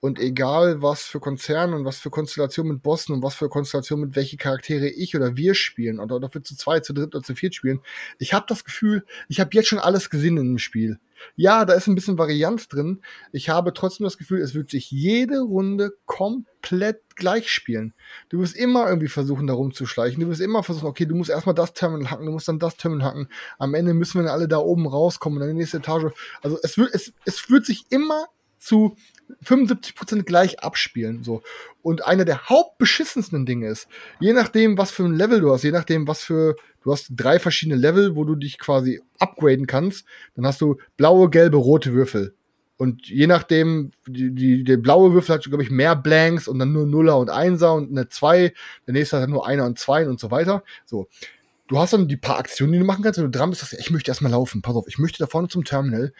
Speaker 3: und egal, was für Konzerne und was für Konstellationen mit Bossen und was für Konstellationen mit welche Charaktere ich oder wir spielen oder ob wir zu zweit, zu dritt oder zu viert spielen, ich habe das Gefühl, ich habe jetzt schon alles gesehen in dem Spiel. Ja, da ist ein bisschen Varianz drin. Ich habe trotzdem das Gefühl, es wird sich jede Runde komplett gleich spielen. Du wirst immer irgendwie versuchen, da rumzuschleichen. Du wirst immer versuchen, okay, du musst erstmal das Terminal hacken, du musst dann das Terminal hacken. Am Ende müssen wir alle da oben rauskommen und dann die nächste Etage. Also es wird, es, es wird sich immer zu 75% gleich abspielen. So. Und einer der hauptbeschissensten Dinge ist, je nachdem, was für ein Level du hast, je nachdem, was für, du hast drei verschiedene Level, wo du dich quasi upgraden kannst, dann hast du blaue, gelbe, rote Würfel. Und je nachdem, die, die, der blaue Würfel hat, glaube ich, mehr Blanks und dann nur Nuller und Einser und eine zwei. Der nächste hat nur Einer und Zwei und so weiter. So du hast dann die paar Aktionen, die du machen kannst, wenn du dran bist, sagst du, ich möchte erstmal laufen, pass auf, ich möchte da vorne zum Terminal.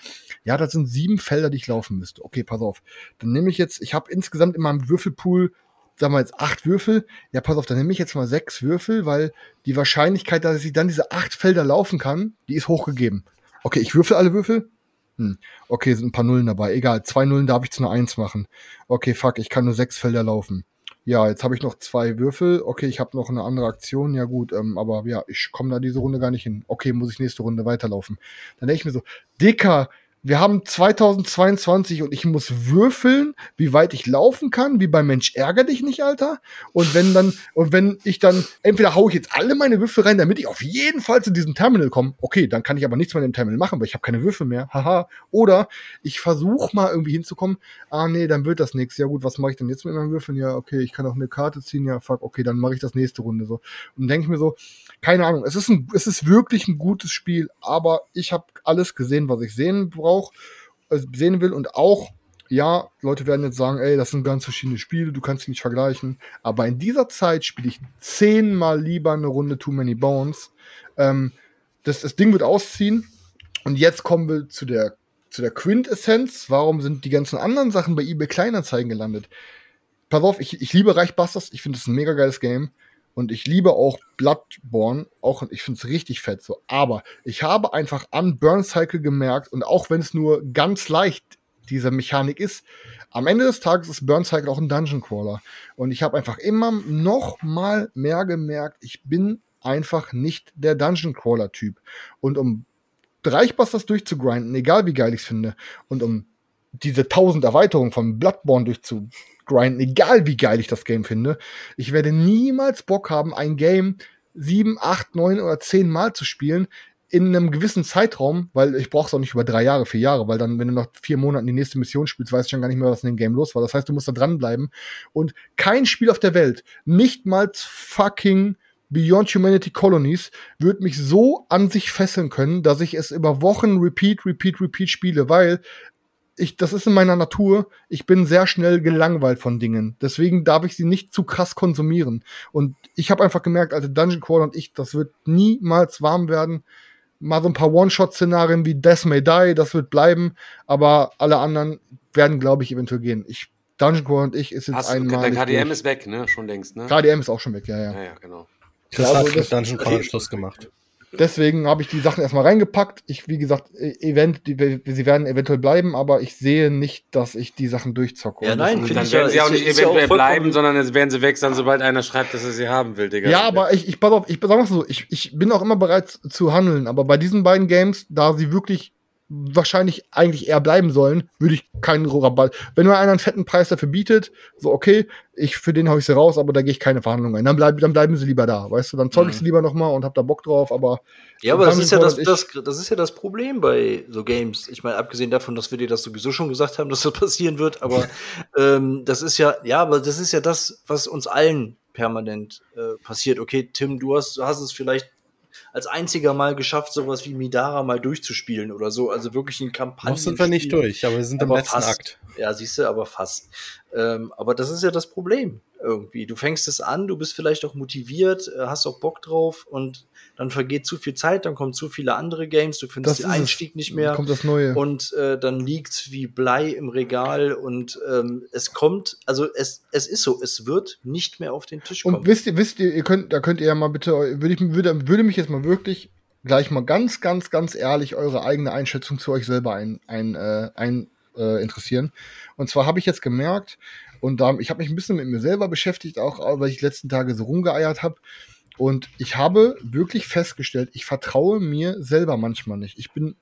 Speaker 3: Ja, das sind sieben Felder, die ich laufen müsste. Okay, pass auf. Dann nehme ich jetzt, ich habe insgesamt in meinem Würfelpool, sagen wir jetzt acht Würfel. Ja, pass auf, dann nehme ich jetzt mal sechs Würfel, weil die Wahrscheinlichkeit, dass ich dann diese acht Felder laufen kann, die ist hochgegeben. Okay, ich würfel alle Würfel. Hm. Okay, sind ein paar Nullen dabei. Egal, zwei Nullen darf ich zu einer Eins machen. Okay, fuck, ich kann nur sechs Felder laufen. Ja, jetzt habe ich noch zwei Würfel. Okay, ich habe noch eine andere Aktion. Ja gut, ähm, aber ja, ich komme da diese Runde gar nicht hin. Okay, muss ich nächste Runde weiterlaufen. Dann denke ich mir so, Dicker, wir haben 2022 und ich muss würfeln, wie weit ich laufen kann, wie bei Mensch ärger dich nicht, Alter. Und wenn dann, und wenn ich dann, entweder hau ich jetzt alle meine Würfel rein, damit ich auf jeden Fall zu diesem Terminal komme. Okay, dann kann ich aber nichts mehr in dem Terminal machen, weil ich habe keine Würfel mehr. Haha. Oder ich versuche mal irgendwie hinzukommen. Ah, nee, dann wird das nichts. Ja gut, was mache ich denn jetzt mit meinen Würfeln? Ja, okay, ich kann auch eine Karte ziehen. Ja, fuck, okay, dann mache ich das nächste Runde so. Und denke ich mir so, keine Ahnung, es ist ein, es ist wirklich ein gutes Spiel, aber ich habe alles gesehen, was ich sehen brauche, äh, sehen will und auch ja, Leute werden jetzt sagen, ey, das sind ganz verschiedene Spiele, du kannst sie nicht vergleichen. Aber in dieser Zeit spiele ich zehnmal lieber eine Runde Too Many Bones. Ähm, das, das Ding wird ausziehen. Und jetzt kommen wir zu der, zu der Quintessenz. Warum sind die ganzen anderen Sachen bei eBay Kleinanzeigen gelandet? Pass auf, ich, ich liebe Reichbusters. Ich finde es ein mega geiles Game. Und ich liebe auch Bloodborne, auch ich finde es richtig fett so. Aber ich habe einfach an Burn Cycle gemerkt, und auch wenn es nur ganz leicht diese Mechanik ist, am Ende des Tages ist Burn Cycle auch ein Dungeon Crawler. Und ich habe einfach immer noch mal mehr gemerkt, ich bin einfach nicht der Dungeon Crawler Typ. Und um Reichbusters durchzugrinden, egal wie geil ich es finde, und um diese tausend Erweiterungen von Bloodborne durchzu grinden, egal wie geil ich das Game finde. Ich werde niemals Bock haben, ein Game sieben, acht, neun oder zehn Mal zu spielen in einem gewissen Zeitraum, weil ich brauche es auch nicht über drei Jahre, vier Jahre, weil dann, wenn du noch vier Monate die nächste Mission spielst, weißt du schon gar nicht mehr, was in dem Game los war. Das heißt, du musst da dranbleiben. Und kein Spiel auf der Welt, nicht mal fucking Beyond Humanity Colonies, wird mich so an sich fesseln können, dass ich es über Wochen repeat, repeat, repeat spiele, weil ich, das ist in meiner Natur. Ich bin sehr schnell gelangweilt von Dingen. Deswegen darf ich sie nicht zu krass konsumieren. Und ich habe einfach gemerkt, also Dungeon Crawler und ich, das wird niemals warm werden. Mal so ein paar One-Shot-Szenarien wie Death May Die, das wird bleiben. Aber alle anderen werden, glaube ich, eventuell gehen. Ich, Dungeon Crawler und ich ist jetzt
Speaker 1: Hast,
Speaker 3: einmal.
Speaker 1: Der KDM ist weg, ne? Schon längst, ne?
Speaker 3: KDM ist auch schon weg, ja, ja.
Speaker 1: Ja, ja, genau.
Speaker 4: Das
Speaker 3: Also
Speaker 4: hat
Speaker 3: das-
Speaker 4: mit Dungeon Crawler Schluss gemacht.
Speaker 3: Deswegen habe ich die Sachen erstmal reingepackt. Ich, wie gesagt, e- Event, die, sie werden eventuell bleiben, aber ich sehe nicht, dass ich die Sachen durchzocke.
Speaker 2: Ja, nein,
Speaker 3: das-
Speaker 2: finde
Speaker 1: Dann
Speaker 2: ich
Speaker 1: werden
Speaker 2: ja-
Speaker 1: sie auch nicht eventuell bleiben, sondern es werden sie weg sein, sobald einer schreibt, dass er sie haben will, Digga.
Speaker 3: Ja, aber ich, ich, pass auf, ich sag mal so, ich, ich bin auch immer bereit zu handeln, aber bei diesen beiden Games, da sie wirklich wahrscheinlich eigentlich eher bleiben sollen, würde ich keinen Rabatt. Wenn mir einer einen fetten Preis dafür bietet, so okay, ich für den hau ich sie raus, aber da gehe ich keine Verhandlungen ein. Dann, bleib, dann bleiben sie lieber da, weißt du, dann zeug ich
Speaker 2: Mhm.
Speaker 3: sie lieber noch mal und hab da Bock drauf, aber
Speaker 2: Ja, aber das ist ja das, das, das ist ja das Problem bei so Games. Ich meine, abgesehen davon, dass wir dir das sowieso schon gesagt haben, dass das passieren wird, aber *laughs* ähm, das ist ja, ja, aber das ist ja das, was uns allen permanent äh, passiert. Okay, Tim, du hast, du hast es vielleicht als einziger mal geschafft, sowas wie Midara mal durchzuspielen oder so. Also wirklich in Kampagnen.
Speaker 4: Noch sind wir nicht durch, aber wir sind im
Speaker 2: aber
Speaker 4: letzten
Speaker 2: fast.
Speaker 4: Akt.
Speaker 2: Ja, siehst du, aber fast. Ähm, aber das ist ja das Problem irgendwie. Du fängst es an, du bist vielleicht auch motiviert, äh, hast auch Bock drauf und dann vergeht zu viel Zeit, dann kommen zu viele andere Games, du findest
Speaker 3: Das
Speaker 2: den
Speaker 3: ist es.
Speaker 2: Einstieg nicht mehr
Speaker 3: kommt das Neue.
Speaker 2: und äh, dann liegt's wie Blei im Regal und ähm, es kommt, also es, es ist so, es wird nicht mehr auf den Tisch kommen.
Speaker 3: Und wisst ihr, wisst ihr, ihr könnt, da könnt ihr ja mal bitte, würde ich, würde, würde mich jetzt mal wirklich gleich mal ganz, ganz, ganz ehrlich eure eigene Einschätzung zu euch selber ein, ein, äh, ein äh, interessieren. Und zwar habe ich jetzt gemerkt, und da, ich habe mich ein bisschen mit mir selber beschäftigt, auch weil ich die letzten Tage so rumgeeiert habe. Und ich habe wirklich festgestellt, ich vertraue mir selber manchmal nicht. Ich bin,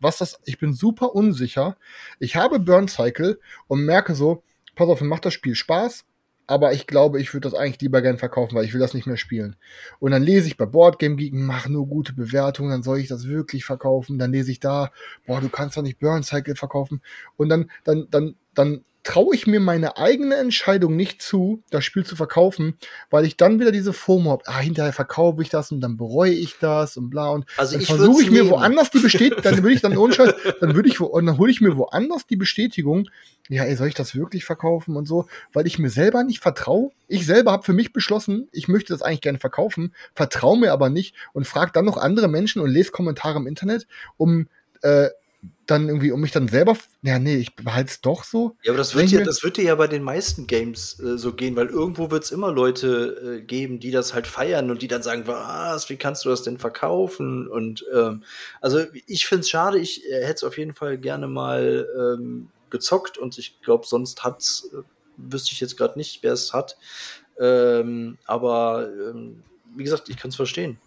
Speaker 3: was das, ich bin super unsicher. Ich habe Burn Cycle und merke so, pass auf, mir macht das Spiel Spaß, aber ich glaube, ich würde das eigentlich lieber gern verkaufen, weil ich will das nicht mehr spielen. Und dann lese ich bei Boardgame Geek, mach nur gute Bewertungen, dann soll ich das wirklich verkaufen. Dann lese ich da, boah, du kannst doch nicht Burn Cycle verkaufen. Und dann, dann, dann, dann traue ich mir meine eigene Entscheidung nicht zu, das Spiel zu verkaufen, weil ich dann wieder diese FOMO habe, ah, hinterher verkaufe ich das und dann bereue ich das und bla und
Speaker 2: Also
Speaker 3: dann
Speaker 2: ich
Speaker 3: versuche ich mir
Speaker 2: nehmen.
Speaker 3: woanders die Bestätigung, *laughs* dann würde ich dann ohne Scheiß, dann würde ich wo, und dann hole ich mir woanders die Bestätigung, ja, ey, soll ich das wirklich verkaufen und so, weil ich mir selber nicht vertraue. Ich selber habe für mich beschlossen, ich möchte das eigentlich gerne verkaufen, vertraue mir aber nicht und frage dann noch andere Menschen und lese Kommentare im Internet, um äh, dann irgendwie, um mich dann selber, ja, nee, ich behalte es doch so.
Speaker 2: Ja, aber das wird ja, das wird dir ja bei den meisten Games äh, so gehen, weil irgendwo wird es immer Leute äh, geben, die das halt feiern und die dann sagen, was, wie kannst du das denn verkaufen? Und ähm, also ich finde es schade, ich äh, hätte es auf jeden Fall gerne mal ähm, gezockt und ich glaube, sonst hat's, äh, wüsste ich jetzt gerade nicht, wer es hat. Ähm, aber ähm, wie gesagt, ich kann es verstehen.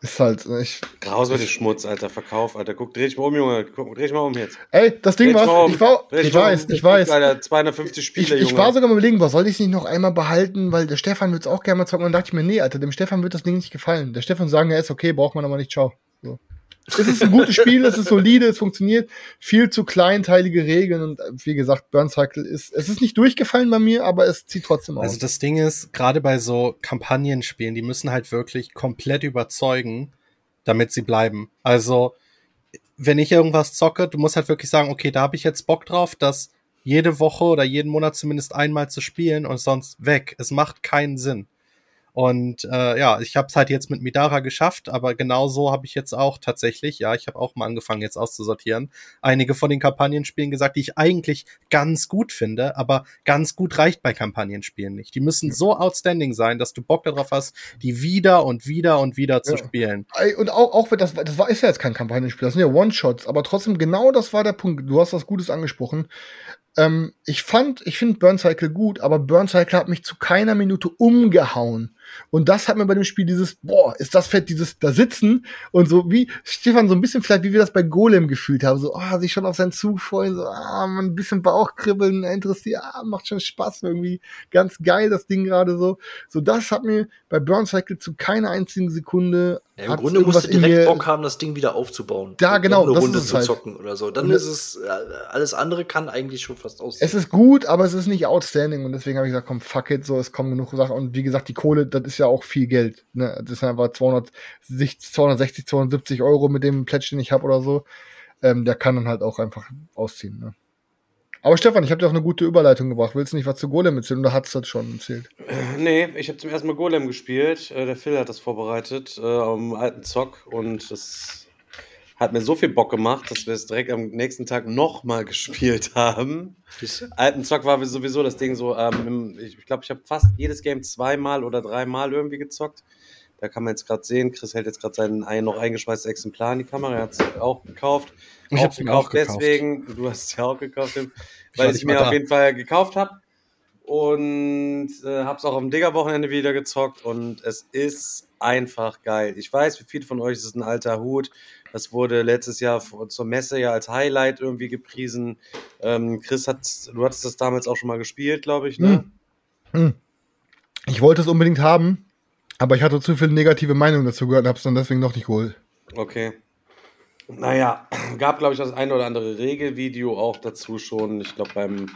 Speaker 3: Ist halt, ich,
Speaker 1: Raus mit dem Schmutz, Alter. Verkauf, Alter. Guck, dreh dich mal um, Junge. Guck, dreh dich mal um jetzt.
Speaker 3: ey, das Ding
Speaker 1: Dreh dich mal
Speaker 3: war,
Speaker 1: um.
Speaker 3: ich war,
Speaker 1: dich
Speaker 3: ich
Speaker 1: mal
Speaker 3: weiß,
Speaker 1: um.
Speaker 3: ich weiß.
Speaker 1: Alter, 250
Speaker 3: Ich,
Speaker 1: Spiele,
Speaker 3: ich
Speaker 1: Junge.
Speaker 3: war sogar mal überlegen, was soll ich nicht noch einmal behalten, weil der Stefan wird es auch gerne mal zocken. Und dann dachte ich mir, nee, Alter, dem Stefan wird das Ding nicht gefallen. Der Stefan sagen, ja, ist okay, braucht man aber nicht, ciao. So. Es ist ein gutes Spiel, es ist solide, es funktioniert. Viel zu kleinteilige Regeln und äh, wie gesagt, Burn Cycle ist, es ist nicht durchgefallen bei mir, aber es zieht trotzdem aus.
Speaker 4: Also das Ding ist, gerade bei so Kampagnenspielen, die müssen halt wirklich komplett überzeugen, damit sie bleiben. Also, wenn ich irgendwas zocke, du musst halt wirklich sagen, okay, da habe ich jetzt Bock drauf, das jede Woche oder jeden Monat zumindest einmal zu spielen und sonst weg. Es macht keinen Sinn. Und äh, ja, ich habe es halt jetzt mit Midara geschafft, aber genauso habe ich jetzt auch tatsächlich, ja, ich habe auch mal angefangen jetzt auszusortieren, einige von den Kampagnenspielen gesagt, die ich eigentlich ganz gut finde, aber ganz gut reicht bei Kampagnenspielen nicht. Die müssen so outstanding sein, dass du Bock darauf hast, die wieder und wieder und wieder zu
Speaker 3: Ja.
Speaker 4: spielen.
Speaker 3: Und auch, auch das, das war, ist ja jetzt kein Kampagnenspiel, das sind ja One-Shots, aber trotzdem genau das war der Punkt. Du hast was Gutes angesprochen. Ähm, ich fand, ich finde Burn Cycle gut, aber Burn Cycle hat mich zu keiner Minute umgehauen. Und das hat mir bei dem Spiel dieses, boah, ist das fett, dieses da sitzen und so wie, Stefan, so ein bisschen vielleicht, wie wir das bei Golem gefühlt haben, so, ah, sich schon auf seinen Zug freuen, so, ah, man ein bisschen Bauchkribbeln, interessiert, ah, macht schon Spaß irgendwie, ganz geil, das Ding gerade so. So, das hat mir bei Burn Cycle zu keiner einzigen Sekunde
Speaker 2: Ja, Im Grunde musst du direkt Bock haben, das Ding wieder aufzubauen.
Speaker 3: Ja,
Speaker 2: Und
Speaker 3: genau,
Speaker 2: Eine
Speaker 3: das
Speaker 2: Runde zu
Speaker 3: halt.
Speaker 2: zocken oder so. Dann
Speaker 3: Und
Speaker 2: ist es, alles andere kann eigentlich schon fast aus.
Speaker 3: Es ist gut, aber es ist nicht outstanding und deswegen habe ich gesagt, komm, fuck it, so, es kommen genug Sachen und wie gesagt, die Kohle, das ist ja auch viel Geld, ne, das ist einfach 260, 260, 270 Euro mit dem Pledge, den ich habe oder so, ähm, der kann dann halt auch einfach ausziehen, ne. Aber Stefan, ich habe dir auch eine gute Überleitung gebracht. Willst du nicht was zu Golem erzählen oder hat's das schon erzählt?
Speaker 1: Nee, ich habe zum ersten Mal Golem gespielt. Äh, der Phil hat das vorbereitet äh, am alten Zock und das hat mir so viel Bock gemacht, dass wir es direkt am nächsten Tag nochmal *laughs* gespielt haben. Alten Zock war sowieso das Ding so, ähm, ich glaube, ich habe fast jedes Game zweimal oder dreimal irgendwie gezockt. Da kann man jetzt gerade sehen, Chris hält jetzt gerade sein ein noch eingeschweißtes Exemplar in die Kamera, er hat es auch gekauft.
Speaker 4: Ich hab's mir auch gekauft.
Speaker 1: deswegen, du hast es ja auch gekauft, Tim, weil ich es mir
Speaker 4: da.
Speaker 1: auf jeden Fall gekauft habe und äh, habe es auch am Digger-Wochenende wieder gezockt und es ist einfach geil. Ich weiß, für viele von euch ist es ein alter Hut. Das wurde letztes Jahr zur Messe ja als Highlight irgendwie gepriesen. Ähm, Chris hat, du hattest das damals auch schon mal gespielt, glaube ich, ne?
Speaker 3: Hm. Hm. Ich wollte es unbedingt haben, aber ich hatte zu viele negative Meinungen dazu gehört und habe es dann deswegen noch nicht geholt.
Speaker 1: Okay. Naja, gab, glaube ich, das ein oder andere Regelvideo auch dazu schon. Ich glaube, beim,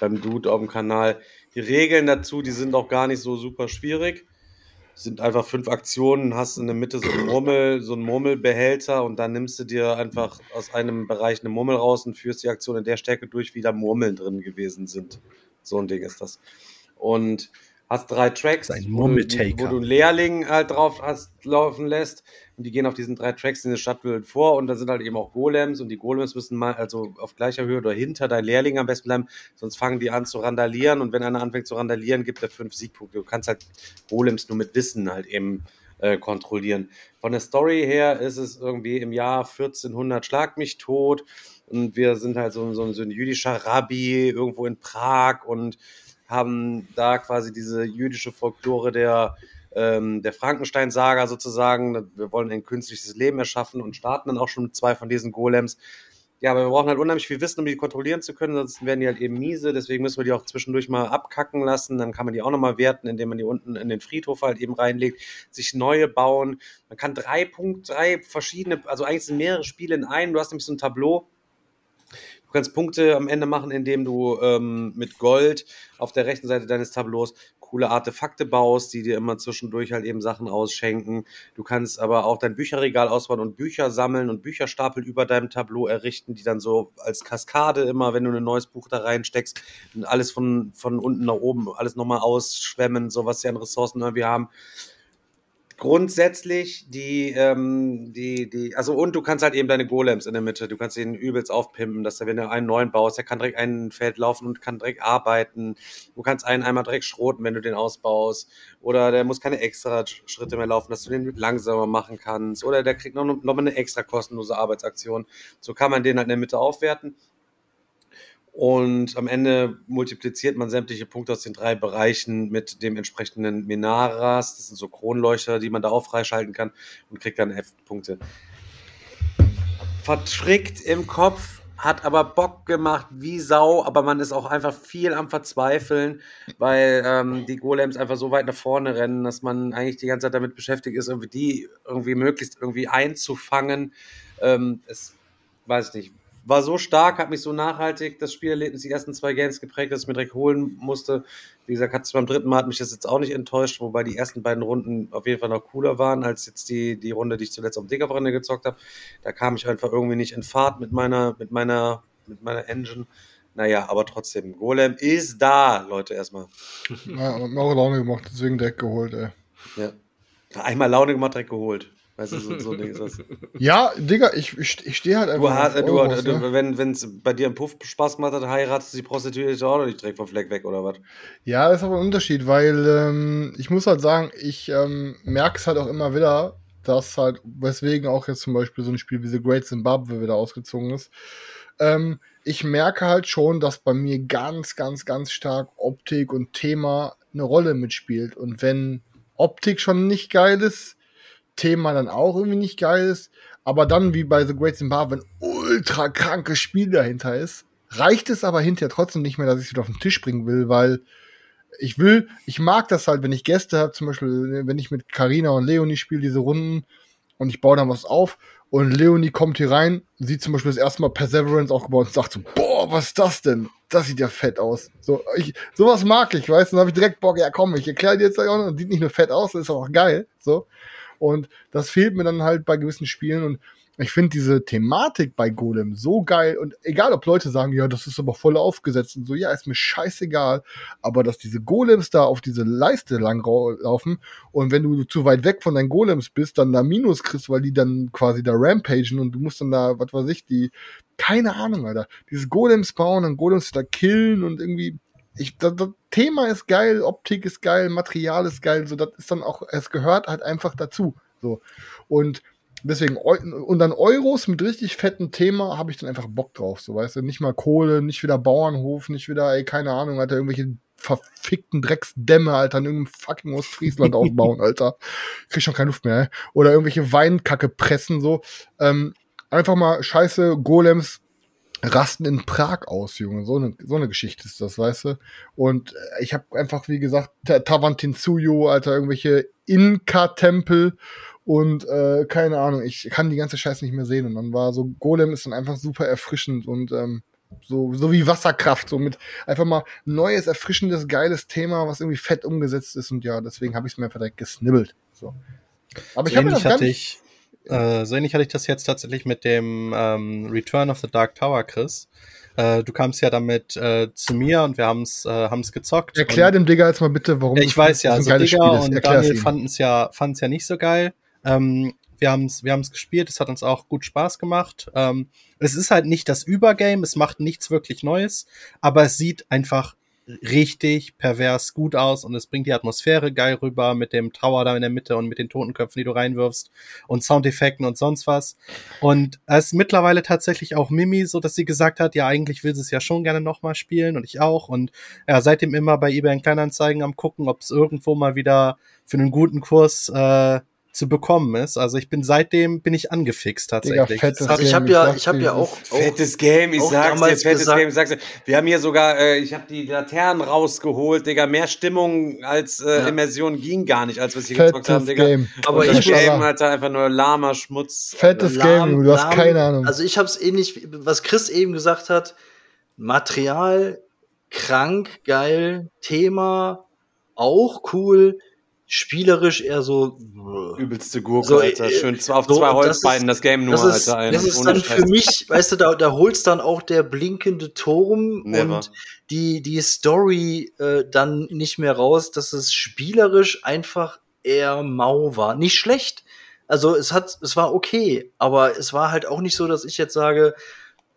Speaker 1: beim Dude auf dem Kanal. Die Regeln dazu, die sind auch gar nicht so super schwierig. Sind einfach fünf Aktionen, hast in der Mitte so einen Murmel, so einen Murmelbehälter und dann nimmst du dir einfach aus einem Bereich eine Murmel raus und führst die Aktion in der Stärke durch, wie da Murmeln drin gewesen sind. So ein Ding ist das. Und hast drei Tracks, wo, du, wo du einen Lehrling halt drauf hast laufen lässt und die gehen auf diesen drei Tracks in der Stadtwelt vor und da sind halt eben auch Golems und die Golems müssen mal also auf gleicher Höhe oder hinter dein Lehrling am besten bleiben, sonst fangen die an zu randalieren und wenn einer anfängt zu randalieren, gibt er fünf Siegpunkte. Du kannst halt Golems nur mit Wissen halt eben äh, kontrollieren. Von der Story her ist es irgendwie im Jahr 1400 Schlag mich tot und wir sind halt so, so, so ein jüdischer Rabbi irgendwo in Prag und haben da quasi diese jüdische Folklore der, ähm, der Frankenstein-Saga sozusagen. Wir wollen ein künstliches Leben erschaffen und starten dann auch schon mit zwei von diesen Golems. Ja, aber wir brauchen halt unheimlich viel Wissen, um die kontrollieren zu können, sonst werden die halt eben miese. Deswegen müssen wir die auch zwischendurch mal abkacken lassen. Dann kann man die auch nochmal werten, indem man die unten in den Friedhof halt eben reinlegt, sich neue bauen. Man kann drei Punkt, drei verschiedene, also eigentlich sind mehrere Spiele in einem. Du hast nämlich so ein Tableau, Du kannst Punkte am Ende machen, indem du ähm, mit Gold auf der rechten Seite deines Tableaus coole Artefakte baust, die dir immer zwischendurch halt eben Sachen ausschenken. Du kannst aber auch dein Bücherregal ausbauen und Bücher sammeln und Bücherstapel über deinem Tableau errichten, die dann so als Kaskade immer, wenn du ein neues Buch da reinsteckst, alles von, von unten nach oben, alles nochmal ausschwemmen, so was sie an Ressourcen irgendwie haben grundsätzlich die, ähm, die, die, also und du kannst halt eben deine Golems in der Mitte, du kannst ihn übelst aufpimpen, dass er, wenn du einen neuen baust, der kann direkt ein Feld laufen und kann direkt arbeiten. Du kannst einen einmal direkt schroten, wenn du den ausbaust. Oder der muss keine extra Schritte mehr laufen, dass du den langsamer machen kannst. Oder der kriegt noch, noch mal eine extra kostenlose Arbeitsaktion. So kann man den halt in der Mitte aufwerten. Und am Ende multipliziert man sämtliche Punkte aus den drei Bereichen mit dem entsprechenden Minaras. Das sind so Kronleuchter, die man da auch freischalten kann und kriegt dann F-Punkte. Verstrickt im Kopf, hat aber Bock gemacht wie Sau, aber man ist auch einfach viel am Verzweifeln, weil ähm, die Golems einfach so weit nach vorne rennen, dass man eigentlich die ganze Zeit damit beschäftigt ist, irgendwie die irgendwie möglichst irgendwie einzufangen. Ähm, es weiß ich nicht, war so stark, hat mich so nachhaltig das Spielerlebnis, die ersten zwei Games geprägt, dass ich mir direkt holen musste. Wie gesagt, hat es beim dritten Mal hat mich das jetzt auch nicht enttäuscht, wobei die ersten beiden Runden auf jeden Fall noch cooler waren als jetzt die, die Runde, die ich zuletzt auf dem Digger-Wochenende gezockt habe. Da kam ich einfach irgendwie nicht in Fahrt mit meiner, mit meiner, mit meiner Engine. Naja, aber trotzdem, Golem ist da, Leute, erstmal.
Speaker 3: Ja, hat mir auch Laune gemacht, deswegen direkt geholt, ey.
Speaker 1: Ja. Einmal Laune gemacht, direkt geholt. Weißt du, so, so ein Ding ist das. *laughs*
Speaker 3: Ja, Digga, ich, ich, ich stehe halt einfach.
Speaker 1: Du du,
Speaker 3: Euros,
Speaker 1: du,
Speaker 3: ne?
Speaker 1: wenn es bei dir im Puff Spaß gemacht hat, heiratest du die Prostituierte auch noch nicht direkt vom Fleck weg, oder was?
Speaker 3: Ja, ist aber ein Unterschied, weil ähm, ich muss halt sagen, ich ähm, merke es halt auch immer wieder, dass halt, weswegen auch jetzt zum Beispiel so ein Spiel wie The Great Zimbabwe wieder ausgezogen ist. Ähm, ich merke halt schon, dass bei mir ganz, ganz, ganz stark Optik und Thema eine Rolle mitspielt. Und wenn Optik schon nicht geil ist, Thema dann auch irgendwie nicht geil ist, aber dann wie bei The Great Zimbabwe ein ultra krankes Spiel dahinter ist, reicht es aber hinterher trotzdem nicht mehr, dass ich es wieder auf den Tisch bringen will, weil ich will, ich mag das halt, wenn ich Gäste habe, zum Beispiel, wenn ich mit Carina und Leonie spiele, diese Runden, und ich baue dann was auf, und Leonie kommt hier rein, sieht zum Beispiel das erste Mal Perseverance aufgebaut und sagt so, boah, was ist das denn? Das sieht ja fett aus. So, ich, sowas mag ich, weißt du, dann habe ich direkt Bock, ja komm, ich erkläre dir jetzt auch noch, sieht nicht nur fett aus, ist auch geil, so. Und das fehlt mir dann halt bei gewissen Spielen. Und ich finde diese Thematik bei Golem so geil. Und egal, ob Leute sagen, ja, das ist aber voll aufgesetzt und so, ja, ist mir scheißegal, aber dass diese Golems da auf diese Leiste lang laufen und wenn du zu weit weg von deinen Golems bist, dann da Minus kriegst, weil die dann quasi da rampagen und du musst dann da, was weiß ich, die, keine Ahnung, Alter, dieses Golems bauen und Golems da killen und irgendwie, ich, das, das Thema ist geil, Optik ist geil, Material ist geil, so, das ist dann auch, es gehört halt einfach dazu, so. Und deswegen, und dann Euros mit richtig fettem Thema habe ich dann einfach Bock drauf, so weißt du, nicht mal Kohle, nicht wieder Bauernhof, nicht wieder, ey, keine Ahnung, hat er irgendwelche verfickten Drecksdämme, Alter, in irgendeinem fucking Ostfriesland *laughs* aufbauen, Alter. Krieg schon keine Luft mehr, ey. Oder irgendwelche Weinkacke pressen, so. Ähm, einfach mal scheiße Golems rasten in Prag aus, Junge. So eine so eine Geschichte ist das, weißt du? Und äh, ich habe einfach, wie gesagt, Ta- Tawantinsuyo, Alter, irgendwelche Inka-Tempel und äh, keine Ahnung, ich kann die ganze Scheiße nicht mehr sehen. Und dann war so, Golem ist dann einfach super erfrischend und ähm, so, so wie Wasserkraft, so mit einfach mal neues, erfrischendes, geiles Thema, was irgendwie fett umgesetzt ist. Und ja, deswegen habe ich es mir einfach direkt gesnibbelt. So. Aber ich
Speaker 4: so
Speaker 3: habe mir das gar nicht.
Speaker 4: Äh, so ähnlich hatte ich das jetzt tatsächlich mit dem ähm, Return of the Dark Tower, Chris. Äh, du kamst ja damit äh, zu mir und wir haben's äh, haben's gezockt.
Speaker 3: Erklär dem Digga jetzt mal bitte, warum
Speaker 4: ich weiß ja, also
Speaker 3: ist.
Speaker 4: und
Speaker 3: Erklär's
Speaker 4: Daniel fanden es ja, fanden's ja nicht so geil. Ähm, wir haben es wir haben's gespielt, es hat uns auch gut Spaß gemacht. Ähm, es ist halt nicht das Übergame, es macht nichts wirklich Neues, aber es sieht einfach richtig pervers gut aus und es bringt die Atmosphäre geil rüber mit dem Tower da in der Mitte und mit den Totenköpfen, die du reinwirfst und Soundeffekten und sonst was. Und es ist mittlerweile tatsächlich auch Mimi, so dass sie gesagt hat, ja, eigentlich will sie es ja schon gerne nochmal spielen und ich auch. Und ja, seitdem immer bei eBay in Kleinanzeigen am gucken, ob es irgendwo mal wieder für einen guten Kurs äh, zu bekommen ist. Also ich bin seitdem bin ich angefixt tatsächlich.
Speaker 3: fettes
Speaker 2: Also ich habe
Speaker 3: Game,
Speaker 2: ja, ich habe ja auch,
Speaker 1: Fettes Game, ich sag's dir, fettes
Speaker 2: gesagt-
Speaker 1: Game, ich sag's dir. Wir haben hier sogar, äh, ich habe die Laternen rausgeholt, Digga. Mehr Stimmung als äh,
Speaker 2: Ja.
Speaker 1: Immersion ging gar nicht, als wir es hier gezockt haben, Digga.
Speaker 3: Game.
Speaker 2: Aber ich muss
Speaker 1: Game, Alter, einfach nur Lama, Schmutz.
Speaker 3: Fettes
Speaker 2: lahm-
Speaker 3: Game, du hast
Speaker 2: lahm-
Speaker 3: keine Ahnung.
Speaker 2: Also ich habe es ähnlich, wie- was Chris eben gesagt hat. Material krank, geil, Thema auch cool, spielerisch eher so.
Speaker 1: Übelste Gurke,
Speaker 2: So,
Speaker 1: Alter.
Speaker 2: äh,
Speaker 1: Schön zwei- auf
Speaker 2: so,
Speaker 1: zwei
Speaker 2: und das
Speaker 1: Holzbeinen
Speaker 2: ist-
Speaker 1: das, Game nur,
Speaker 2: das ist,
Speaker 1: Alter. ein.
Speaker 2: das ist dann für mich, weißt du, da, da holst dann auch der blinkende Turm
Speaker 1: Never.
Speaker 2: und die, die Story äh, dann nicht mehr raus, dass es spielerisch einfach eher mau war. Nicht schlecht. Also es hat, es war okay, aber es war halt auch nicht so, dass ich jetzt sage,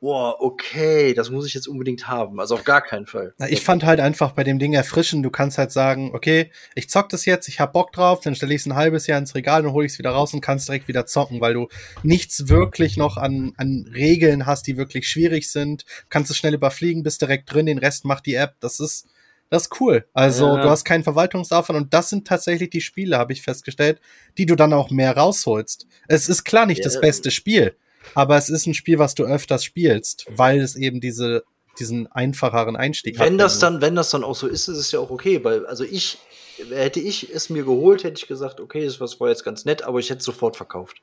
Speaker 2: boah, okay, das muss ich jetzt unbedingt haben. Also auf gar keinen Fall.
Speaker 4: Na, ich fand halt einfach bei dem Ding erfrischend, du kannst halt sagen, okay, ich zock das jetzt, ich hab Bock drauf, dann stelle ich es ein halbes Jahr ins Regal und hole ich es wieder raus und kannst direkt wieder zocken, weil du nichts wirklich noch an, an Regeln hast, die wirklich schwierig sind. Kannst es schnell überfliegen, bist direkt drin, den Rest macht die App. Das ist, das ist cool. Also
Speaker 1: Ja.
Speaker 4: du hast keinen Verwaltungsaufwand und das sind tatsächlich die Spiele, habe ich festgestellt, die du dann auch mehr rausholst. Es ist klar nicht
Speaker 2: Ja.
Speaker 4: das beste Spiel, aber es ist ein Spiel, was du öfters spielst, weil es eben diese diesen einfacheren Einstieg
Speaker 2: Wenn
Speaker 4: hat.
Speaker 2: das dann, wenn das dann auch so ist, ist es ja auch okay, weil, also ich, hätte ich es mir geholt, hätte ich gesagt, okay, das war jetzt ganz nett, aber ich hätte es sofort verkauft.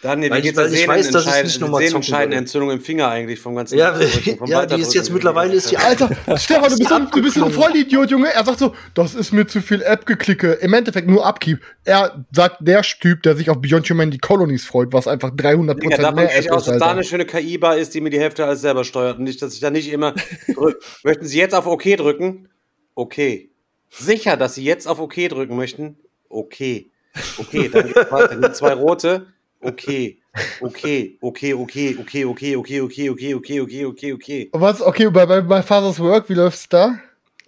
Speaker 1: Daniel,
Speaker 2: Weil ich- weil ich weiß, dass ich
Speaker 1: Sehnenentscheid-
Speaker 2: nicht noch mal zocken.
Speaker 1: Entzündung im Finger eigentlich vom ganzen
Speaker 2: Ja, *laughs*
Speaker 1: vom
Speaker 2: ja, die ist jetzt mittlerweile ist die *laughs*
Speaker 3: Alter, Stefan, du bist, so, ein- du bist ein. Vollidiot, Junge. Er sagt so, das ist mir zu viel App-Geklicke. Im Endeffekt nur Upkeep. Er sagt, der Typ, der sich auf Beyond Humanity Colonies freut, was einfach 300%
Speaker 1: Digga, davon
Speaker 3: mehr App
Speaker 1: aus,
Speaker 3: ist,
Speaker 1: dass da eine schöne KI bar ist, die mir die Hälfte alles selber steuert und nicht, dass ich da nicht immer. *laughs* Möchten Sie jetzt auf OK drücken? Okay. Sicher, dass Sie jetzt auf OK drücken möchten? Okay. Okay, dann geht's weiter. Dann gibt's zwei rote. Okay. Okay, okay, okay, okay, okay, okay, okay, okay, okay, okay, okay, okay.
Speaker 3: Was? Okay, bei, bei, bei Father's Work, wie läuft's da?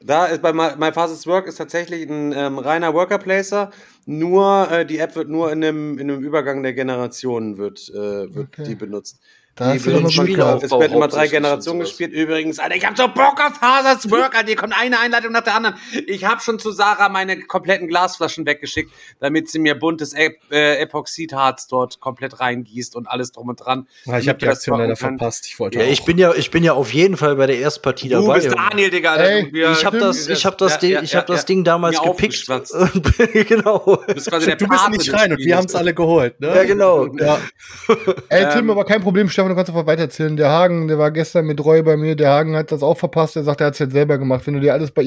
Speaker 1: Da ist bei My, My Fastest Work ist tatsächlich ein ähm, reiner Worker Placer. Nur äh, die App wird nur in einem, in einem Übergang der Generationen wird, äh, wird
Speaker 3: Okay.
Speaker 1: die benutzt.
Speaker 3: Da
Speaker 1: Die
Speaker 3: du
Speaker 2: Spiele
Speaker 3: gehabt.
Speaker 1: es werden immer drei
Speaker 2: hauptsächlich
Speaker 1: Generationen gespielt. Übrigens, Alter, ich hab so Bock auf Father's Work, Alter. Hier kommt eine Einleitung nach der anderen. Ich habe schon zu Sarah meine kompletten Glasflaschen weggeschickt, damit sie mir buntes Ep äh, Epoxidharz dort komplett reingießt und alles drum und dran.
Speaker 4: Ja, ich
Speaker 1: damit
Speaker 4: habe die Aktion leider verpasst. Ich wollte
Speaker 2: Ja, ich bin ja, ich bin ja auf jeden Fall bei der ersten Partie
Speaker 1: Du
Speaker 2: dabei.
Speaker 1: bist
Speaker 2: Junge.
Speaker 1: Daniel, Digga.
Speaker 3: Ey,
Speaker 2: Ich habe das, ich habe das,
Speaker 1: Ja,
Speaker 2: Ding,
Speaker 1: ja,
Speaker 2: ich habe
Speaker 1: ja,
Speaker 2: das
Speaker 1: ja.
Speaker 2: Ding damals
Speaker 1: Mir
Speaker 2: gepickt. *laughs* *laughs* genau.
Speaker 1: Du bist quasi der
Speaker 4: du bist nicht rein und wir haben es alle geholt, ne?
Speaker 2: Ja, genau.
Speaker 3: Ey, Tim,
Speaker 1: Ähm,
Speaker 3: aber kein Problem, Stefan, du kannst einfach weitererzählen. Der Hagen, der war gestern mit Roy bei mir, der Hagen hat das auch verpasst, der sagt, er hat es jetzt selber gemacht. Wenn du dir alles bei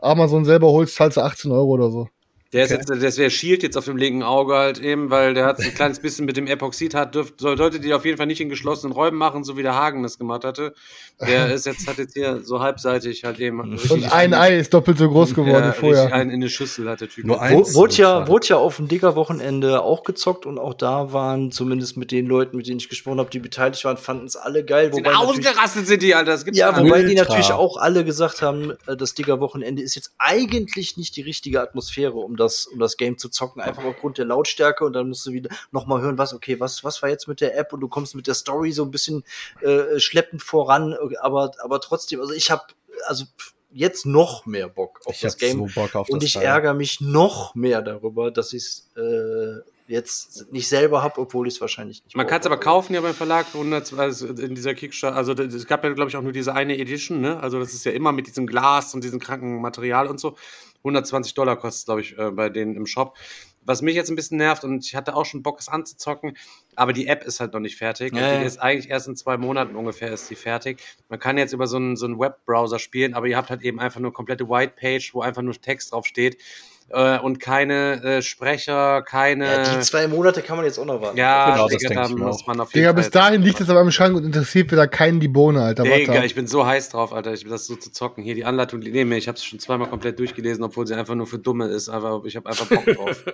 Speaker 3: Amazon selber holst, zahlst du 18 Euro oder so.
Speaker 1: Der ist jetzt, das wäre Shield jetzt auf dem linken Auge halt eben, weil der hat so ein kleines bisschen mit dem Epoxid hat, dürft, soll- sollte die auf jeden Fall nicht in geschlossenen Räumen machen, so wie der Hagen das gemacht hatte. Der *laughs* ist jetzt, hat jetzt hier so halbseitig halt eben. richtig-
Speaker 3: Und ein Ei ist doppelt so groß geworden
Speaker 1: ja,
Speaker 3: vorher.
Speaker 1: einen in eine Schüssel hat der Typ.
Speaker 4: Nur eins.
Speaker 2: wurde, ja, wurde ja auf dem Digger-Wochenende auch gezockt und auch da waren zumindest mit den Leuten, mit denen ich gesprochen habe, die beteiligt waren, fanden es alle geil.
Speaker 1: Sind
Speaker 2: Wobei natürlich,
Speaker 1: ausgerastet sind die, Alter. Das gibt's
Speaker 2: ja,
Speaker 1: gar nicht.
Speaker 2: wobei die
Speaker 4: Ultra.
Speaker 2: natürlich auch alle gesagt haben, äh, das Digger-Wochenende ist jetzt eigentlich nicht die richtige Atmosphäre, um das, um das Game zu zocken, einfach aufgrund der Lautstärke und dann musst du wieder noch mal hören, was, okay, was, was war jetzt mit der App und du kommst mit der Story so ein bisschen äh, schleppend voran, aber, aber trotzdem, also ich habe, also jetzt noch mehr Bock auf
Speaker 4: Ich
Speaker 2: das
Speaker 4: hab
Speaker 2: Game.
Speaker 4: so Bock auf
Speaker 2: und
Speaker 4: das
Speaker 2: ich
Speaker 4: Teil.
Speaker 2: ärgere mich noch mehr darüber, dass ich es äh, jetzt nicht selber habe, obwohl ich es wahrscheinlich nicht
Speaker 1: Man kann es aber kaufen ja beim Verlag 100, also in dieser Kickstarter. Also es gab ja, glaube ich, auch nur diese eine Edition, ne? Also das ist ja immer mit diesem Glas und diesem kranken Material und so. 120 Dollar kostet, glaube ich, äh, bei denen im Shop. Was mich jetzt ein bisschen nervt und ich hatte auch schon Bock, es anzuzocken, aber die App ist halt noch nicht fertig.
Speaker 2: Ja, ja.
Speaker 1: die ist eigentlich erst in zwei Monaten ungefähr ist die fertig. Man kann jetzt über so einen, so einen Webbrowser spielen, aber ihr habt halt eben einfach nur komplette Whitepage, wo einfach nur Text drauf steht äh, und keine äh, Sprecher, keine.
Speaker 2: Ja, die zwei Monate kann man jetzt auch noch warten.
Speaker 1: Ja,
Speaker 4: Genau, das
Speaker 1: Digga,
Speaker 4: denk
Speaker 1: da
Speaker 4: ich mir
Speaker 1: muss
Speaker 4: auch.
Speaker 1: man auf jeden
Speaker 3: Digga, bis dahin liegt es aber im Schrank und interessiert wieder keinen die Bohne, Alter.
Speaker 1: Digga,
Speaker 3: Warte.
Speaker 1: ich bin so heiß drauf, Alter. Ich will das so zu zocken. Hier die Anleitung neben mir. Ich habe es schon zweimal komplett durchgelesen, obwohl sie einfach nur für Dumme ist. Aber ich habe einfach Bock drauf. *laughs*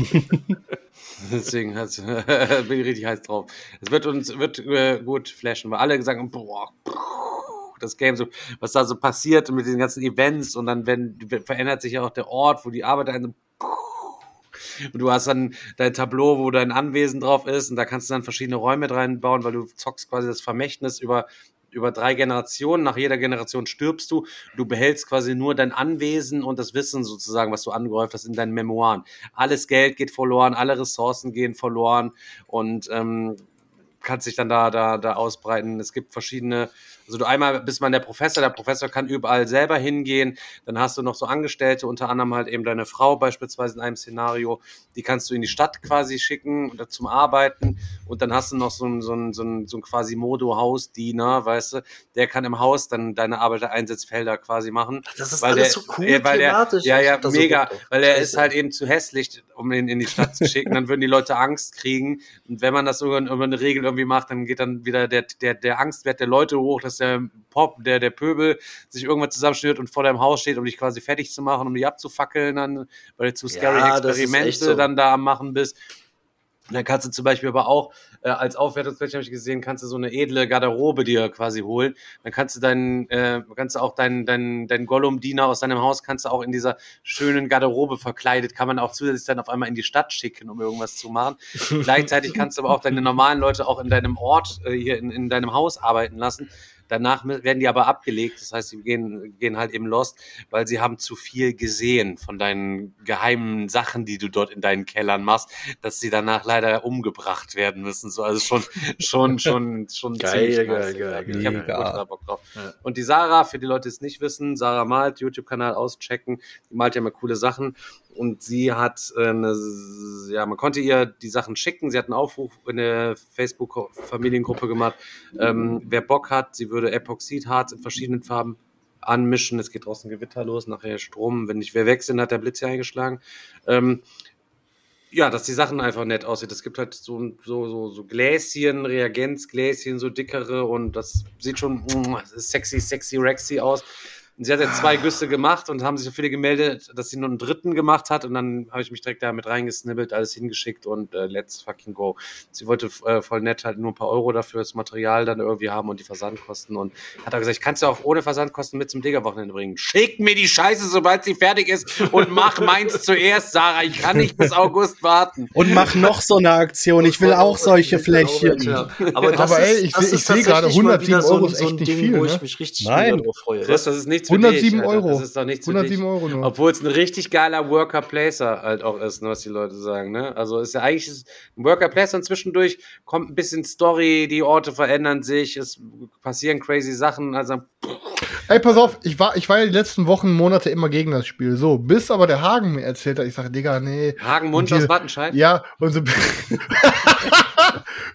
Speaker 1: *laughs* Deswegen hat's- *laughs* bin ich richtig heiß drauf. Es wird uns wird äh, gut flashen, weil alle sagen, boah, das Game so, was da so passiert mit diesen ganzen Events und dann wenn verändert sich ja auch der Ort, wo die Arbeiter ein und du hast dann dein Tableau, wo dein Anwesen drauf ist und da kannst du dann verschiedene Räume reinbauen, weil du zockst quasi das Vermächtnis über über drei Generationen. Nach jeder Generation stirbst du. Du behältst quasi nur dein Anwesen und das Wissen sozusagen, was du angehäuft hast in deinen Memoiren. Alles Geld geht verloren, alle Ressourcen gehen verloren und ähm, kannst dich dann da, da, da ausbreiten. Es gibt verschiedene, also du einmal bist man der Professor, der Professor kann überall selber hingehen, dann hast du noch so Angestellte, unter anderem halt eben deine Frau beispielsweise in einem Szenario, die kannst du in die Stadt quasi schicken oder zum Arbeiten und dann hast du noch so ein, so ein, so ein, so ein quasi Modo-Hausdiener, weißt du, der kann im Haus dann deine Arbeitereinsatzfelder quasi machen.
Speaker 2: Das ist
Speaker 1: Weil
Speaker 2: alles
Speaker 1: der-
Speaker 2: so cool
Speaker 1: ja, weil der-
Speaker 2: thematisch.
Speaker 1: Ja,
Speaker 2: Ich
Speaker 1: ja,
Speaker 2: so
Speaker 1: mega,
Speaker 2: drauf.
Speaker 1: weil er ist halt eben zu hässlich, um ihn in die Stadt zu schicken. Dann würden die Leute Angst kriegen. Und wenn man das über, über eine Regel irgendwie macht, dann geht dann wieder der, der, der Angstwert der Leute hoch, dass der Pop, der, der Pöbel sich irgendwann zusammenstört und vor deinem Haus steht, um dich quasi fertig zu machen, um dich abzufackeln, dann, weil du zu scary
Speaker 2: Ja,
Speaker 1: Experimente
Speaker 2: so.
Speaker 1: dann da am machen bist. Und dann kannst du zum Beispiel aber auch äh, als Aufwertungsfläche habe ich gesehen, kannst du so eine edle Garderobe dir quasi holen. Dann kannst du deinen, äh, kannst du auch deinen, deinen, deinen Gollum-Diener aus deinem Haus kannst du auch in dieser schönen Garderobe verkleidet, kann man auch zusätzlich dann auf einmal in die Stadt schicken, um irgendwas zu machen. Gleichzeitig kannst du aber auch deine normalen Leute auch in deinem Ort äh, hier in, in deinem Haus arbeiten lassen. Danach werden die aber abgelegt. Das heißt, sie gehen, gehen halt eben lost, weil sie haben zu viel gesehen von deinen geheimen Sachen, die du dort in deinen Kellern machst, dass sie danach leider umgebracht werden müssen. So, also schon, schon, schon, schon
Speaker 2: Geil,
Speaker 1: ziemlich
Speaker 2: geil, geil,
Speaker 1: Digga. Ich habe
Speaker 4: geil.
Speaker 1: ultra Bock drauf.
Speaker 2: Ja.
Speaker 1: Und die Sarah, für die Leute, die es nicht wissen, Sarah malt, YouTube-Kanal auschecken, die malt ja immer coole Sachen. Und sie hat äh, eine, ja, man konnte ihr die Sachen schicken. Sie hat einen Aufruf in der Facebook-Familiengruppe gemacht. Ähm, wer Bock hat, sie würde Epoxidharz in verschiedenen Farben anmischen. Es geht draußen Gewitter los, nachher Strom. Wenn nicht wer weg sind, hat der Blitz ja eingeschlagen. Ähm, ja, dass die Sachen einfach nett aussieht. Es gibt halt so, so, so, so Gläschen, Reagenzgläschen, so dickere und das sieht schon mm, sexy, sexy, rexy aus. Und sie hat jetzt zwei Güsse gemacht und haben sich so viele gemeldet, dass sie nur einen dritten gemacht hat und dann habe ich mich direkt da mit reingesnibbelt, alles hingeschickt und äh, let's fucking go. Sie wollte äh, voll nett halt nur ein paar Euro dafür das Material dann irgendwie haben und die Versandkosten und hat auch gesagt, ich kann es ja auch ohne Versandkosten mit zum Digger-Wochenende bringen. Schick mir die Scheiße, sobald sie fertig ist und mach meins *laughs* zuerst, Sarah. Ich kann nicht bis August warten.
Speaker 4: Und mach noch so eine Aktion. Ich will auch solche Flächen.
Speaker 2: Ja. Aber, das
Speaker 3: Aber ey,
Speaker 2: ist,
Speaker 3: ich
Speaker 2: ist
Speaker 3: ich seh gerade,
Speaker 2: tatsächlich mal wieder
Speaker 3: 107
Speaker 2: so ein-
Speaker 3: Euro ist
Speaker 2: so ein
Speaker 3: echt nicht
Speaker 2: Ding,
Speaker 3: viel,
Speaker 2: wo
Speaker 3: ne?
Speaker 2: ich mich richtig
Speaker 4: Nein.
Speaker 1: Chris, das ist nichts für
Speaker 3: 107
Speaker 1: dich.
Speaker 3: Euro.
Speaker 1: Das ist doch nichts für
Speaker 3: 107
Speaker 1: dich.
Speaker 3: Euro nur.
Speaker 1: Obwohl es ein richtig geiler Worker-Placer halt auch ist, ne, was die Leute sagen. Ne? Also ist ja eigentlich ist ein Worker-Placer und zwischendurch kommt ein bisschen Story, die Orte verändern sich, es passieren crazy Sachen. Also
Speaker 3: Ey, pass auf, ich war, ich war ja die letzten Wochen, Monate immer gegen das Spiel. So, bis aber der Hagen mir erzählt hat, ich sage, Digga, nee.
Speaker 1: Hagen
Speaker 3: hier-
Speaker 1: aus Wattenscheid.
Speaker 3: Ja, und so, *laughs* *laughs*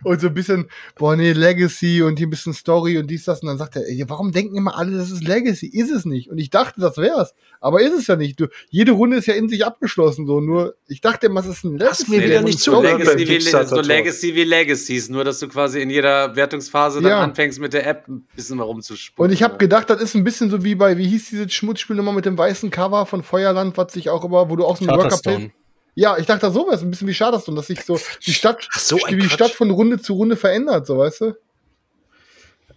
Speaker 3: und so ein bisschen, boah, nee, Legacy und hier ein bisschen Story und dies, das. Und dann sagt er, ey, warum denken immer alle, das ist Legacy? Ist es nicht. Und ich dachte, das wär's. Aber ist es ja nicht. Du, jede Runde ist ja in sich abgeschlossen, so. Nur, ich dachte immer, es ist ein
Speaker 2: Hast mir
Speaker 3: Legacy.
Speaker 2: wieder nicht
Speaker 3: Story.
Speaker 2: zugehört.
Speaker 1: Legacy wie, so. Legacy wie Legacies, nur dass du quasi in jeder Wertungsphase dann
Speaker 3: Ja.
Speaker 1: anfängst mit der App ein bisschen mal rumzuspielen.
Speaker 3: Und ich habe gedacht, das ist ein bisschen so wie bei, wie hieß dieses Schmutzspiel nochmal mit dem weißen Cover von Feuerland, was sich auch immer, wo du auch so einen Worker. Ja, ich dachte, so wäre ein bisschen wie Charterstone, dass sich so die Stadt,
Speaker 2: so
Speaker 3: die
Speaker 2: Quatsch.
Speaker 3: Stadt von Runde zu Runde verändert, so weißt du?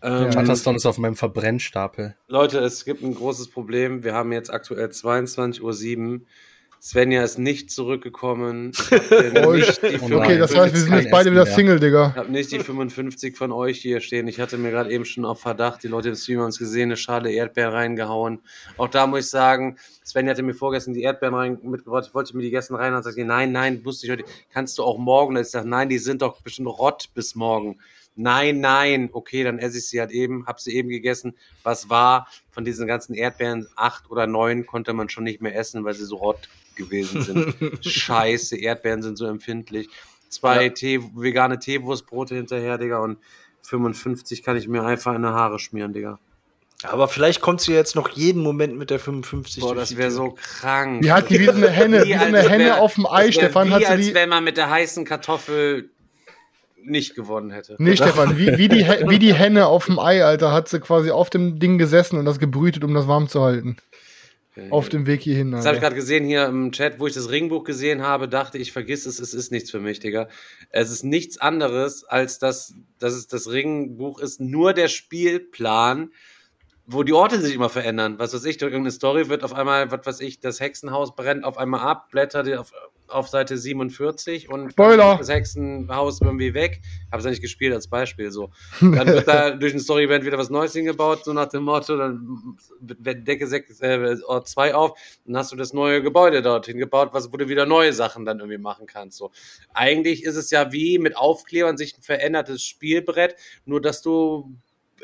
Speaker 1: ähm,
Speaker 4: ist auf meinem Verbrennstapel.
Speaker 1: Leute, es gibt ein großes Problem. Wir haben jetzt aktuell 22.07 Uhr. Svenja ist nicht zurückgekommen. *laughs* Ich nicht die
Speaker 3: Okay, das heißt, wir sind jetzt beide wieder. Single,
Speaker 1: Ich
Speaker 3: Digga.
Speaker 1: habe nicht die 55 von euch hier stehen. Ich hatte mir gerade eben schon auf Verdacht, die Leute im Stream haben es gesehen, eine Schale Erdbeeren reingehauen. Auch da muss ich sagen, Sven hatte mir vorgestern die Erdbeeren rein mitgebracht. Ich wollte mir die gestern rein und sagte, nein, nein, wusste ich heute, kannst du auch morgen? Und ich sage, nein, die sind doch bestimmt rott bis morgen. Nein, nein, okay, dann esse ich sie halt eben, hab sie eben gegessen. Was war von diesen ganzen Erdbeeren? Acht oder neun konnte man schon nicht mehr essen, weil sie so rott gewesen sind. *laughs* Scheiße, Erdbeeren sind so empfindlich. Zwei
Speaker 2: Ja.
Speaker 1: Tee, vegane Teewurstbrote hinterher, Digga, und 55 kann ich mir einfach in die Haare schmieren, Digga.
Speaker 2: Aber vielleicht kommt sie jetzt noch jeden Moment mit der 55
Speaker 1: Boah, das wäre so krank.
Speaker 3: Die hat die wie so eine Henne, wie so eine Henne
Speaker 1: wär-
Speaker 3: auf dem Ei, Stefan.
Speaker 1: Wie
Speaker 3: Hat sie
Speaker 1: als
Speaker 3: die,
Speaker 1: wenn man mit der heißen Kartoffel nicht gewonnen hätte.
Speaker 3: nee, Stefan, wie, wie, die, wie die Henne auf dem Ei, Alter, hat sie quasi auf dem Ding gesessen und das gebrütet, um das warm zu halten. Auf dem Weg hierhin,
Speaker 1: Das habe ich
Speaker 3: Alter.
Speaker 1: gerade gesehen hier im Chat, wo ich das Ringbuch gesehen habe, dachte ich, vergiss es, es ist nichts für mich, Digga. Es ist nichts anderes, als dass, dass es das Ringbuch ist, nur der Spielplan, wo die Orte sich immer verändern. Was weiß ich, durch irgendeine Story wird auf einmal, was weiß ich, das Hexenhaus brennt auf einmal ab, Blätter die auf, auf Seite 47 und
Speaker 3: Spoiler.
Speaker 1: das Hexenhaus irgendwie weg. Habe es ja nicht gespielt als Beispiel so. *laughs* Dann wird da durch ein Story-Event wieder was Neues hingebaut, so nach dem Motto, dann Decke 6, äh, Ort 2 auf, dann hast du das neue Gebäude dorthin gebaut, was, wo du wieder neue Sachen dann irgendwie machen kannst. So. Eigentlich ist es ja wie mit Aufklebern sich ein verändertes Spielbrett, nur dass du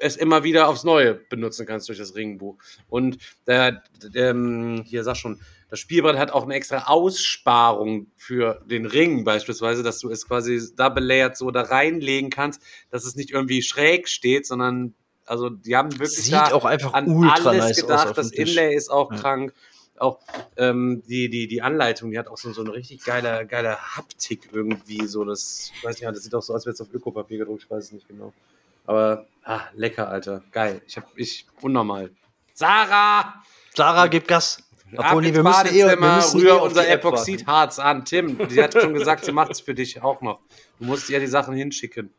Speaker 1: es immer wieder aufs Neue benutzen kannst durch das Ringbuch. Und der, der, ähm, hier sag schon, das Spielbrett hat auch eine extra Aussparung für den Ring beispielsweise, dass du es quasi double layered so da reinlegen kannst, dass es nicht irgendwie schräg steht, sondern also die haben wirklich
Speaker 2: Sieht
Speaker 1: da
Speaker 2: auch einfach
Speaker 1: an
Speaker 2: ultra
Speaker 1: alles
Speaker 2: nice
Speaker 1: gedacht. das. Inlay ist auch
Speaker 2: Ja.
Speaker 1: krank. Auch ähm, die, die, die Anleitung, die hat auch so, so eine richtig geile, geile Haptik irgendwie. So, das, ich weiß nicht, das sieht auch so aus, als wäre es auf Ökopapier gedruckt, ich weiß es nicht genau. Aber ah, lecker, Alter. Geil. Ich hab, ich, unnormal. Sarah!
Speaker 2: Sarah, gib Gas.
Speaker 1: Ab ins
Speaker 2: wir müssen eh, wir müssen eh
Speaker 1: rühr
Speaker 2: die
Speaker 1: unser. Epoxidharz an. Tim, die hat schon gesagt, sie macht es für dich auch noch. Du musst ihr die Sachen hinschicken.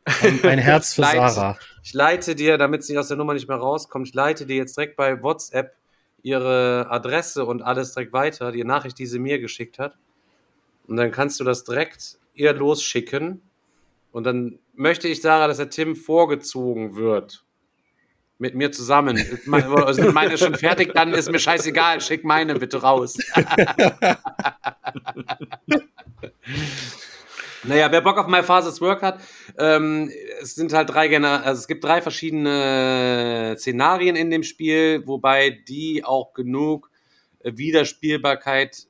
Speaker 4: Ein Herz für
Speaker 1: Leid.
Speaker 4: Sarah.
Speaker 1: Ich leite dir, damit sie aus der Nummer nicht mehr rauskommt, ich leite dir jetzt direkt bei WhatsApp ihre Adresse und alles direkt weiter, die Nachricht, die sie mir geschickt hat. Und dann kannst du das direkt ihr losschicken. Und dann möchte ich, Sarah, dass der Tim vorgezogen wird. Mit mir zusammen. Also wenn meine schon fertig, dann ist mir scheißegal. Schick meine bitte raus. *laughs* Naja, wer Bock auf My Father's Work hat, ähm, es sind halt drei Gener also es gibt drei verschiedene Szenarien in dem Spiel, wobei die auch genug äh, Wiederspielbarkeit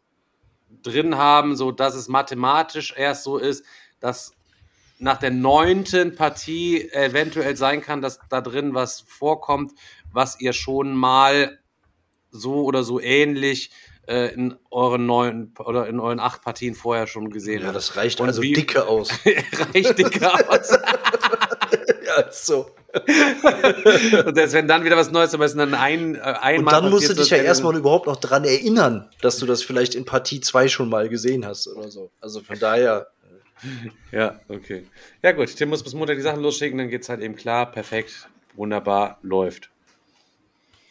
Speaker 1: drin haben, so dass es mathematisch erst so ist, dass nach der neunten Partie eventuell sein kann, dass da drin was vorkommt, was ihr schon mal so oder so ähnlich äh, in euren neun oder in euren acht Partien vorher schon gesehen
Speaker 2: Ja,
Speaker 1: habt.
Speaker 2: das reicht
Speaker 1: Und
Speaker 2: also
Speaker 1: wie-
Speaker 2: dicke aus. *laughs*
Speaker 1: Reicht dicker aus. *laughs*
Speaker 2: ja, ist so. *laughs*
Speaker 1: Und selbst wenn dann wieder was Neues dabei ist, und dann ein, äh,
Speaker 2: Und
Speaker 1: einmal.
Speaker 2: dann musst du dich ja erstmal überhaupt noch dran erinnern, dass du das vielleicht in Partie 2 schon mal gesehen hast oder so. Also von daher.
Speaker 1: Ja, okay. Ja, gut. Tim muss bis Montag die Sachen losschicken, dann geht's halt eben klar. Perfekt. Wunderbar. Läuft.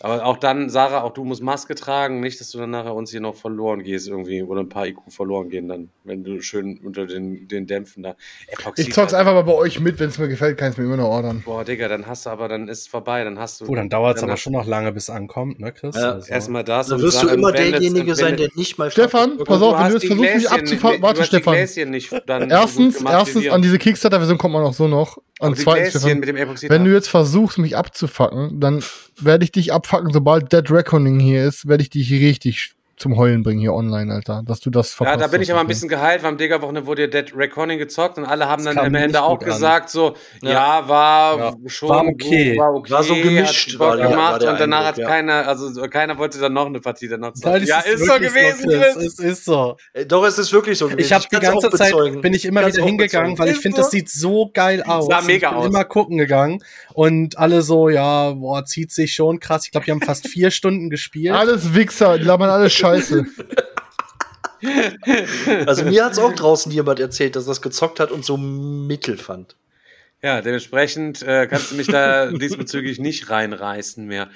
Speaker 1: Aber auch dann, Sarah, auch du musst Maske tragen, nicht, dass du dann nachher uns hier noch verloren gehst irgendwie oder ein paar IQ verloren gehen dann, wenn du schön unter den, den Dämpfen da. Epoxid,
Speaker 3: Ich zock's einfach mal bei euch mit, wenn es mir gefällt, kann ich mir immer noch ordern.
Speaker 1: Boah, Digga, dann hast du aber, dann ist es vorbei, dann hast du.
Speaker 4: Oh, dann dauert es aber schon noch lange, bis es ankommt, ne, Chris?
Speaker 2: Ja,
Speaker 4: Also-
Speaker 1: Erstmal das.
Speaker 2: Dann wirst du immer derjenige sein, der nicht mal.
Speaker 3: Stefan, pass auf, wenn du jetzt versuchst, mich abzufangen. Warte, Stefan.
Speaker 1: Nicht
Speaker 3: Erstens,
Speaker 1: gemacht
Speaker 3: erstens an diese Kickstarter-Version kommt man auch so noch. Und zweitens, Stefan, wenn du jetzt versuchst, mich abzufacken, dann werde ich dich abfacken, sobald Dead Reckoning hier ist, werde ich dich richtig zum Heulen bringen hier online, Alter. Dass du das
Speaker 1: Ja,
Speaker 3: verpasst
Speaker 1: da bin ich aber ein bisschen geheilt, weil am Digger-Wochenende wurde ja Dead Reckoning gezockt und alle haben
Speaker 4: Das
Speaker 1: dann am Ende auch
Speaker 4: an.
Speaker 1: gesagt, so, ja,
Speaker 2: Ja.
Speaker 1: war
Speaker 4: Ja.
Speaker 1: schon
Speaker 4: War okay.
Speaker 1: gut, war okay,
Speaker 2: War so gemischt,
Speaker 1: hat
Speaker 2: war der-
Speaker 1: gemacht
Speaker 2: war der
Speaker 1: und danach hat
Speaker 2: Eindruck, ja.
Speaker 1: keiner, also keiner wollte dann noch eine Partie danach zocken.
Speaker 4: es
Speaker 1: Ja, ist so
Speaker 4: wirklich
Speaker 1: gewesen.
Speaker 4: Es ist so.
Speaker 2: Äh, Doch, es ist wirklich so gewesen.
Speaker 4: Ich habe die ganze Zeit
Speaker 2: bezeugen.
Speaker 4: bin ich immer
Speaker 2: Kann's
Speaker 4: wieder hingegangen, weil ich
Speaker 1: Ist
Speaker 4: finde,
Speaker 1: so.
Speaker 4: das sieht so geil aus.
Speaker 1: Sah mega
Speaker 4: ich bin
Speaker 1: aus.
Speaker 4: immer gucken gegangen und alle so, ja, boah, zieht sich schon krass. Ich glaube, die haben fast vier Stunden gespielt.
Speaker 3: Alles Wichser, die labern alles *laughs* Scheiße. *laughs*
Speaker 2: Also mir hat's auch draußen jemand erzählt, dass das gezockt hat und so mittel fand.
Speaker 1: Ja, dementsprechend äh, kannst du mich da *laughs* diesbezüglich nicht reinreißen mehr.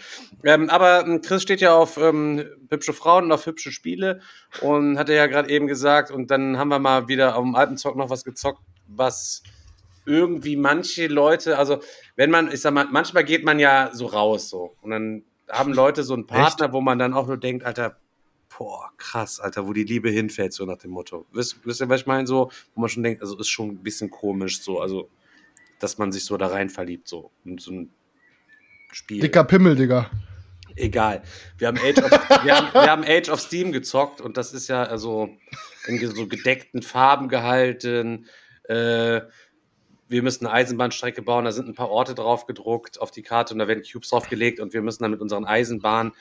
Speaker 1: Ähm, aber ähm, Chris steht ja auf ähm, hübsche Frauen und auf hübsche Spiele und hat er ja gerade eben gesagt. Und dann haben wir mal wieder auf dem Alpenzock noch was gezockt, was irgendwie manche Leute, also wenn man, ich sag mal, manchmal geht man ja so raus so und dann haben Leute so einen Partner, wo man dann auch nur denkt, Alter, boah, krass, Alter, wo die Liebe hinfällt, so nach dem Motto. Wisst, wisst ihr, was ich meine? So, wo man schon denkt, also ist schon ein bisschen komisch, so, also, dass man sich so da rein verliebt, so, in so ein Spiel.
Speaker 3: Dicker Pimmel, Digga.
Speaker 1: Egal. Wir haben, Age of, *laughs* wir, haben, wir haben Age of Steam gezockt und das ist ja also in so gedeckten Farben gehalten. Äh, wir müssen eine Eisenbahnstrecke bauen, da sind ein paar Orte drauf gedruckt auf die Karte und da werden Cubes draufgelegt und wir müssen dann mit unseren Eisenbahn,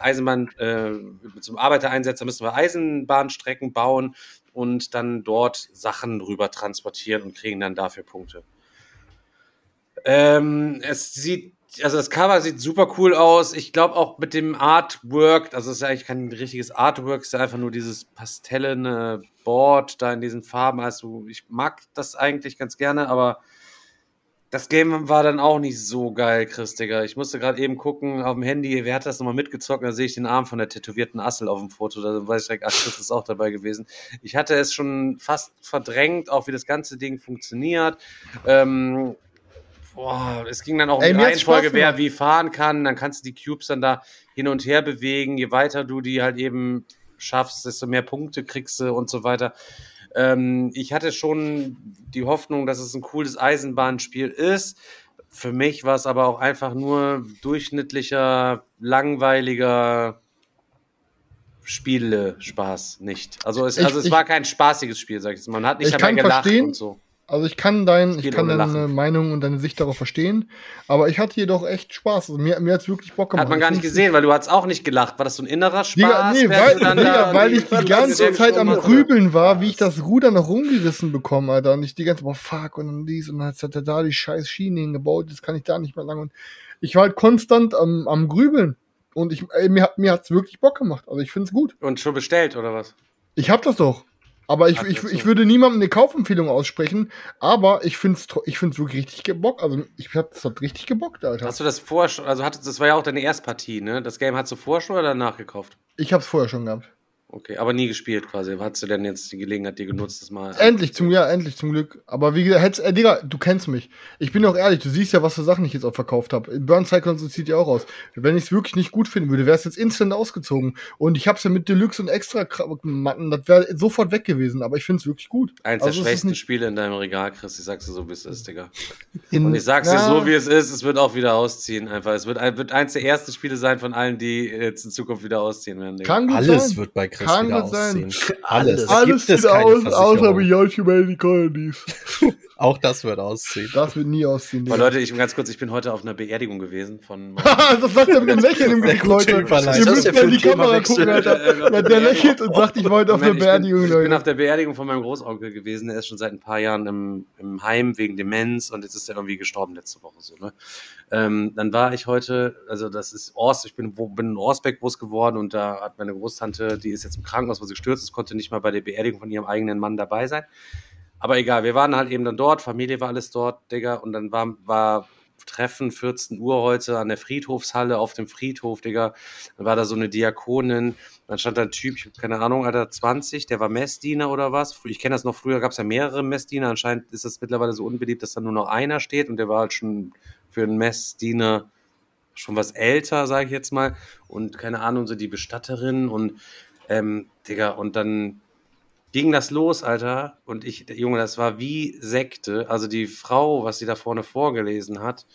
Speaker 1: Eisenbahn, äh, mit so einem Arbeitereinsetzer müssen wir Eisenbahnstrecken bauen und dann dort Sachen rüber transportieren und kriegen dann dafür Punkte. Ähm, es sieht, also das Cover sieht super cool aus. Ich glaube auch mit dem Artwork, also es ist ja eigentlich kein richtiges Artwork, es ist einfach nur dieses pastellene Board da in diesen Farben. Also ich mag das eigentlich ganz gerne, aber das Game war dann auch nicht so geil, Chris, Digga. Ich musste gerade eben gucken auf dem Handy, wer hat das nochmal mitgezockt? Da sehe ich den Arm von der tätowierten Assel auf dem Foto. Da weiß ich direkt, ach, Chris ist auch dabei gewesen. Ich hatte es schon fast verdrängt, auch wie das ganze Ding funktioniert. Ähm, boah, es ging dann auch um
Speaker 3: Ey,
Speaker 1: die
Speaker 3: mir hat's
Speaker 1: Reihenfolge, wer wie fahren kann. Dann kannst du die Cubes dann da hin und her bewegen. Je weiter du die halt eben schaffst, desto mehr Punkte kriegst du und so weiter. Ähm, ich hatte schon die Hoffnung, dass es ein cooles Eisenbahnspiel ist. Für mich war es aber auch einfach nur durchschnittlicher, langweiliger Spiele-Spaß nicht. Also es,
Speaker 3: Ich-
Speaker 1: also es
Speaker 3: ich-
Speaker 1: war kein spaßiges Spiel, sag ich jetzt mal. Man hat nicht
Speaker 3: Ich
Speaker 1: dabei gelacht und so.
Speaker 3: Also ich kann, dein, ich kann deine
Speaker 1: Lachen.
Speaker 3: Meinung und deine Sicht darauf verstehen, aber ich hatte jedoch echt Spaß. Also mir, mir hat es wirklich Bock gemacht.
Speaker 1: Hat man gar nicht gesehen, weil du hast auch nicht gelacht. War das so ein innerer Spaß?
Speaker 3: Digga, nee, weil,
Speaker 1: da
Speaker 3: weil ich die ganze Zeit am? Grübeln war, wie ich das Ruder noch rumgerissen bekomme, Alter. Und ich die ganze Zeit, boah, fuck, und dann dies, und dann hat er da die scheiß Schiene hingebaut, jetzt kann ich da nicht mehr lang. Und ich war halt konstant am, am Grübeln. Und ich, ey, mir, hat- mir hat's wirklich Bock gemacht. Also ich find's gut.
Speaker 1: Und schon bestellt, oder was?
Speaker 3: Ich hab das doch. Aber ich, ich, ich würde niemandem eine Kaufempfehlung aussprechen, aber ich find's, ich find's wirklich richtig gebockt. Also ich hab das hat richtig gebockt, Alter.
Speaker 1: Hast du das vorher schon, also hattest, das war ja auch deine Erstpartie, ne? Das Game hast du vorher schon oder danach gekauft?
Speaker 3: Ich hab's vorher schon gehabt.
Speaker 1: Okay, aber nie gespielt quasi. Hast du denn jetzt die Gelegenheit dir genutzt, das mal?
Speaker 3: Endlich zum, ja, endlich zum Glück. Aber wie gesagt, äh, Digga, du kennst mich. Ich bin auch ehrlich, du siehst ja, was für Sachen ich jetzt auch verkauft habe. Burn Cyclones sieht ja auch aus. Wenn ich es wirklich nicht gut finden würde, wäre es jetzt instant ausgezogen. Und ich hab's ja mit Deluxe und extra Matten, das wäre sofort weg gewesen. Aber ich find's wirklich gut.
Speaker 1: Eins der
Speaker 3: Also es ist
Speaker 1: schwächsten
Speaker 3: nicht
Speaker 1: Spiele in deinem Regal, Chris. Ich sag's dir so, wie es ist, Digga.
Speaker 3: in-
Speaker 1: Und ich sag's dir
Speaker 3: Ja,
Speaker 1: so, wie es ist. Es wird auch wieder ausziehen, einfach. Es wird, ein- wird eins der ersten Spiele sein von allen, die jetzt in Zukunft wieder ausziehen werden, Digga.
Speaker 3: Kann gut
Speaker 4: Alles
Speaker 3: sein.
Speaker 4: wird bei Chris
Speaker 3: Kann gut sein.
Speaker 4: aussehen. *laughs* Alles.
Speaker 3: Alles
Speaker 4: gibt es
Speaker 3: sieht aus, außer
Speaker 4: Versicherung.
Speaker 3: Beyond Humanity Colonies. *laughs*
Speaker 4: Auch das wird ausziehen.
Speaker 3: Das wird nie ausziehen.
Speaker 1: Aber. Leute, ich ganz kurz, ich bin heute auf einer Beerdigung gewesen von. *laughs*
Speaker 3: das sagt er mit dem Lächeln im Gesicht, Leute. Ihr müsst mal in die Kamera gucken, Alter. Ja, der lächelt und sagt, ich war heute auf einer Beerdigung,
Speaker 1: bin, ich bin
Speaker 3: Leute.
Speaker 1: auf der Beerdigung von meinem Großonkel gewesen. Der ist schon seit ein paar Jahren im, im Heim wegen Demenz und jetzt ist er irgendwie gestorben letzte Woche so. Ne? Ähm, dann war ich heute, also das ist Ors, ich bin, wo- bin in Orsbeck groß geworden und da hat meine Großtante, die ist jetzt im Krankenhaus, weil sie gestürzt ist, konnte nicht mal bei der Beerdigung von ihrem eigenen Mann dabei sein. Aber egal, wir waren halt eben dann dort, Familie war alles dort, Digga, und dann war, war Treffen 14 Uhr heute an der Friedhofshalle auf dem Friedhof, Digga. Dann war da so eine Diakonin, dann stand da ein Typ, ich hab keine Ahnung, Alter, 20, der war Messdiener oder was. Ich kenne das noch, früher gab es ja mehrere Messdiener. Anscheinend ist das mittlerweile so unbeliebt, dass da nur noch einer steht und der war halt schon für einen Messdiener schon was älter, sage ich jetzt mal. Und keine Ahnung, so die Bestatterin und ähm, Digga, und dann ging das los, Alter. Und ich, Junge, das war wie Sekte. Also die Frau, was sie da vorne vorgelesen hat,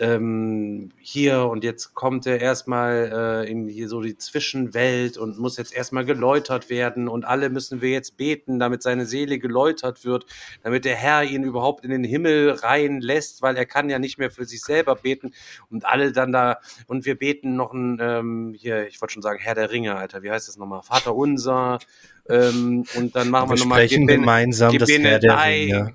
Speaker 1: ähm, hier und jetzt kommt er erstmal äh, in hier so die Zwischenwelt und muss jetzt erstmal geläutert werden und alle müssen wir jetzt beten, damit seine Seele geläutert wird, damit der Herr ihn überhaupt in den Himmel reinlässt, weil er kann ja nicht mehr für sich selber beten und alle dann da und wir beten noch ein ähm, hier, ich wollte schon sagen Herr der Ringe, Alter, wie heißt das nochmal? Vater unser ähm, und dann machen wir,
Speaker 4: Wir
Speaker 1: nochmal
Speaker 4: sprechen gemeinsam das Herr der Ringe.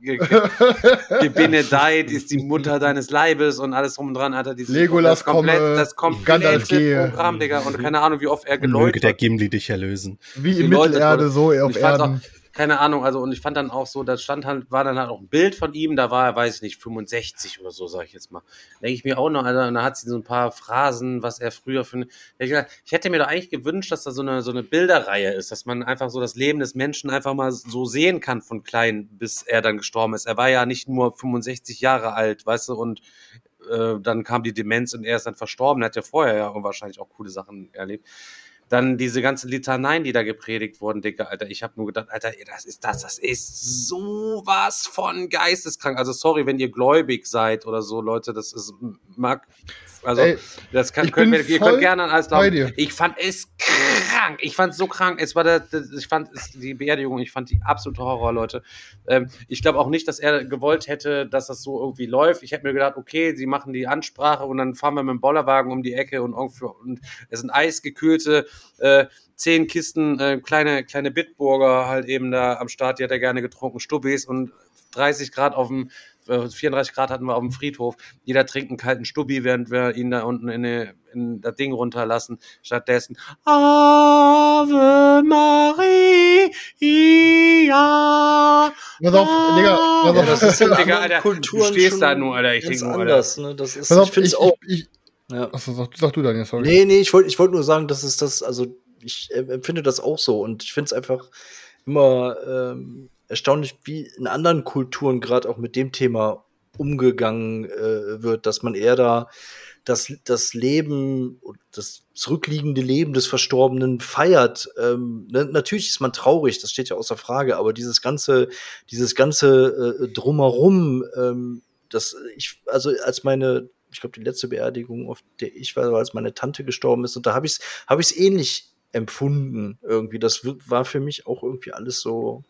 Speaker 1: Gebenedeit ist die Mutter deines Leibes und alles drum und dran, Alter. Dieses,
Speaker 3: Legolas
Speaker 1: das komplett,
Speaker 3: komme,
Speaker 1: das komplette Programm, Digga. Und keine Ahnung, wie oft er
Speaker 4: Möge der Gimli dich erlösen.
Speaker 3: Wie in Mittelerde, so auf Erden.
Speaker 1: Keine Ahnung, also und ich fand dann auch so, da stand halt, war dann halt auch ein Bild von ihm, da war er, weiß ich nicht, 65 oder so, sag ich jetzt mal. Denke ich mir auch noch, also da hat sie so ein paar Phrasen, was er früher für ich, ich hätte mir doch eigentlich gewünscht, dass da so eine, so eine Bilderreihe ist, dass man einfach so das Leben des Menschen einfach mal so sehen kann von klein, bis er dann gestorben ist. Er war ja nicht nur 65 Jahre alt, weißt du, und äh, dann kam die Demenz und er ist dann verstorben. Er hat ja vorher ja wahrscheinlich auch coole Sachen erlebt. Dann diese ganzen Litaneien, die da gepredigt wurden, Digga, Alter. Ich habe nur gedacht, Alter, das ist das, das ist sowas von geisteskrank. Also sorry, wenn ihr gläubig seid oder so, Leute, das ist mag. Also Ey, das kann, können wir, ihr könnt gerne alles glauben. Ich fand es krank. Ich fand es so krank. Es war der, ich fand es, die Beerdigung, ich fand die absolute Horror, Leute. Ähm, ich glaube auch nicht, dass er gewollt hätte, dass das so irgendwie läuft. Ich hätte mir gedacht, okay, sie machen die Ansprache und dann fahren wir mit dem Bollerwagen um die Ecke und, und es sind eisgekühlte äh, zehn Kisten äh, kleine, kleine Bitburger halt eben da am Start, die hat er gerne getrunken, Stubbis und 30 Grad auf dem, äh, 34 Grad hatten wir auf dem Friedhof. Jeder trinkt einen kalten Stubbi, während wir ihn da unten in, eine, in das Ding runterlassen. Stattdessen Ave Maria.
Speaker 3: Pass auf, Digga, pass auf. Ja,
Speaker 1: das ist in Digga, Alter, du stehst da nur, Alter, ich denke nur, Alter.
Speaker 2: Ne? Das ist, auf, ich finde es auch. Ich,
Speaker 3: ja. Achso, sag, sag du dann, ja, sorry.
Speaker 2: Nee, nee, ich wollte ich wollt nur sagen, dass es das, also ich empfinde das auch so und ich finde es einfach immer ähm, erstaunlich, wie in anderen Kulturen gerade auch mit dem Thema umgegangen äh, wird, dass man eher da das, das Leben, das zurückliegende Leben des Verstorbenen feiert. Ähm, ne, natürlich ist man traurig, das steht ja außer Frage, aber dieses ganze, dieses ganze äh, drumherum, ähm, das ich, also als meine ich glaube, die letzte Beerdigung, auf der ich war, als meine Tante gestorben ist. Und da habe ich es hab ähnlich empfunden irgendwie. Das war für mich auch irgendwie alles so.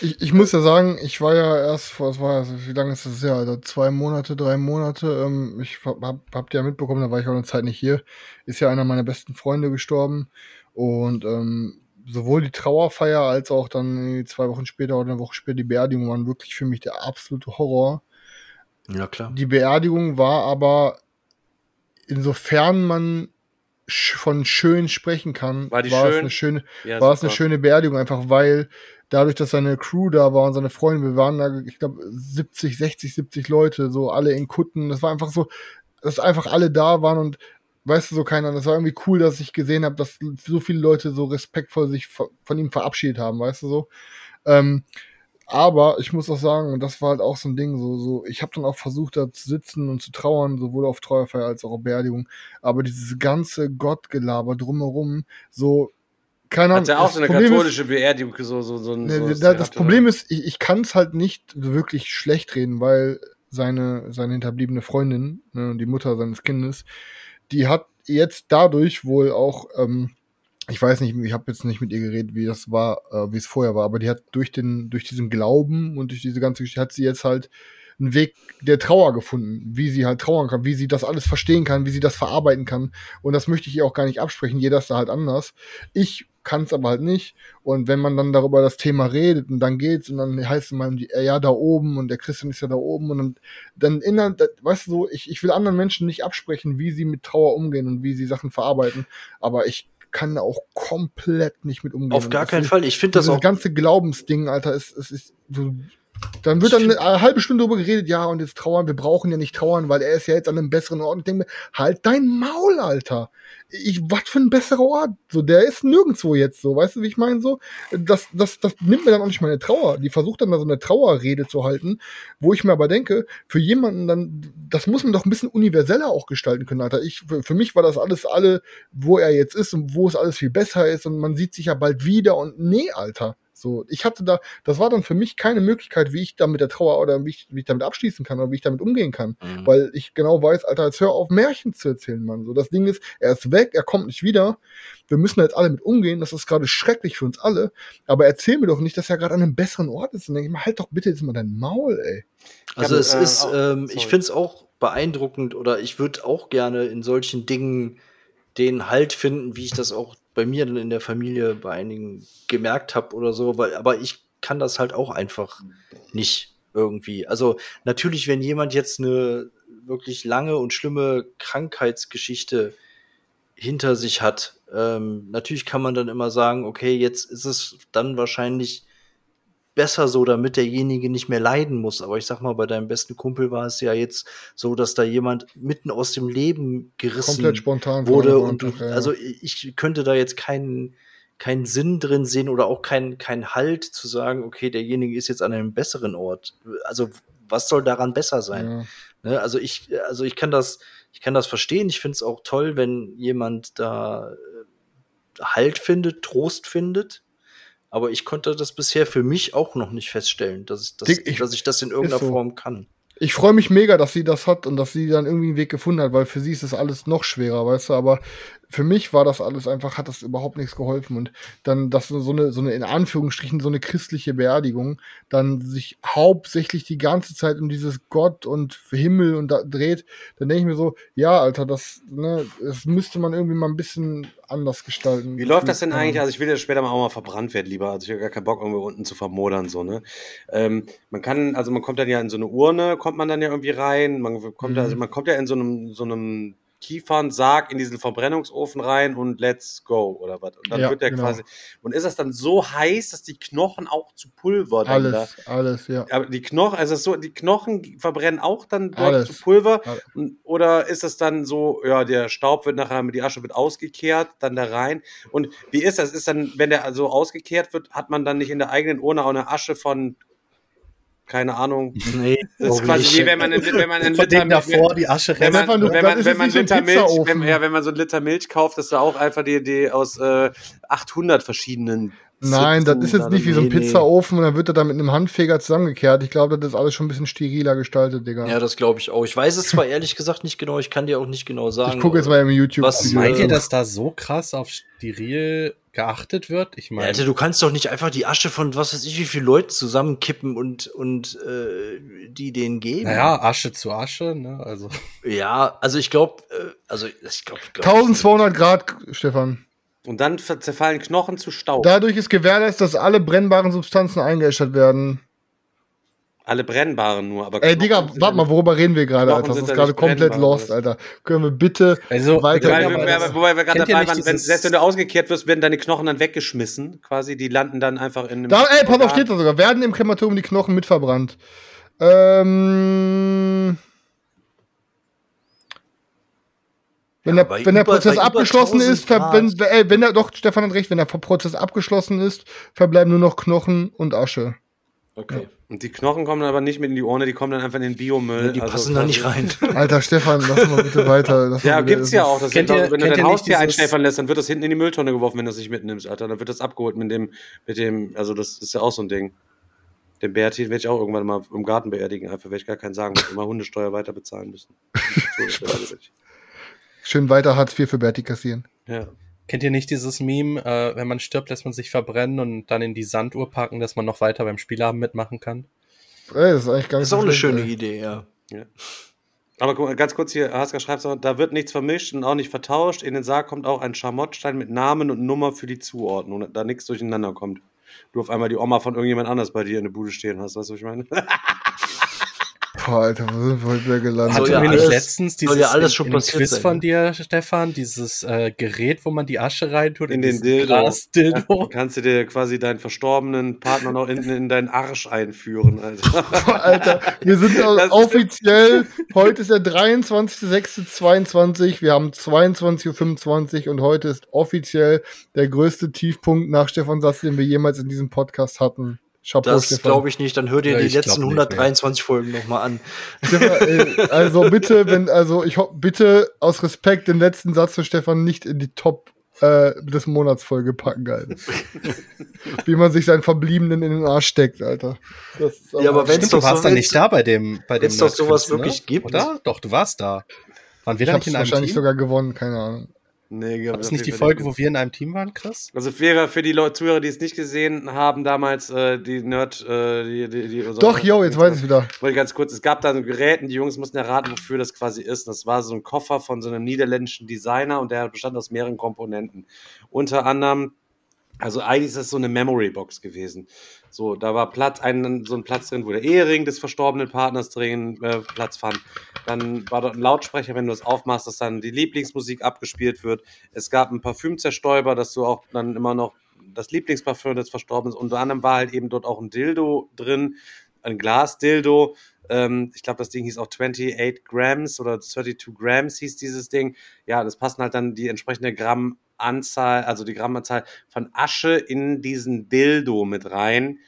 Speaker 3: Ich, ich muss ja sagen, ich war ja erst vor, was war wie lange ist das her? Also zwei Monate, drei Monate. Ähm, ich hab, hab, habt ja mitbekommen, da war ich auch eine Zeit nicht hier. Ist ja einer meiner besten Freunde gestorben. Und ähm, sowohl die Trauerfeier als auch dann zwei Wochen später oder eine Woche später die Beerdigung waren wirklich für mich der absolute Horror.
Speaker 2: Ja, klar.
Speaker 3: Die Beerdigung war aber, insofern man von schön sprechen kann,
Speaker 1: war,
Speaker 3: war
Speaker 1: schön?
Speaker 3: es eine schöne, ja, war es eine schöne Beerdigung, einfach weil dadurch, dass seine Crew da war und seine Freunde, wir waren da, ich glaube, 70, 60, 70 Leute, so alle in Kutten. Das war einfach so, dass einfach alle da waren und weißt du, so keiner. Das war irgendwie cool, dass ich gesehen habe, dass so viele Leute so respektvoll sich von ihm verabschiedet haben, weißt du so. Ähm, aber ich muss auch sagen, und das war halt auch so ein Ding, so, so, ich habe dann auch versucht, da zu sitzen und zu trauern, sowohl auf Trauerfeier als auch auf Beerdigung. Aber dieses ganze Gottgelaber drumherum, so, keine Ahnung.
Speaker 1: Hat ja auch so eine Problem katholische ist, Beerdigung, so, so, so,
Speaker 3: ne, so da, Das Problem ist, ich, ich kann es halt nicht wirklich schlecht reden, weil seine, seine hinterbliebene Freundin, ne, die Mutter seines Kindes, die hat jetzt dadurch wohl auch, ähm, ich weiß nicht, ich habe jetzt nicht mit ihr geredet, wie das war, äh, wie es vorher war, aber die hat durch den, durch diesen Glauben und durch diese ganze Geschichte hat sie jetzt halt einen Weg der Trauer gefunden, wie sie halt trauern kann, wie sie das alles verstehen kann, wie sie das verarbeiten kann. Und das möchte ich ihr auch gar nicht absprechen. Jeder ist da halt anders. Ich kann es aber halt nicht. Und wenn man dann darüber das Thema redet und dann geht's und dann heißt es mal, ja, da oben und der Christian ist ja da oben und dann, dann innerhalb, weißt du so, ich, ich will anderen Menschen nicht absprechen, wie sie mit Trauer umgehen und wie sie Sachen verarbeiten. Aber ich kann auch komplett nicht mit umgehen.
Speaker 2: Auf gar keinen Fall. Ich finde das auch. Das
Speaker 3: ganze Glaubensding, Alter, ist, ist, ist so, dann wird dann eine halbe Stunde darüber geredet, ja, und jetzt trauern, wir brauchen ja nicht trauern, weil er ist ja jetzt an einem besseren Ort. Ich denke mir, halt dein Maul, Alter. Ich, was für ein besserer Ort. So, der ist nirgendwo jetzt so, weißt du, wie ich meine? So, das, das, das nimmt mir dann auch nicht meine Trauer. Die versucht dann da so eine Trauerrede zu halten, wo ich mir aber denke, für jemanden dann, das muss man doch ein bisschen universeller auch gestalten können, Alter. Ich, für, für mich war das alles alle, wo er jetzt ist und wo es alles viel besser ist und man sieht sich ja bald wieder und nee, Alter. So, ich hatte da, das war dann für mich keine Möglichkeit, wie ich da mit der Trauer oder wie ich, wie ich damit abschließen kann oder wie ich damit umgehen kann. Mhm. Weil ich genau weiß, Alter, jetzt hör auf, Märchen zu erzählen, Mann. So, das Ding ist, er ist weg, er kommt nicht wieder. Wir müssen jetzt alle mit umgehen. Das ist gerade schrecklich für uns alle. Aber erzähl mir doch nicht, dass er gerade an einem besseren Ort ist. Und denke ich mal, halt doch bitte jetzt mal dein Maul, ey.
Speaker 2: Also, es äh, ist, ähm, ich finde es auch beeindruckend oder ich würde auch gerne in solchen Dingen den Halt finden, wie ich das auch bei mir in der Familie bei einigen gemerkt habe oder so, weil, aber ich kann das halt auch einfach nicht irgendwie. Also natürlich, wenn jemand jetzt eine wirklich lange und schlimme Krankheitsgeschichte hinter sich hat, ähm, natürlich kann man dann immer sagen, okay, jetzt ist es dann wahrscheinlich besser so, damit derjenige nicht mehr leiden muss. Aber ich sag mal, bei deinem besten Kumpel war es ja jetzt so, dass da jemand mitten aus dem Leben gerissen
Speaker 3: Komplett spontan
Speaker 2: wurde. Und du, also ich könnte da jetzt keinen keinen Sinn drin sehen oder auch keinen keinen Halt zu sagen, okay, derjenige ist jetzt an einem besseren Ort. Also was soll daran besser sein?
Speaker 3: Ja.
Speaker 2: Ne? Also ich, also ich kann das, ich kann das verstehen. Ich finde es auch toll, wenn jemand da äh, Halt findet, Trost findet. Aber ich konnte das bisher für mich auch noch nicht feststellen, dass ich das,
Speaker 3: ich-
Speaker 2: dass ich das in irgendeiner
Speaker 3: so.
Speaker 2: Form kann.
Speaker 3: Ich freue mich mega, dass sie das hat und dass sie dann irgendwie einen Weg gefunden hat, weil für sie ist das alles noch schwerer, weißt du, aber für mich war das alles einfach, hat das überhaupt nichts geholfen und dann, dass so eine, so eine, in Anführungsstrichen, so eine christliche Beerdigung dann sich hauptsächlich die ganze Zeit um dieses Gott und Himmel und da dreht, dann denke ich mir so, ja, Alter, das, ne, das müsste man irgendwie mal ein bisschen anders gestalten.
Speaker 1: Wie läuft das denn
Speaker 3: Ja.
Speaker 1: eigentlich? Also ich will ja später mal auch mal verbrannt werden, lieber. Also ich habe gar keinen Bock, irgendwo unten zu vermodern, so, ne? Ähm, man kann, also man kommt dann ja in so eine Urne, kommt man dann ja irgendwie rein. Man kommt,
Speaker 3: Mhm.
Speaker 1: also man kommt ja in so einem, so einem Kiefernsarg in diesen Verbrennungsofen rein und let's go oder was. Und dann
Speaker 3: Ja,
Speaker 1: wird der
Speaker 3: genau.
Speaker 1: quasi. Und ist das dann so heiß, dass die Knochen auch zu Pulver dann da.
Speaker 3: Alles, alles, ja.
Speaker 1: Aber die Knochen, also so, die Knochen verbrennen auch dann dort
Speaker 3: Alles.
Speaker 1: zu Pulver.
Speaker 3: Alles.
Speaker 1: Oder ist das dann so, ja, der Staub wird nachher, die Asche wird ausgekehrt, dann da rein. Und wie ist das? Ist dann, wenn der so ausgekehrt wird, hat man dann nicht in der eigenen Urne auch eine Asche von, keine Ahnung.
Speaker 2: Nee, *laughs*
Speaker 1: Das ist quasi wie wenn man, in- *laughs* wenn man einen Liter
Speaker 4: dem davor die Asche
Speaker 1: wenn man,
Speaker 3: du-
Speaker 1: wenn man,
Speaker 3: ist
Speaker 1: wenn man
Speaker 3: wie so ein
Speaker 1: Liter Milch, wenn, ja, wenn man so einen Liter Milch kauft, dass da auch einfach die, die aus äh, 800 verschiedenen
Speaker 3: Nein, das ist jetzt nicht wie so ein. Pizzaofen und dann wird er da mit einem Handfeger zusammengekehrt. Ich glaube, das ist alles schon ein bisschen steriler gestaltet, Digga.
Speaker 2: Ja, das glaube ich auch. Ich weiß es zwar ehrlich gesagt nicht genau, ich kann dir auch nicht genau sagen.
Speaker 3: ich gucke jetzt mal im YouTube.
Speaker 2: Was.
Speaker 4: Meint ihr, dass da so krass auf steril geachtet wird? Ich meine,
Speaker 2: Alter, du kannst doch nicht einfach die Asche von was weiß ich wie viele Leuten zusammenkippen und, und äh, die denen geben.
Speaker 4: naja, Asche zu Asche, ne? Also.
Speaker 2: Ja, also ich glaube, äh, also ich glaube.
Speaker 3: 1200 Grad, Stefan.
Speaker 1: Und dann zerfallen Knochen zu Staub.
Speaker 3: Dadurch ist gewährleistet, dass alle brennbaren Substanzen eingeäschert werden.
Speaker 1: Alle brennbaren nur. Aber
Speaker 3: Ey, Digga, warte mal, worüber reden wir gerade, Alter? Das ist gerade komplett lost? Alter. Können wir bitte
Speaker 4: Also,
Speaker 3: weiter.
Speaker 1: Weil, wir-
Speaker 4: das-
Speaker 1: wobei wir gerade dabei waren, wenn, selbst wenn du ausgekehrt wirst, werden deine Knochen dann weggeschmissen. Quasi, die landen dann einfach in einem.
Speaker 3: Da, ey, pass auf, steht da sogar. Werden im Krematorium die Knochen mitverbrannt. Ähm. Wenn,
Speaker 2: Ja,
Speaker 3: der, wenn der
Speaker 2: über-
Speaker 3: Prozess abgeschlossen
Speaker 2: 1000
Speaker 3: ist, ver- wenn, ey, wenn der, doch, Stefan hat recht, wenn der Prozess abgeschlossen ist, verbleiben nur noch Knochen und Asche.
Speaker 2: Okay.
Speaker 1: Und die Knochen kommen dann aber nicht mit in die Urne, die kommen dann einfach in den Biomüll.
Speaker 2: Die
Speaker 1: Also
Speaker 2: passen da nicht rein. *laughs*
Speaker 3: Alter, Stefan, lass mal bitte weiter. Lass
Speaker 1: Ja,
Speaker 3: mal
Speaker 1: gibt's ja auch.
Speaker 3: Das
Speaker 1: Das
Speaker 4: Kennt ihr-
Speaker 1: wenn du
Speaker 4: kennt
Speaker 1: dein
Speaker 4: ihr nicht
Speaker 1: Haustier einschläfern lässt, dann wird das hinten in die Mülltonne geworfen, wenn du es nicht mitnimmst, Alter. Dann wird das abgeholt mit dem, mit dem, also das ist ja auch so ein Ding. Den Berti werde ich auch irgendwann mal im Garten beerdigen, einfach, weil ich gar keinen sagen muss, immer Hundesteuer weiter bezahlen müssen. *laughs* So, das
Speaker 3: Schön weiter Hartz IV für Berti kassieren.
Speaker 1: ja.
Speaker 4: Kennt ihr nicht dieses Meme, äh, wenn man stirbt, lässt man sich verbrennen und dann in die Sanduhr packen, dass man noch weiter beim Spielabend mitmachen kann?
Speaker 3: Ey, das ist eigentlich gar
Speaker 2: Das
Speaker 3: nicht
Speaker 2: ist auch
Speaker 3: so
Speaker 2: eine schöne
Speaker 3: ey.
Speaker 2: Idee, ja.
Speaker 1: Aber guck mal, ganz kurz hier, Hasker schreibt auch, da wird nichts vermischt und auch nicht vertauscht. In den Sarg kommt auch ein Schamottstein mit Namen und Nummer für die Zuordnung, da nichts durcheinander kommt. Du auf einmal die Oma von irgendjemand anders bei dir in der Bude stehen hast, weißt du, was ich meine? *laughs*
Speaker 3: Boah, Alter, wo sind wir heute wieder gelandet?
Speaker 2: Soll
Speaker 4: Hatten
Speaker 2: ja
Speaker 4: wir nicht letztens dieses
Speaker 2: ja alles
Speaker 4: in-
Speaker 2: schon
Speaker 4: in
Speaker 2: passiert
Speaker 4: Quiz
Speaker 2: sein,
Speaker 4: von dir, Stefan, dieses äh, Gerät, wo man die Asche reintut
Speaker 1: In den
Speaker 4: dieses
Speaker 1: Dildo.
Speaker 4: Glas-Dildo?
Speaker 1: Kannst du dir quasi deinen verstorbenen Partner noch in, in deinen Arsch einführen, Alter. *laughs*
Speaker 3: Boah, Alter, wir sind
Speaker 1: Das
Speaker 3: offiziell, heute ist der 23.06.22, wir haben 22.25 Uhr und heute ist offiziell der größte Tiefpunkt nach Stefan Satz, den wir jemals in diesem Podcast hatten. Chapeau,
Speaker 2: Das glaube ich nicht. Dann hör dir
Speaker 4: Ja,
Speaker 2: die letzten
Speaker 4: glaub nicht,
Speaker 2: 123 Folgen nochmal an.
Speaker 3: Stefan, äh, *laughs* also bitte, wenn, also ich hoffe, bitte aus Respekt den letzten Satz von Stefan nicht in die Top äh, des Monats Folge packen, Alter. *laughs* Wie man sich seinen Verbliebenen in den Arsch steckt, Alter. Das ist
Speaker 2: Ja, aber
Speaker 4: Stimmt, du
Speaker 2: doch
Speaker 4: warst
Speaker 2: so-
Speaker 4: dann nicht da bei dem, bei dem
Speaker 2: wenn's doch sowas
Speaker 4: Nerdquiz,
Speaker 2: wirklich gibt.
Speaker 4: Oder? Doch, du warst da. Waren wir
Speaker 3: ich
Speaker 4: da nicht in einem
Speaker 3: wahrscheinlich
Speaker 4: Team?
Speaker 3: sogar gewonnen, keine Ahnung.
Speaker 1: Nee,
Speaker 4: War das nicht die Folge, wo wir in einem Team waren, Chris?
Speaker 1: Also für, für die Leute, Zuhörer, die es nicht gesehen haben, damals äh, die Nerd, äh, die, die, die
Speaker 3: Doch, yo, jetzt weiß ich wieder.
Speaker 1: Wollte ganz kurz, es gab da so ein Gerät und die Jungs mussten erraten, wofür das quasi ist. Das war so ein Koffer von so einem niederländischen Designer und der bestand aus mehreren Komponenten. Unter anderem, also eigentlich ist das so eine Memory Box gewesen. So, da war Platz, ein, so ein Platz drin, wo der Ehering des verstorbenen Partners drin äh, Platz fand. Dann war dort ein Lautsprecher, wenn du das aufmachst, dass dann die Lieblingsmusik abgespielt wird. Es gab einen Parfümzerstäuber, dass du auch dann immer noch das Lieblingsparfüm des Verstorbenen. Unter anderem war halt eben dort auch ein Dildo drin, ein Glas-Dildo. Ähm, ich glaube, das Ding hieß auch 28 Grams oder 32 Grams hieß dieses Ding. Ja, das passen halt dann die entsprechende Grammanzahl, also die Grammanzahl von Asche in diesen Dildo mit rein,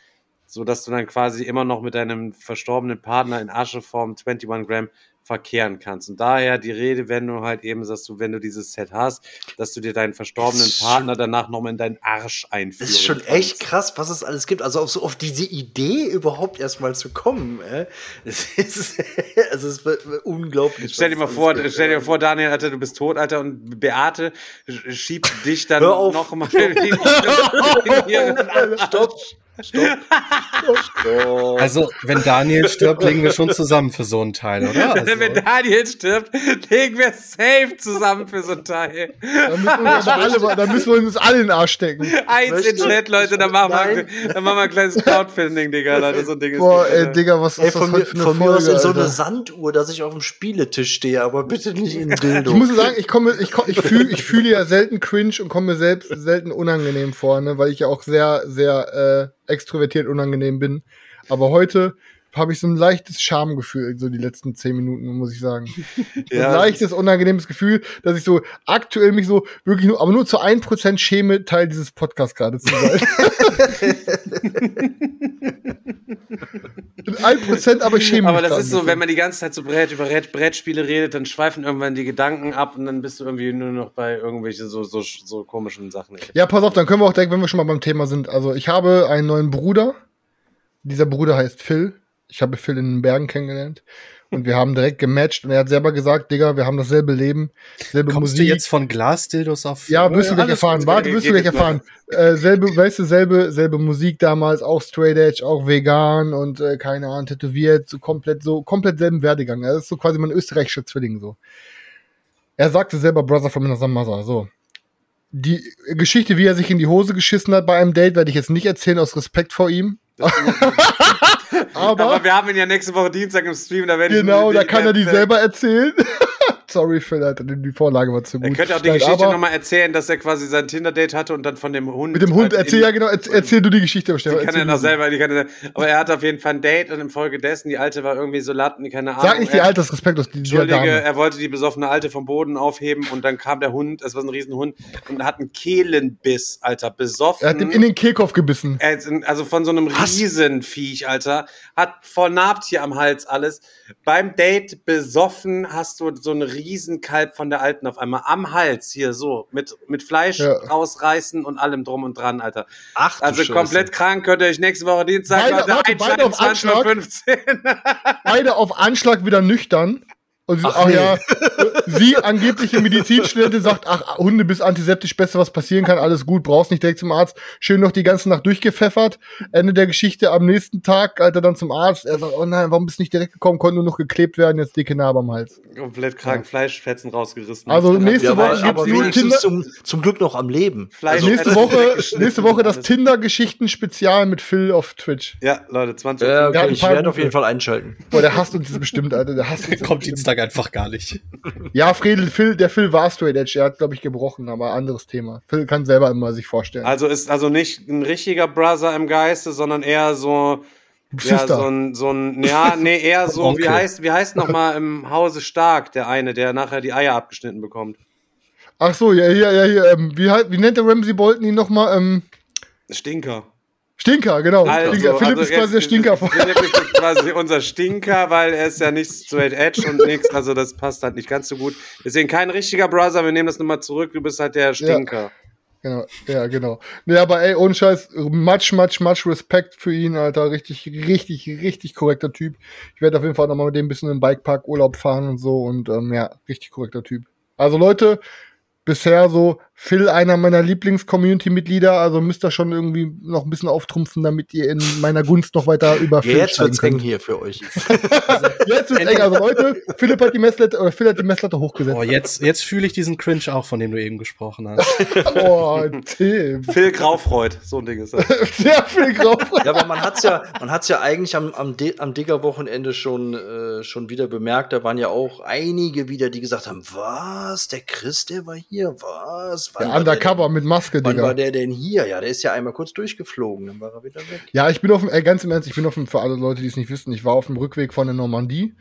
Speaker 1: so dass du dann quasi immer noch mit deinem verstorbenen Partner in Ascheform 21 Gramm verkehren kannst. Und daher die Rede, wenn du halt eben sagst, du, wenn du dieses Set hast, dass du dir deinen verstorbenen
Speaker 2: ist
Speaker 1: Partner danach nochmal in deinen Arsch einführen
Speaker 2: Das ist schon
Speaker 1: kannst.
Speaker 2: echt krass, was es alles gibt. Also auf, so auf diese Idee überhaupt erstmal zu kommen. Äh? *laughs* Es ist, also es wird unglaublich.
Speaker 1: Stell dir mal vor,
Speaker 2: gibt.
Speaker 1: stell dir vor, Daniel, Alter, du bist tot, Alter, und Beate sch- schiebt dich dann nochmal *laughs* in, *laughs* in ihren
Speaker 2: Stopp. Stopp. Stopp.
Speaker 4: Also, wenn Daniel stirbt, legen wir schon zusammen für so einen Teil, oder? Also,
Speaker 1: Wenn Daniel stirbt, legen wir safe zusammen für so ein Teil.
Speaker 3: Dann müssen, wir uns alle, dann müssen wir uns alle in den Arsch stecken.
Speaker 1: Eins in Chat, Leute, dann machen, wir, dann machen wir ein kleines Crowdfunding, Digga, Leute, so ein Ding ist
Speaker 3: Boah,
Speaker 1: das,
Speaker 3: ey,
Speaker 1: Alter.
Speaker 3: Digga, was ist
Speaker 2: Ey,
Speaker 3: das
Speaker 2: von
Speaker 3: heute
Speaker 2: mir,
Speaker 3: für eine
Speaker 2: von mir aus
Speaker 3: Folge,
Speaker 2: in so eine? Sanduhr, dass ich auf dem Spieletisch stehe, aber bitte nicht in Dildo.
Speaker 3: Ich muss sagen, ich komme, ich, komm- ich fühle, ich fühle ja selten cringe und komme mir selbst selten unangenehm vor, ne, weil ich ja auch sehr, sehr äh, extrovertiert unangenehm bin. Aber heute habe ich so ein leichtes Schamgefühl, so die letzten zehn Minuten, muss ich sagen. *laughs*
Speaker 1: Ja,
Speaker 3: ein leichtes, unangenehmes Gefühl, dass ich so aktuell mich so wirklich nur, aber nur zu ein Prozent schäme, Teil dieses Podcasts gerade zu sein. *laughs* ein Prozent, aber ich schäme
Speaker 1: Aber
Speaker 3: mich
Speaker 1: das
Speaker 3: grad
Speaker 1: ist so,
Speaker 3: bisschen.
Speaker 1: wenn man die ganze Zeit so Brett, über Brett, Brettspiele redet, dann schweifen irgendwann die Gedanken ab und dann bist du irgendwie nur noch bei irgendwelchen so, so, so komischen Sachen.
Speaker 3: Ja, pass auf, dann können wir auch direkt, wenn wir schon mal beim Thema sind. Also, ich habe einen neuen Bruder. Dieser Bruder heißt Phil. Ich habe Phil in den Bergen kennengelernt. Und wir haben direkt gematcht. Und er hat selber gesagt, Digga, wir haben dasselbe Leben, selbe
Speaker 4: kommst
Speaker 3: Musik.
Speaker 4: du jetzt von Glasdildos auf.
Speaker 3: ja, wirst du gleich erfahren. Warte, wirst du gleich erfahren. Äh, selbe, weißt du, selbe, selbe Musik damals, auch Straight Edge, auch vegan und äh, keine Ahnung, tätowiert, so komplett, so komplett selben Werdegang. Das ist so quasi mein österreichischer Zwilling so. Er sagte selber Brother from another mother. So. Die Geschichte, wie er sich in die Hose geschissen hat bei einem Date, werde ich jetzt nicht erzählen aus Respekt vor ihm. *laughs*
Speaker 1: Aber,
Speaker 3: Aber,
Speaker 1: wir haben ihn ja nächste Woche Dienstag im Stream, da werde ich
Speaker 3: genau, da kann er die selber erzählen. Sorry, Alter, die Vorlage war zu gut.
Speaker 1: Er könnte auch die Geschichte nochmal erzählen, dass er quasi sein Tinder-Date hatte und dann von dem Hund.
Speaker 3: Mit dem Hund,
Speaker 1: halt
Speaker 3: erzähl ja genau, erzähl, erzähl du die Geschichte.
Speaker 1: Die kann er noch selber, die kann er, aber er hatte auf jeden Fall ein Date und infolgedessen, die Alte war irgendwie so latten, keine Ahnung.
Speaker 3: Sag nicht die
Speaker 1: er,
Speaker 3: Altersrespektlos, die, die
Speaker 1: Entschuldige,
Speaker 3: Dame.
Speaker 1: er wollte die besoffene Alte vom Boden aufheben und dann kam der Hund, es war ein Riesenhund, und hat einen Kehlenbiss, Alter, besoffen.
Speaker 3: Er hat ihm in den Kehlkopf gebissen.
Speaker 1: Also von so einem Riesenviech, Alter. Hat voll Nabtier am Hals alles. Beim Date besoffen hast du so einen Riesenkalb von der Alten auf einmal am Hals hier so mit, mit Fleisch
Speaker 3: Ja.
Speaker 1: rausreißen und allem drum und dran, Alter.
Speaker 2: Ach,
Speaker 1: Also
Speaker 2: Scheiße.
Speaker 1: komplett krank könnt ihr euch nächste Woche Dienstag
Speaker 3: Beide- warte,
Speaker 1: einschalten,
Speaker 3: beide auf Anschlag.
Speaker 1: 20.15 *laughs* Uhr.
Speaker 3: Beide auf Anschlag wieder nüchtern. Und sie, ach,
Speaker 2: Ach nee.
Speaker 3: ja, sie, angebliche Medizinstudentin, sagt, ach, Hunde bist antiseptisch, Beste, was passieren kann, alles gut, brauchst nicht direkt zum Arzt. Schön noch die ganze Nacht durchgepfeffert. Ende der Geschichte am nächsten Tag, Alter, dann zum Arzt. Er sagt, oh nein, warum bist du nicht direkt gekommen, konnte nur noch geklebt werden, jetzt dicke Narbe am Hals.
Speaker 1: Komplett krank, Fleischfetzen rausgerissen.
Speaker 3: Also nächste
Speaker 2: Ja,
Speaker 3: Woche gibt's nur Tinder.
Speaker 2: zum, zum Glück noch am Leben.
Speaker 1: Fleisch-
Speaker 2: Also,
Speaker 3: Nächste
Speaker 1: Also,
Speaker 3: Woche,
Speaker 1: geschnitten
Speaker 3: nächste Woche das. Tinder-Geschichten-Spezial mit Phil auf Twitch.
Speaker 1: Ja, Leute, 20
Speaker 2: ja,
Speaker 3: Der hat
Speaker 2: okay, ich werde auf jeden Fall einschalten.
Speaker 3: Boah, der hasst uns bestimmt, Alter, der hasst uns. *laughs*
Speaker 4: Kommt
Speaker 3: bestimmt.
Speaker 4: Dienstag einfach gar nicht.
Speaker 3: Ja, Fredel, Phil, der Phil war Straight Edge, er hat, glaube ich, gebrochen, aber anderes Thema. Phil kann selber immer sich vorstellen.
Speaker 1: Also ist also nicht ein richtiger Brother im Geiste, sondern eher so ja,
Speaker 3: Sister.
Speaker 1: so ein so ein ja, nee, eher so wie
Speaker 4: Onkel.
Speaker 1: heißt wie heißt noch mal im Hause Stark der eine, der nachher die Eier abgeschnitten bekommt.
Speaker 3: Ach so, ja, ja, ja, ja ähm, wie, halt- wie nennt der Ramsey Bolton ihn nochmal? Ähm,
Speaker 1: Stinker.
Speaker 3: Stinker, genau.
Speaker 1: Also,
Speaker 3: Stinker. Philipp
Speaker 1: also
Speaker 3: ist quasi der Stinker.
Speaker 1: Philipp ist quasi unser Stinker, weil er ist ja nicht straight edge und nichts, also das passt halt nicht ganz so gut. Deswegen kein richtiger Brother, wir nehmen das nochmal zurück, du bist halt der Stinker.
Speaker 3: Genau, ja, genau. Nee, aber ey, ohne Scheiß, much, much, much Respekt für ihn, Alter. Richtig, richtig, richtig korrekter Typ. Ich werde auf jeden Fall nochmal mit dem ein bisschen im Bikepark Urlaub fahren und so und ähm, ja, richtig korrekter Typ. Also Leute, bisher so Phil, einer meiner Lieblings-Community-Mitglieder, also müsst ihr schon irgendwie noch ein bisschen auftrumpfen, damit ihr in meiner Gunst noch weiter über Phil
Speaker 2: Jetzt wird's eng hier für euch. *laughs*
Speaker 3: Jetzt wird's eng. Also Leute, Philipp hat die Messlatte, oder Phil hat die Messlatte hochgesetzt.
Speaker 4: Oh, jetzt, jetzt fühle ich diesen Cringe auch, von dem du eben gesprochen hast. *laughs*
Speaker 3: Oh, Tim.
Speaker 1: Phil Graufreud, so ein Ding ist das. *laughs*
Speaker 3: Der Phil Grau.
Speaker 2: Ja, aber man hat's ja, man hat's ja eigentlich am, am, Di- am Digger-Wochenende schon, äh, schon wieder bemerkt. Da waren ja auch einige wieder, die gesagt haben, was, der Chris, der war hier, was? was? Wann
Speaker 3: Der
Speaker 2: war
Speaker 3: Undercover mit Maske,
Speaker 2: denn, wann war
Speaker 3: Digga.
Speaker 2: der denn hier? Ja, der ist ja einmal kurz durchgeflogen, dann war er wieder weg.
Speaker 3: Ja, ich bin auf dem, ganz im Ernst, ich bin auf dem, für alle Leute, die es nicht wissen, ich war auf dem Rückweg von der Normandie.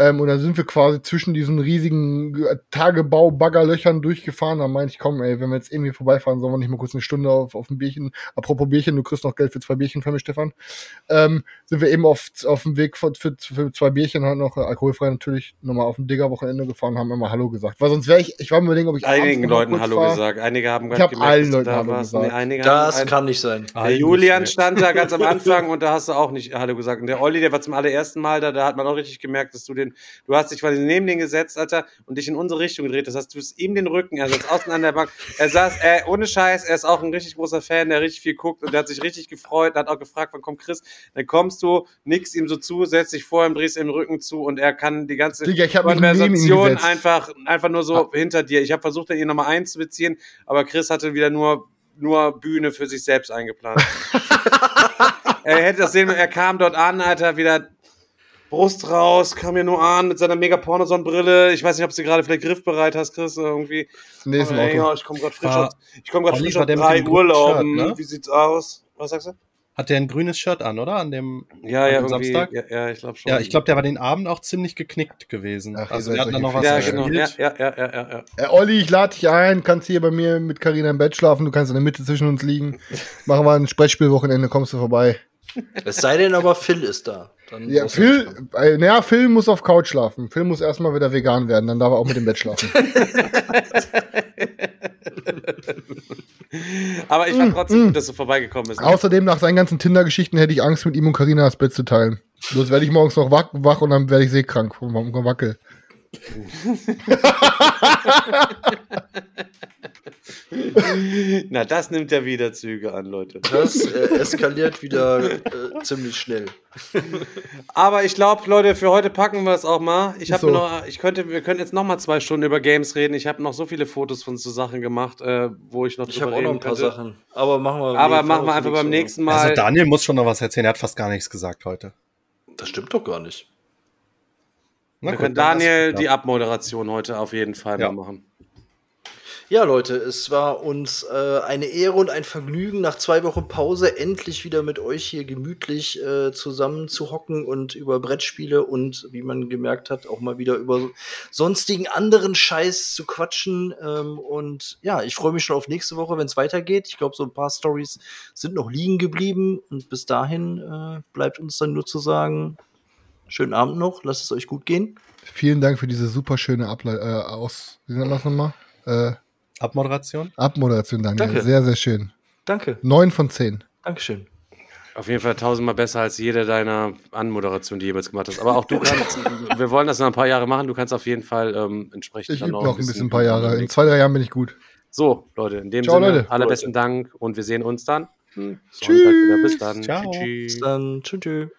Speaker 3: Ähm, und da sind wir quasi zwischen diesen riesigen äh, Tagebau-Baggerlöchern durchgefahren. Da meinte ich, komm, ey, wenn wir jetzt irgendwie vorbeifahren, sollen wir nicht mal kurz eine Stunde auf, auf ein Bierchen. Apropos Bierchen, du kriegst noch Geld für zwei Bierchen von mir, Stefan. Ähm, sind wir eben auf, auf dem Weg für, für, für zwei Bierchen halt noch alkoholfrei natürlich nochmal auf dem Digger-Wochenende gefahren, haben immer Hallo gesagt. Weil sonst wäre ich, ich war mir überlegen, ob ich
Speaker 1: Einigen Leuten Hallo
Speaker 3: fahr.
Speaker 1: gesagt. Einige haben
Speaker 3: Ich
Speaker 1: gar
Speaker 3: hab
Speaker 1: gemerkt,
Speaker 3: allen Leuten Hallo
Speaker 1: warst.
Speaker 3: gesagt.
Speaker 1: Nee, einige
Speaker 2: Das
Speaker 1: haben,
Speaker 2: kann nicht sein.
Speaker 1: Der Julian stand da ganz am *laughs* Anfang und da hast du auch nicht Hallo gesagt. Und der Olli, der war zum allerersten Mal da, da hat man auch richtig gemerkt, dass du den, du hast dich quasi neben den gesetzt, Alter, und dich in unsere Richtung gedreht. Das heißt, du bist ihm den Rücken, er saß außen an der Bank. Er saß, äh, ohne Scheiß, er ist auch ein richtig großer Fan, der richtig viel guckt und der hat sich richtig gefreut, hat auch gefragt, wann kommt Chris? Dann kommst du, nickst ihm so zu, setzt dich vor ihm, drehst ihm den Rücken zu und er kann die ganze
Speaker 3: Digga,
Speaker 1: Konversation einfach, einfach nur so hinter dir. Ich habe versucht, ihn nochmal einzubeziehen, aber Chris hatte wieder nur, nur Bühne für sich selbst eingeplant. *laughs* er hätte das sehen, er kam dort an, Alter, wieder Brust raus, kam hier nur an mit seiner mega Pornosonnenbrille. Ich weiß nicht, ob du gerade vielleicht griffbereit hast, Chris, irgendwie.
Speaker 3: Nee, ist im Auto.
Speaker 1: ja, ich komme gerade frisch aus, ich komme gerade
Speaker 4: Olli,
Speaker 1: frisch aus drei Urlauben.
Speaker 4: Shirt, ne?
Speaker 1: Wie sieht's aus? Was sagst du?
Speaker 4: Hat der ein grünes Shirt an, oder? An dem
Speaker 1: Ja,
Speaker 4: an
Speaker 1: ja,
Speaker 4: dem
Speaker 1: irgendwie.
Speaker 4: Samstag?
Speaker 1: Ja, ja, ich glaube schon.
Speaker 4: Ja, ich glaube, der war den Abend auch ziemlich geknickt gewesen.
Speaker 3: Ach,
Speaker 4: also wir hatten dann noch was
Speaker 3: solche
Speaker 1: Ja, genau. Ja, ja, ja, ja, ja, ja.
Speaker 3: Äh, Olli, ich lade dich ein, kannst hier bei mir mit Karina im Bett schlafen, du kannst in der Mitte zwischen uns liegen. Machen wir ein Sprettspielwochenende, kommst du vorbei.
Speaker 2: Es sei denn aber, Phil ist da. Dann
Speaker 3: Ja, Phil, äh, naja, Phil muss auf Couch schlafen. Phil muss erstmal wieder vegan werden, dann darf er auch mit dem Bett schlafen. *laughs* *laughs*
Speaker 1: Aber ich fand trotzdem gut, dass du vorbeigekommen bist.
Speaker 3: Außerdem, nach seinen ganzen Tinder-Geschichten hätte ich Angst, mit ihm und Karina das Bett zu teilen. Bloß werde ich morgens noch wach, wach und dann werde ich seekrank vom vom Wackel.
Speaker 1: Na, das nimmt ja wieder Züge an, Leute.
Speaker 2: Das äh, eskaliert wieder äh, ziemlich schnell.
Speaker 1: Aber ich glaube, Leute, für heute packen wir es auch mal. Ich habe
Speaker 3: so.
Speaker 1: noch, ich könnte, wir können jetzt noch mal zwei Stunden über Games reden. Ich habe noch so viele Fotos von so Sachen gemacht, äh, wo ich noch
Speaker 2: Ich habe auch noch ein paar
Speaker 1: könnte.
Speaker 2: Sachen. Aber machen wir.
Speaker 1: Aber machen wir einfach beim
Speaker 2: nächste
Speaker 1: nächsten Mal.
Speaker 4: Also Daniel muss schon noch was erzählen, er hat fast gar nichts gesagt heute.
Speaker 2: Das stimmt doch gar nicht.
Speaker 4: Na
Speaker 1: wir
Speaker 4: gut,
Speaker 1: können
Speaker 4: dann
Speaker 1: Daniel die Abmoderation heute auf jeden Fall
Speaker 4: Ja.
Speaker 1: mal machen.
Speaker 2: Ja, Leute, es war uns äh, eine Ehre und ein Vergnügen, nach zwei Wochen Pause endlich wieder mit euch hier gemütlich äh, zusammen zu hocken und über Brettspiele und, wie man gemerkt hat, auch mal wieder über sonstigen anderen Scheiß zu quatschen. Ähm, und ja, ich freue mich schon auf nächste Woche, wenn es weitergeht. Ich glaube, so ein paar Stories sind noch liegen geblieben und bis dahin äh, bleibt uns dann nur zu sagen, schönen Abend noch, lasst es euch gut gehen.
Speaker 3: Vielen Dank für diese super schöne Ableit äh, aus, wie nennt man das nochmal? Äh,
Speaker 4: Abmoderation?
Speaker 3: Abmoderation, Daniel.
Speaker 2: Danke.
Speaker 3: Sehr, sehr schön.
Speaker 2: Danke,
Speaker 3: Neun von zehn.
Speaker 2: Dankeschön.
Speaker 1: Auf jeden Fall tausendmal besser als jede deiner Anmoderationen, die du jemals gemacht hast. Aber auch du *laughs* kannst, wir wollen das noch ein paar Jahre machen, du kannst auf jeden Fall ähm, entsprechend
Speaker 3: Ich
Speaker 1: dann
Speaker 3: übe noch ein bisschen, ein paar Jahre. In zwei, drei Jahren bin ich gut.
Speaker 1: So, Leute, in dem
Speaker 3: Ciao,
Speaker 1: Sinne,
Speaker 3: Leute.
Speaker 1: allerbesten Dank und wir sehen uns dann. Hm,
Speaker 3: Tschüss.
Speaker 1: Bis dann.
Speaker 4: Ciao.
Speaker 1: Tschüss.
Speaker 2: Bis dann. Tschüss. tschüss.